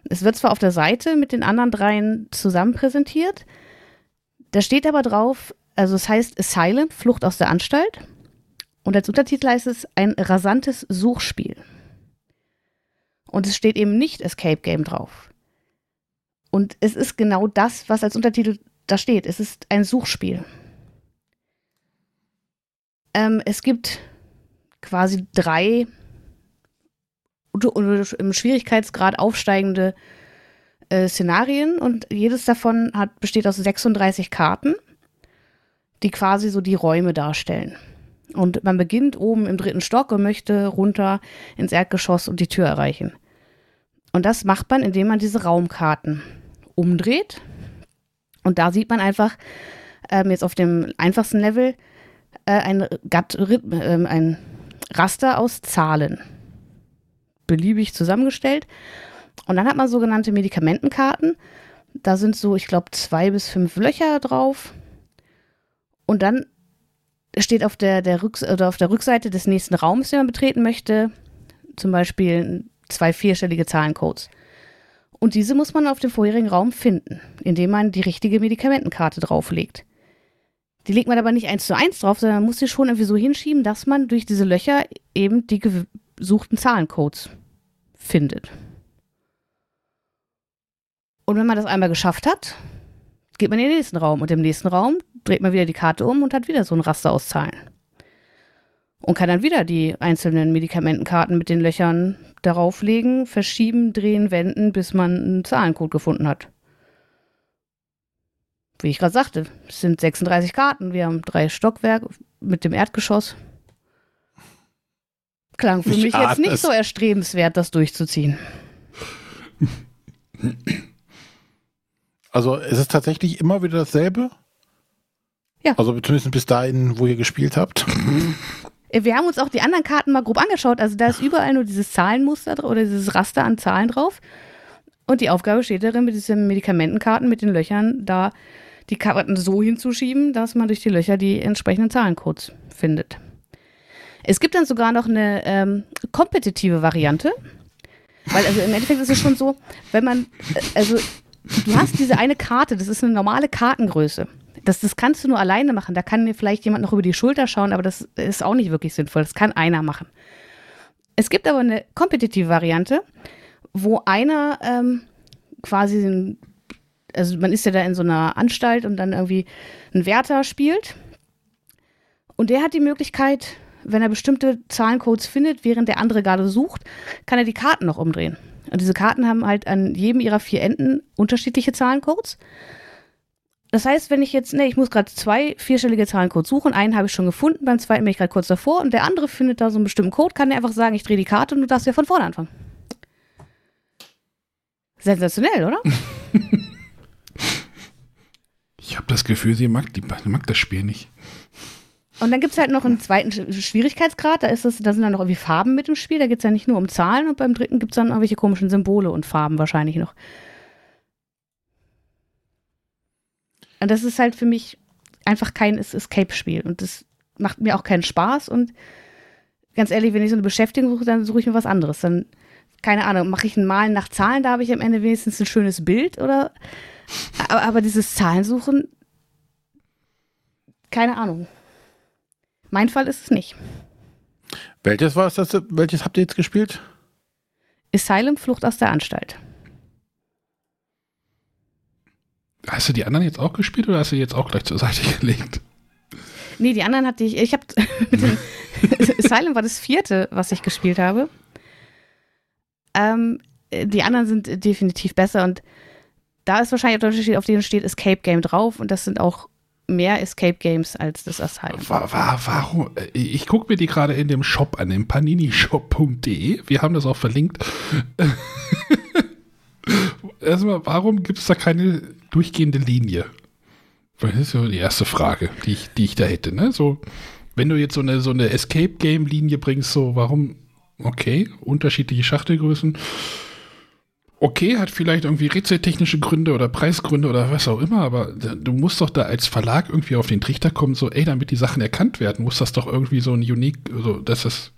A: Es wird zwar auf der Seite mit den anderen dreien zusammen präsentiert, da steht aber drauf, also es heißt Asylum, Flucht aus der Anstalt. Und als Untertitel heißt es ein rasantes Suchspiel. Und es steht eben nicht Escape Game drauf. Und es ist genau das, was als Untertitel da steht. Es ist ein Suchspiel. Ähm, es gibt quasi drei im Schwierigkeitsgrad aufsteigende äh, Szenarien und jedes davon hat, besteht aus 36 Karten, die quasi so die Räume darstellen. Und man beginnt oben im dritten Stock und möchte runter ins Erdgeschoss und die Tür erreichen. Und das macht man, indem man diese Raumkarten umdreht. Und da sieht man einfach ähm, jetzt auf dem einfachsten Level äh, ein, Gat äh, ein Raster aus Zahlen. Beliebig zusammengestellt. Und dann hat man sogenannte Medikamentenkarten. Da sind so, ich glaube, zwei bis fünf Löcher drauf. Und dann steht auf der, der, Rücks oder auf der Rückseite des nächsten Raums, den man betreten möchte, zum Beispiel zwei vierstellige Zahlencodes. Und diese muss man auf dem vorherigen Raum finden, indem man die richtige Medikamentenkarte drauflegt. Die legt man aber nicht eins zu eins drauf, sondern man muss sie schon irgendwie so hinschieben, dass man durch diese Löcher eben die gesuchten Zahlencodes findet. Und wenn man das einmal geschafft hat, geht man in den nächsten Raum. Und im nächsten Raum dreht man wieder die Karte um und hat wieder so ein Raster aus Zahlen. Und kann dann wieder die einzelnen Medikamentenkarten mit den Löchern darauf legen, verschieben, drehen, wenden, bis man einen Zahlencode gefunden hat. Wie ich gerade sagte, es sind 36 Karten. Wir haben drei Stockwerke mit dem Erdgeschoss. Klang für ich mich jetzt nicht so erstrebenswert, das durchzuziehen. (laughs)
C: Also ist es tatsächlich immer wieder dasselbe? Ja. Also zumindest bis dahin, wo ihr gespielt habt.
A: Äh, wir haben uns auch die anderen Karten mal grob angeschaut. Also da ist überall nur dieses Zahlenmuster oder dieses Raster an Zahlen drauf. Und die Aufgabe steht darin, mit diesen Medikamentenkarten, mit den Löchern, da die Karten so hinzuschieben, dass man durch die Löcher die entsprechenden Zahlencodes findet. Es gibt dann sogar noch eine ähm, kompetitive Variante. Weil also im Endeffekt ist es schon so, wenn man, äh, also du hast diese eine Karte, das ist eine normale Kartengröße. Das, das kannst du nur alleine machen. Da kann dir vielleicht jemand noch über die Schulter schauen, aber das ist auch nicht wirklich sinnvoll. Das kann einer machen. Es gibt aber eine kompetitive Variante, wo einer ähm, quasi, also man ist ja da in so einer Anstalt und dann irgendwie ein Wärter spielt. Und der hat die Möglichkeit, wenn er bestimmte Zahlencodes findet, während der andere gerade sucht, kann er die Karten noch umdrehen. Und diese Karten haben halt an jedem ihrer vier Enden unterschiedliche Zahlencodes. Das heißt, wenn ich jetzt, ne, ich muss gerade zwei vierstellige Zahlencodes suchen, einen habe ich schon gefunden, beim zweiten bin ich gerade kurz davor und der andere findet da so einen bestimmten Code, kann er einfach sagen, ich drehe die Karte und du darfst ja von vorne anfangen. Sensationell, oder? (laughs) (laughs)
B: ich habe das Gefühl, sie mag, die, mag das Spiel nicht.
A: Und dann gibt es halt noch einen zweiten Schwierigkeitsgrad, da, ist das, da sind dann noch irgendwie Farben mit im Spiel, da geht es ja nicht nur um Zahlen und beim dritten gibt es dann irgendwelche komischen Symbole und Farben wahrscheinlich noch. Und das ist halt für mich einfach kein Escape-Spiel und das macht mir auch keinen Spaß und ganz ehrlich, wenn ich so eine Beschäftigung suche, dann suche ich mir was anderes. Dann, keine Ahnung, mache ich ein Malen nach Zahlen, da habe ich am Ende wenigstens ein schönes Bild oder aber, aber dieses Zahlensuchen, keine Ahnung. Mein Fall ist es nicht.
C: Welches war es, das, welches habt ihr jetzt gespielt?
A: Asylum Flucht aus der Anstalt.
B: Hast du die anderen jetzt auch gespielt oder hast du die jetzt auch gleich zur Seite (laughs) gelegt?
A: Nee, die anderen hatte ich. Ich habe (laughs) (laughs) Asylum war das vierte, was ich gespielt habe. Ähm, die anderen sind definitiv besser und da ist wahrscheinlich der Unterschied, auf denen steht Escape Game drauf und das sind auch mehr Escape Games als das Asylum.
B: War, war, warum? Ich gucke mir die gerade in dem Shop an, dem paninishop.de. Wir haben das auch verlinkt. (laughs) Erstmal, warum gibt es da keine durchgehende Linie? Das ist so die erste Frage, die ich, die ich da hätte. Ne? So, wenn du jetzt so eine, so eine Escape-Game-Linie bringst, so warum, okay, unterschiedliche Schachtelgrößen okay, hat vielleicht irgendwie rätseltechnische Gründe oder Preisgründe oder was auch immer, aber du musst doch da als Verlag irgendwie auf den Trichter kommen, so, ey, damit die Sachen erkannt werden, muss das doch irgendwie so ein Unique, so, dass das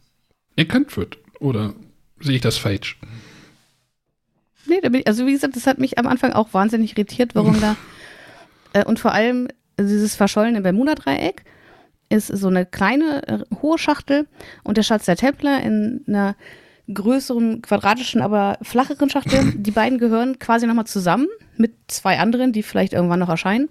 B: erkannt wird. Oder sehe ich das falsch?
A: Nee, ich, also wie gesagt, das hat mich am Anfang auch wahnsinnig irritiert, warum da. (laughs) Äh, und vor allem dieses verschollene Bermuda-Dreieck ist so eine kleine, äh, hohe Schachtel und der Schatz der Templer in einer größeren, quadratischen, aber flacheren Schachtel. (laughs) Die beiden gehören quasi nochmal zusammen mit zwei anderen, die vielleicht irgendwann noch erscheinen.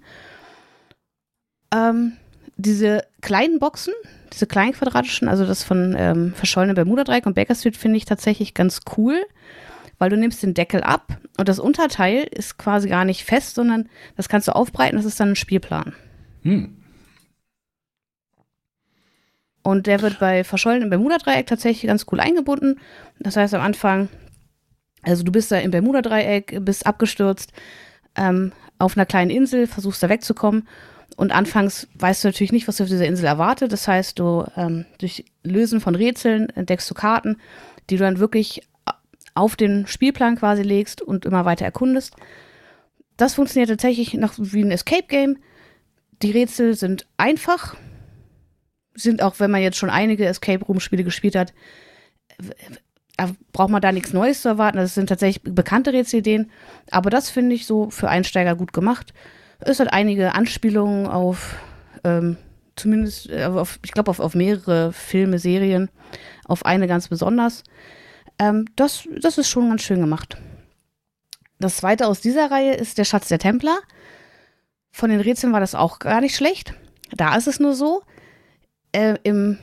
A: Ähm, diese kleinen Boxen, diese kleinen quadratischen, also das von ähm, verschollene Bermuda-Dreieck und Baker Street finde ich tatsächlich ganz cool, weil du nimmst den Deckel ab und das Unterteil ist quasi gar nicht fest, sondern das kannst du aufbreiten, das ist dann ein Spielplan. Hm. Und der wird bei verschollenem Bermuda-Dreieck tatsächlich ganz cool eingebunden. Das heißt am Anfang, also du bist da im Bermuda-Dreieck, bist abgestürzt ähm, auf einer kleinen Insel, versuchst da wegzukommen. Und anfangs weißt du natürlich nicht, was du auf dieser Insel erwartet. Das heißt, du ähm, durch Lösen von Rätseln entdeckst du Karten, die du dann wirklich auf den Spielplan quasi legst und immer weiter erkundest. Das funktioniert tatsächlich noch wie ein Escape Game. Die Rätsel sind einfach, sind auch, wenn man jetzt schon einige Escape Room Spiele gespielt hat, braucht man da nichts Neues zu erwarten. Das sind tatsächlich bekannte Rätselideen. Aber das finde ich so für Einsteiger gut gemacht. Es hat einige Anspielungen auf, ähm, zumindest, äh, auf, ich glaube, auf, auf mehrere Filme, Serien. Auf eine ganz besonders. Ähm, das, das ist schon ganz schön gemacht. Das zweite aus dieser Reihe ist der Schatz der Templer. Von den Rätseln war das auch gar nicht schlecht. Da ist es nur so, äh, im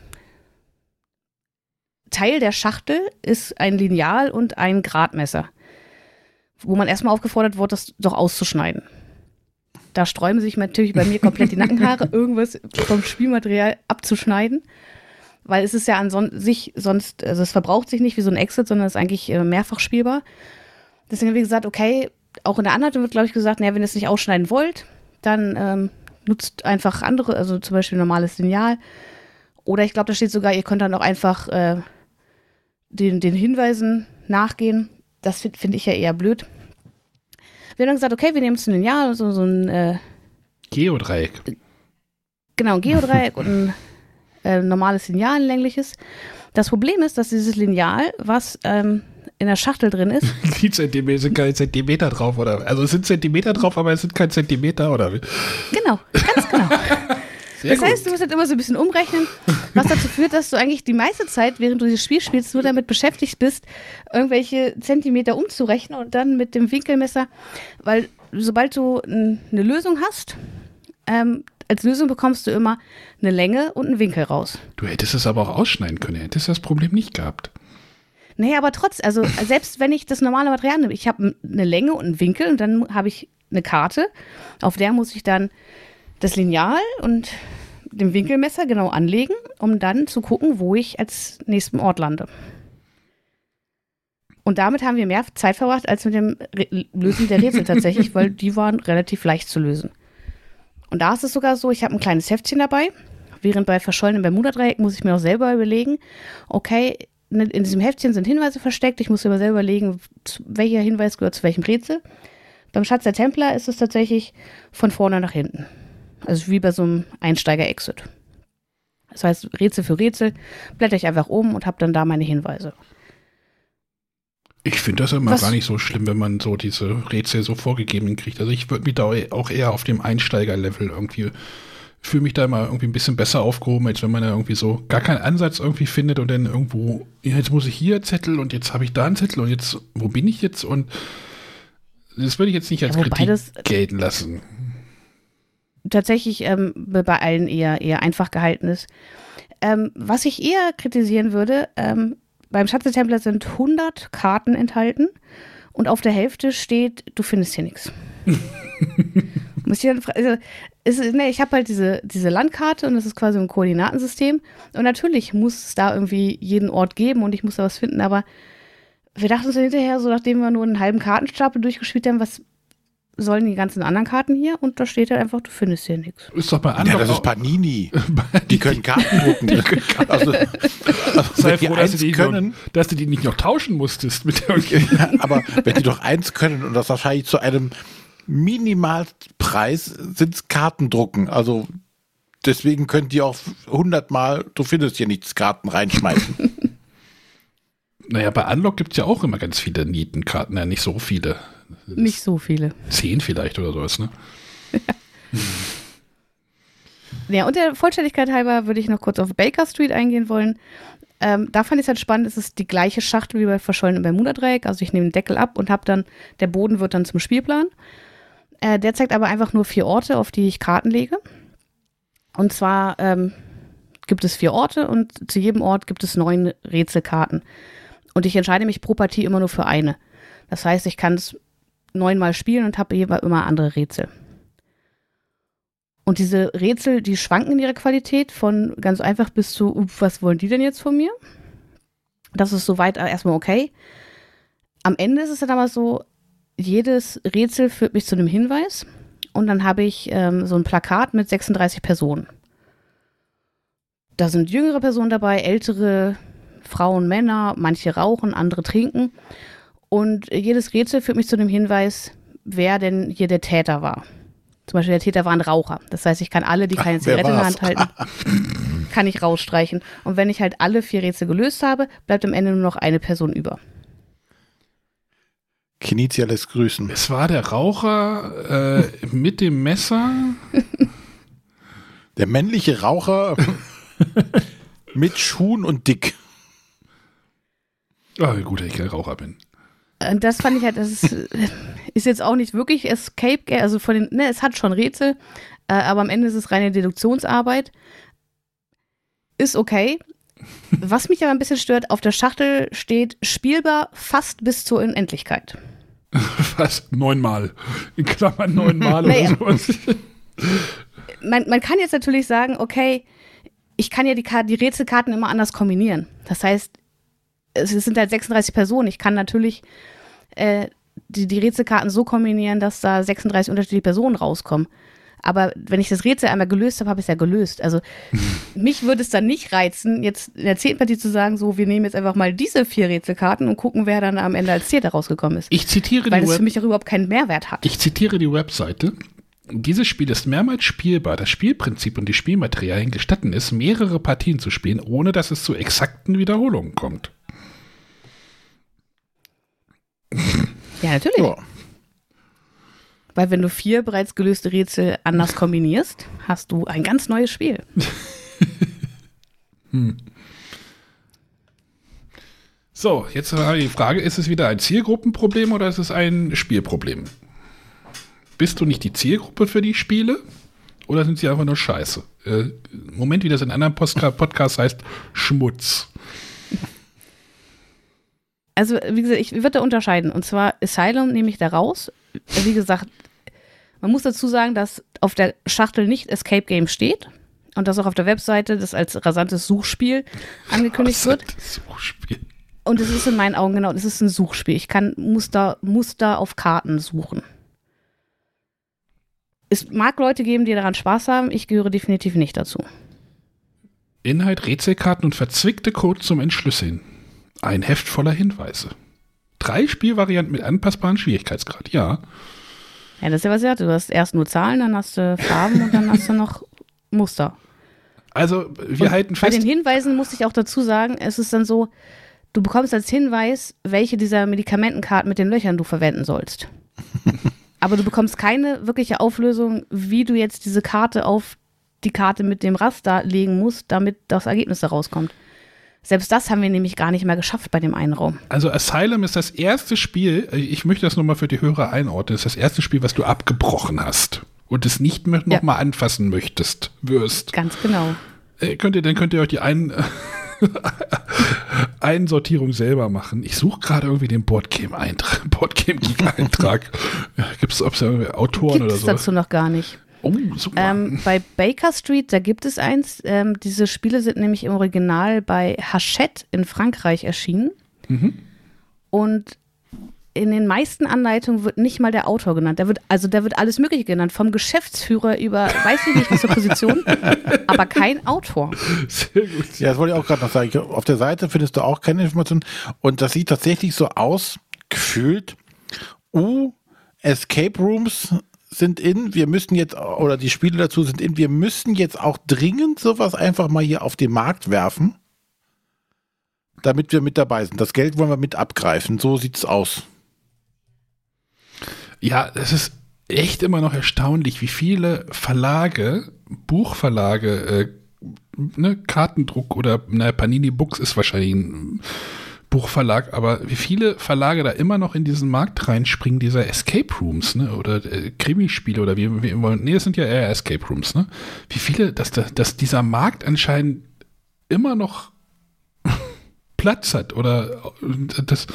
A: Teil der Schachtel ist ein Lineal und ein Gradmesser, wo man erstmal aufgefordert wird, das doch auszuschneiden. Da sträuben sich natürlich bei mir komplett die Nackenhaare, (laughs) irgendwas vom Spielmaterial abzuschneiden, weil es ist ja an son sich sonst, also es verbraucht sich nicht wie so ein Exit, sondern es ist eigentlich äh, mehrfach spielbar. Deswegen habe ich gesagt, okay, auch in der Anleitung wird, glaube ich, gesagt, naja, wenn ihr es nicht ausschneiden wollt, dann ähm, nutzt einfach andere, also zum Beispiel normales Lineal oder ich glaube, da steht sogar, ihr könnt dann auch einfach äh, den, den Hinweisen nachgehen. Das finde find ich ja eher blöd. Wir haben dann gesagt, okay, wir nehmen jetzt ein Lineal, so, so ein, äh,
B: Geodreieck.
A: genau, ein Geodreieck und ein äh, normales Lineal, ein längliches. Das Problem ist, dass dieses Lineal, was ähm, in der Schachtel drin ist, (laughs)
B: Die Zentimeter sind keine Zentimeter drauf, oder? Also es sind Zentimeter drauf, aber es sind kein Zentimeter, oder?
A: genau, ganz genau. (laughs)
B: Sehr
A: Das heißt, du musst halt immer so ein bisschen umrechnen, was dazu führt, dass du eigentlich die meiste Zeit, während du dieses Spiel spielst, nur damit beschäftigt bist, irgendwelche Zentimeter umzurechnen und dann mit dem Winkelmesser, weil sobald du eine Lösung hast, ähm, als Lösung bekommst du immer eine Länge und einen Winkel raus.
B: Du hättest es aber auch ausschneiden können, hättest das Problem nicht gehabt.
A: Nee, aber trotz, also selbst wenn ich das normale Material nehme, ich habe eine Länge und einen Winkel und dann habe ich eine Karte, auf der muss ich dann das Lineal und dem Winkelmesser genau anlegen, um dann zu gucken, wo ich als nächsten Ort lande. Und damit haben wir mehr Zeit verbracht als mit dem Re Lösen der Rätsel tatsächlich, weil die waren relativ leicht zu lösen. Und da ist es sogar so, ich habe ein kleines Heftchen dabei. Während bei verschollenem Bermuda-Dreieck muss ich mir auch selber überlegen, okay, ne, in diesem Heftchen sind Hinweise versteckt. Ich muss mir selber überlegen, welcher Hinweis gehört zu welchem Rätsel. Beim Schatz der Templer ist es tatsächlich von vorne nach hinten. Also wie bei so einem Einsteiger-Exit. Das heißt, Rätsel für Rätsel blätter ich einfach um und habe dann da meine Hinweise.
B: Ich finde das immer
A: Was-
B: gar nicht so schlimm, wenn man so diese Rätsel so vorgegeben kriegt. Also ich würde mich da auch eher auf dem Einsteiger-Level irgendwie, fühle mich da immer irgendwie ein bisschen besser aufgehoben, als wenn man da irgendwie so gar keinen Ansatz irgendwie findet und dann irgendwo, jetzt muss ich hier Zettel und jetzt habe ich da einen Zettel und jetzt, wo bin ich jetzt? Und das würde ich jetzt nicht als
A: Ja,
B: Kritik
A: das-
B: gelten lassen.
A: Tatsächlich ähm, bei allen eher, eher einfach gehalten ist. Ähm, was ich eher kritisieren würde, ähm, beim Schatz der Templer sind 100 Karten enthalten und auf der Hälfte steht, du findest hier nichts. (laughs) Muss ich, dann also, ist, ne, ich habe halt diese, diese Landkarte und das ist quasi ein Koordinatensystem. Und natürlich muss es da irgendwie jeden Ort geben und ich muss da was finden, aber wir dachten uns dann hinterher, so nachdem wir nur einen halben Kartenstapel durchgespielt haben, was sollen die ganzen anderen Karten hier? Und da steht halt einfach, du findest hier nichts.
B: Ist doch bei
C: Ja,
B: anderen
C: das ist Panini. (laughs) Die können Karten drucken. Also, also
B: Sei
C: die
B: froh, dass die
C: können,
B: noch, dass du die nicht noch tauschen musstest mit irgendwie.
C: Ja, aber wenn die doch eins können und das wahrscheinlich zu einem Minimalpreis sind es Kartendrucken. Also deswegen könnt ihr auch hundertmal, du findest hier nichts, Karten reinschmeißen. (laughs)
B: Naja, bei Unlock gibt es ja auch immer ganz viele Nietenkarten, ja nicht so viele.
A: Nicht so viele.
B: Zehn vielleicht oder sowas, ne? (laughs)
A: Ja, und der Vollständigkeit halber würde ich noch kurz auf Baker Street eingehen wollen. Ähm, da fand ich es halt spannend, es ist die gleiche Schachtel wie bei Verschollenem Bermuda-Dreieck. Also ich nehme den Deckel ab und habe dann, der Boden wird dann zum Spielplan. Äh, der zeigt aber einfach nur vier Orte, auf die ich Karten lege. Und zwar ähm, gibt es vier Orte und zu jedem Ort gibt es neun Rätselkarten. Und ich entscheide mich pro Partie immer nur für eine. Das heißt, ich kann es neunmal spielen und habe jeweils immer andere Rätsel. Und diese Rätsel, die schwanken in ihrer Qualität von ganz einfach bis zu, "Uh, was wollen die denn jetzt von mir? Das ist soweit erstmal okay. Am Ende ist es dann aber so, jedes Rätsel führt mich zu einem Hinweis und dann habe ich ähm, so ein Plakat mit 36 Personen. Da sind jüngere Personen dabei, ältere Frauen, Männer, manche rauchen, andere trinken. Und jedes Rätsel führt mich zu dem Hinweis, wer denn hier der Täter war. Zum Beispiel der Täter war ein Raucher. Das heißt, ich kann alle, die keine
C: Ach,
A: Zigarette in der? Hand halten, (laughs) kann ich rausstreichen. Und wenn ich halt alle vier Rätsel gelöst habe, bleibt am Ende nur noch eine Person über.
C: Kinizia lässt grüßen.
B: Es war der Raucher äh, (laughs) mit dem Messer.
C: Der männliche Raucher (laughs) mit Schuhen und dick.
B: Oh, gut, dass ich kein Raucher bin.
A: Und das fand ich halt, das ist, ist jetzt auch nicht wirklich Escape Game, also von den, ne, es hat schon Rätsel, äh, aber am Ende ist es reine Deduktionsarbeit. Ist okay. Was mich aber ein bisschen stört, auf der Schachtel steht spielbar fast bis zur Unendlichkeit. (laughs)
B: Was? Neunmal. In Klammern neunmal oder
A: Naja.
B: sowas.
A: Man, man kann jetzt natürlich sagen, okay, ich kann ja die, die Rätselkarten immer anders kombinieren. Das heißt, es sind halt 36 Personen. Ich kann natürlich äh, die, die Rätselkarten so kombinieren, dass da 36 unterschiedliche Personen rauskommen. Aber wenn ich das Rätsel einmal gelöst habe, habe ich es ja gelöst. Also (laughs) mich würde es dann nicht reizen, jetzt in der zehnten Partie zu sagen, so, wir nehmen jetzt einfach mal diese vier Rätselkarten und gucken, wer dann am Ende als Zehnter rausgekommen ist.
B: Ich zitiere
A: Weil
B: die Web
A: für mich auch überhaupt keinen Mehrwert hat.
B: Ich zitiere die Webseite. Dieses Spiel ist mehrmals spielbar. Das Spielprinzip und die Spielmaterialien gestatten es, mehrere Partien zu spielen, ohne dass es zu exakten Wiederholungen kommt.
A: Ja, natürlich.
C: Ja.
A: Weil wenn du vier bereits gelöste Rätsel anders kombinierst, hast du ein ganz neues Spiel. (laughs)
B: So, jetzt war die Frage, ist es wieder ein Zielgruppenproblem oder ist es ein Spielproblem? Bist du nicht die Zielgruppe für die Spiele oder sind sie einfach nur scheiße? Äh, Moment, wie das in anderen Podcasts heißt, Schmutz.
A: Also, wie gesagt, ich würde da unterscheiden. Und zwar Asylum nehme ich da raus. Wie gesagt, man muss dazu sagen, dass auf der Schachtel nicht Escape Game steht und dass auch auf der Webseite das als rasantes Suchspiel angekündigt wird.
B: Suchspiel.
A: Und es ist in meinen Augen genau, das ist ein Suchspiel. Ich kann Muster, Muster auf Karten suchen. Es mag Leute geben, die daran Spaß haben. Ich gehöre definitiv nicht dazu.
B: Inhalt, Rätselkarten und verzwickte Code zum Entschlüsseln. Ein Heft voller Hinweise. Drei Spielvarianten mit anpassbarem Schwierigkeitsgrad. Ja.
A: Ja, das ist ja was ja. Du hast erst nur Zahlen, dann hast du Farben und dann hast du noch Muster.
B: Also, wir
A: Und
B: halten
A: Bei
B: fest.
A: den Hinweisen muss ich auch dazu sagen, es ist dann so, du bekommst als Hinweis, welche dieser Medikamentenkarten mit den Löchern du verwenden sollst. (laughs) Aber du bekommst keine wirkliche Auflösung, wie du jetzt diese Karte auf die Karte mit dem Raster legen musst, damit das Ergebnis da rauskommt. Selbst das haben wir nämlich gar nicht mehr geschafft bei dem einen Raum.
B: Also Asylum ist das erste Spiel, ich möchte das nochmal für die Hörer einordnen, ist das erste Spiel, was du abgebrochen hast und es nicht mehr
A: Ja.
B: nochmal anfassen möchtest, wirst.
A: Ganz genau.
B: Äh, könnt ihr, dann könnt ihr euch die ein (laughs) Einsortierung selber machen. Ich suche gerade irgendwie den Boardgame-Eintrag, Boardgame-Geek-Eintrag. (laughs) Gibt es Autoren
A: Gibt
B: oder
A: es
B: so?
A: dazu noch gar nicht.
B: Oh, super.
A: Ähm, bei Baker Street, da gibt es eins. Ähm, diese Spiele sind nämlich im Original bei Hachette in Frankreich erschienen. Und in den meisten Anleitungen wird nicht mal der Autor genannt. Da wird, also da wird alles Mögliche genannt, vom Geschäftsführer über, weiß ich nicht, was für Position, (laughs) aber kein Autor.
B: Sehr gut.
C: Ja, das wollte ich auch gerade noch sagen. Auf der Seite findest du auch keine Informationen. Und das sieht tatsächlich so aus, gefühlt. Uh, Escape Rooms sind in. Wir müssen jetzt, oder die Spiele dazu sind in. Wir müssen jetzt auch dringend sowas einfach mal hier auf den Markt werfen, damit wir mit dabei sind. Das Geld wollen wir mit abgreifen. So sieht's aus.
B: Ja, es ist echt immer noch erstaunlich, wie viele Verlage, Buchverlage, äh, ne, Kartendruck oder na, Panini Books ist wahrscheinlich ein Buchverlag, aber wie viele Verlage da immer noch in diesen Markt reinspringen, dieser Escape Rooms, ne, oder äh, Krimispiele oder wie, wie immer, nee, das sind ja eher Escape Rooms, ne? Wie viele, dass, da- dass dieser Markt anscheinend immer noch (laughs) Platz hat oder äh, das,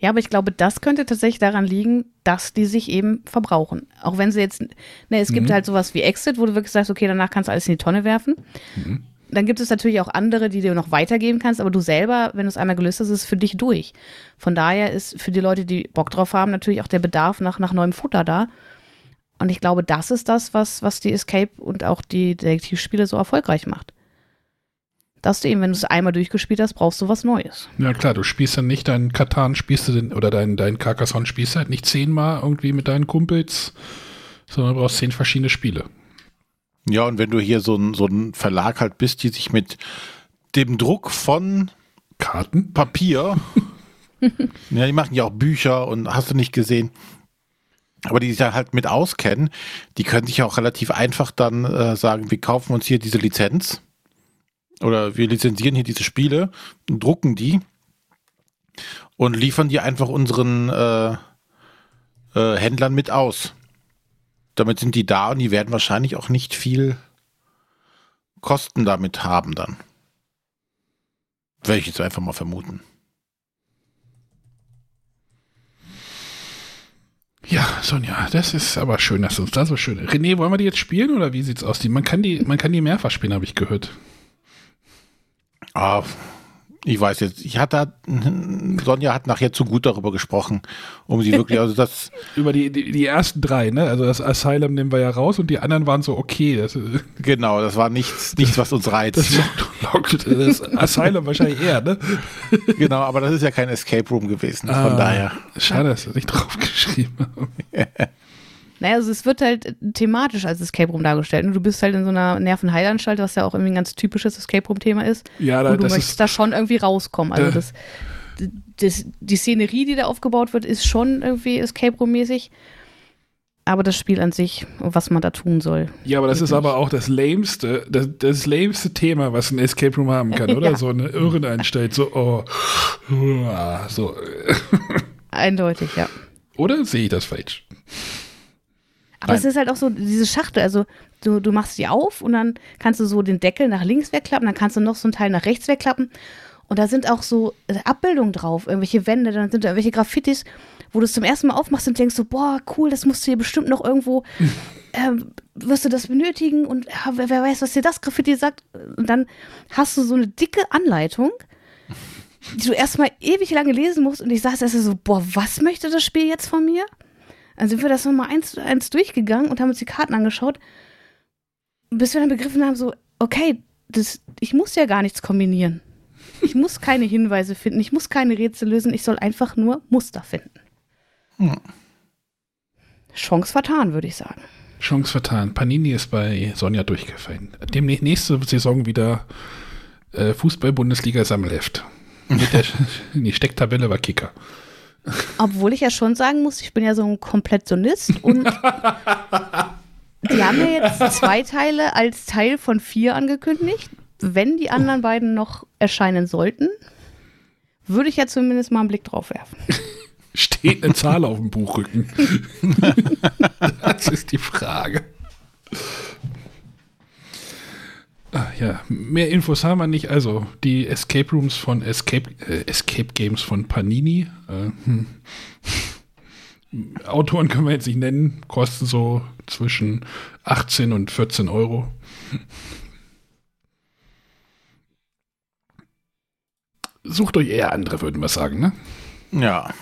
A: Ja, aber ich glaube, das könnte tatsächlich daran liegen, dass die sich eben verbrauchen. Auch wenn sie jetzt, ne, es gibt halt sowas wie Exit, wo du wirklich sagst, okay, danach kannst du alles in die Tonne werfen. Dann gibt es natürlich auch andere, die du noch weitergeben kannst, aber du selber, wenn du es einmal gelöst hast, ist es für dich durch. Von daher ist für die Leute, die Bock drauf haben, natürlich auch der Bedarf nach, nach neuem Futter da. Und ich glaube, das ist das, was, was die Escape und auch die Detektivspiele so erfolgreich macht. Dass du eben, wenn du es einmal durchgespielt hast, brauchst du was Neues.
B: Ja klar, du spielst dann nicht deinen Katan, spielst du den, oder deinen dein Carcassonne spielst halt nicht zehnmal irgendwie mit deinen Kumpels, sondern du brauchst zehn verschiedene Spiele.
C: Ja, und wenn du hier so ein, so ein Verlag halt bist, die sich mit dem Druck von
B: Karten?
C: Papier. (laughs) ja, die machen ja auch Bücher und hast du nicht gesehen. Aber die sich da halt mit auskennen, die können sich auch relativ einfach dann äh, sagen, wir kaufen uns hier diese Lizenz oder wir lizenzieren hier diese Spiele, drucken die und liefern die einfach unseren äh, äh, Händlern mit aus. Damit sind die da und die werden wahrscheinlich auch nicht viel Kosten damit haben dann. Werde ich jetzt einfach mal vermuten.
B: Ja, Sonja, das ist aber schön, dass du uns da so schön. René, wollen wir die jetzt spielen oder wie sieht's aus? Die, man, kann die, man kann die mehrfach spielen, habe ich gehört.
C: Ah, Ich weiß jetzt, ich hatte, Sonja hat nachher zu gut darüber gesprochen, um sie wirklich, also das. (laughs)
B: Über die, die, die, ersten drei, ne? Also das Asylum nehmen wir ja raus und die anderen waren so okay. Das, (laughs)
C: genau, das war nichts, nichts, was uns reizt.
B: Das, lockt, das (laughs) Asylum wahrscheinlich eher, ne?
C: Genau, aber das ist ja kein Escape Room gewesen, von ah, daher.
B: Schade, dass wir nicht drauf geschrieben haben.
A: Naja, also es wird halt thematisch als Escape Room dargestellt. Und du bist halt in so einer Nervenheilanstalt, was ja auch irgendwie ein ganz typisches Escape Room-Thema ist.
B: Ja, da,
A: und du möchtest
B: ist,
A: da schon irgendwie rauskommen. Also das, das, die Szenerie, die da aufgebaut wird, ist schon irgendwie Escape Room-mäßig. Aber das Spiel an sich, was man da tun soll.
B: Ja, aber das wirklich. ist aber auch das lämste, das, das lämste Thema, was ein Escape Room haben kann, oder? (laughs) ja. So eine Irrenanstalt, so, oh, (laughs) so.
A: Eindeutig, ja.
B: Oder sehe ich das falsch?
A: Aber Nein. es ist halt auch so diese Schachtel, also du, du machst die auf und dann kannst du so den Deckel nach links wegklappen, dann kannst du noch so einen Teil nach rechts wegklappen und da sind auch so Abbildungen drauf, irgendwelche Wände, dann sind da irgendwelche Graffitis, wo du es zum ersten Mal aufmachst und denkst so, boah, cool, das musst du hier bestimmt noch irgendwo, (laughs) äh, wirst du das benötigen und ja, wer, wer weiß, was dir das Graffiti sagt. Und dann hast du so eine dicke Anleitung, die du erstmal ewig lange lesen musst und ich saß erst so, boah, was möchte das Spiel jetzt von mir? Dann sind wir das nochmal eins, eins durchgegangen und haben uns die Karten angeschaut, bis wir dann begriffen haben, so, okay, das, ich muss ja gar nichts kombinieren. Ich muss keine Hinweise finden, ich muss keine Rätsel lösen, ich soll einfach nur Muster finden. Hm. Chance vertan, würde ich sagen.
B: Chance vertan. Panini ist bei Sonja durchgefallen. Demnächst nächste Saison wieder äh, Fußball-Bundesliga-Sammelheft. Mit der (laughs) die Stecktabelle war Kicker.
A: Obwohl ich ja schon sagen muss, ich bin ja so ein Komplettionist und die haben ja jetzt zwei Teile als Teil von vier angekündigt. Wenn die anderen beiden noch erscheinen sollten, würde ich ja zumindest mal einen Blick drauf werfen.
B: Steht eine Zahl auf dem Buchrücken? (laughs) das ist die Frage. Ah, ja, mehr Infos haben wir nicht. Also die Escape Rooms von Escape, äh, Escape Games von Panini. Äh, hm. (laughs) Autoren können wir jetzt nicht nennen, kosten so zwischen 18 und 14 Euro. Sucht euch eher andere, würden wir sagen, ne?
C: Ja.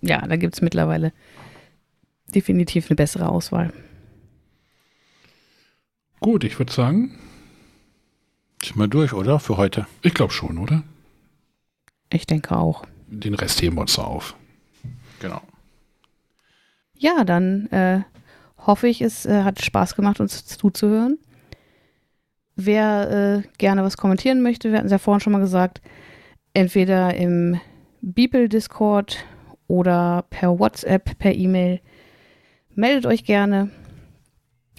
A: Ja, da gibt es mittlerweile definitiv eine bessere Auswahl.
B: Gut, ich würde sagen,
C: sind wir durch, oder? Für heute?
B: Ich glaube schon, oder?
A: Ich denke auch.
B: Den Rest heben wir uns auf.
C: Genau.
A: Ja, dann äh, hoffe ich, es äh, hat Spaß gemacht, uns zuzuhören. Wer äh, gerne was kommentieren möchte, wir hatten es ja vorhin schon mal gesagt, entweder im Bibel-Discord oder per WhatsApp, per E-Mail. Meldet euch gerne,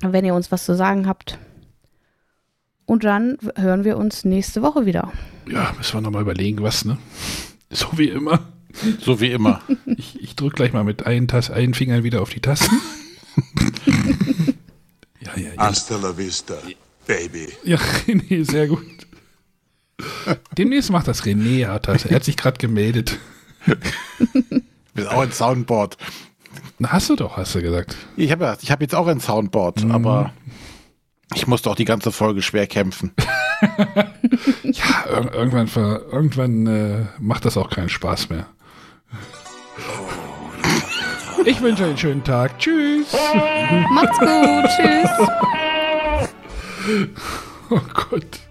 A: wenn ihr uns was zu sagen habt. Und dann hören wir uns nächste Woche wieder.
B: Ja, müssen wir nochmal überlegen, was, ne? (laughs) So wie immer.
C: So wie immer. (laughs)
B: Ich, ich drücke gleich mal mit einem, einen Finger wieder auf die Tasten. (laughs)
D: ja, ja, ja. Hasta la vista, baby.
B: Ja, René, sehr gut. Demnächst macht das René, hat das. Er hat sich gerade gemeldet.
C: Bist auch ein Soundboard.
B: Na, hast du doch, hast du gesagt.
C: Ich habe ich hab jetzt auch ein Soundboard, mhm. aber ich musste auch die ganze Folge schwer kämpfen. (laughs)
B: ja, ir irgendwann, irgendwann äh, macht das auch keinen Spaß mehr. Ich wünsche euch einen schönen Tag. Tschüss.
A: Macht's gut. Tschüss. (laughs)
B: Oh Gott.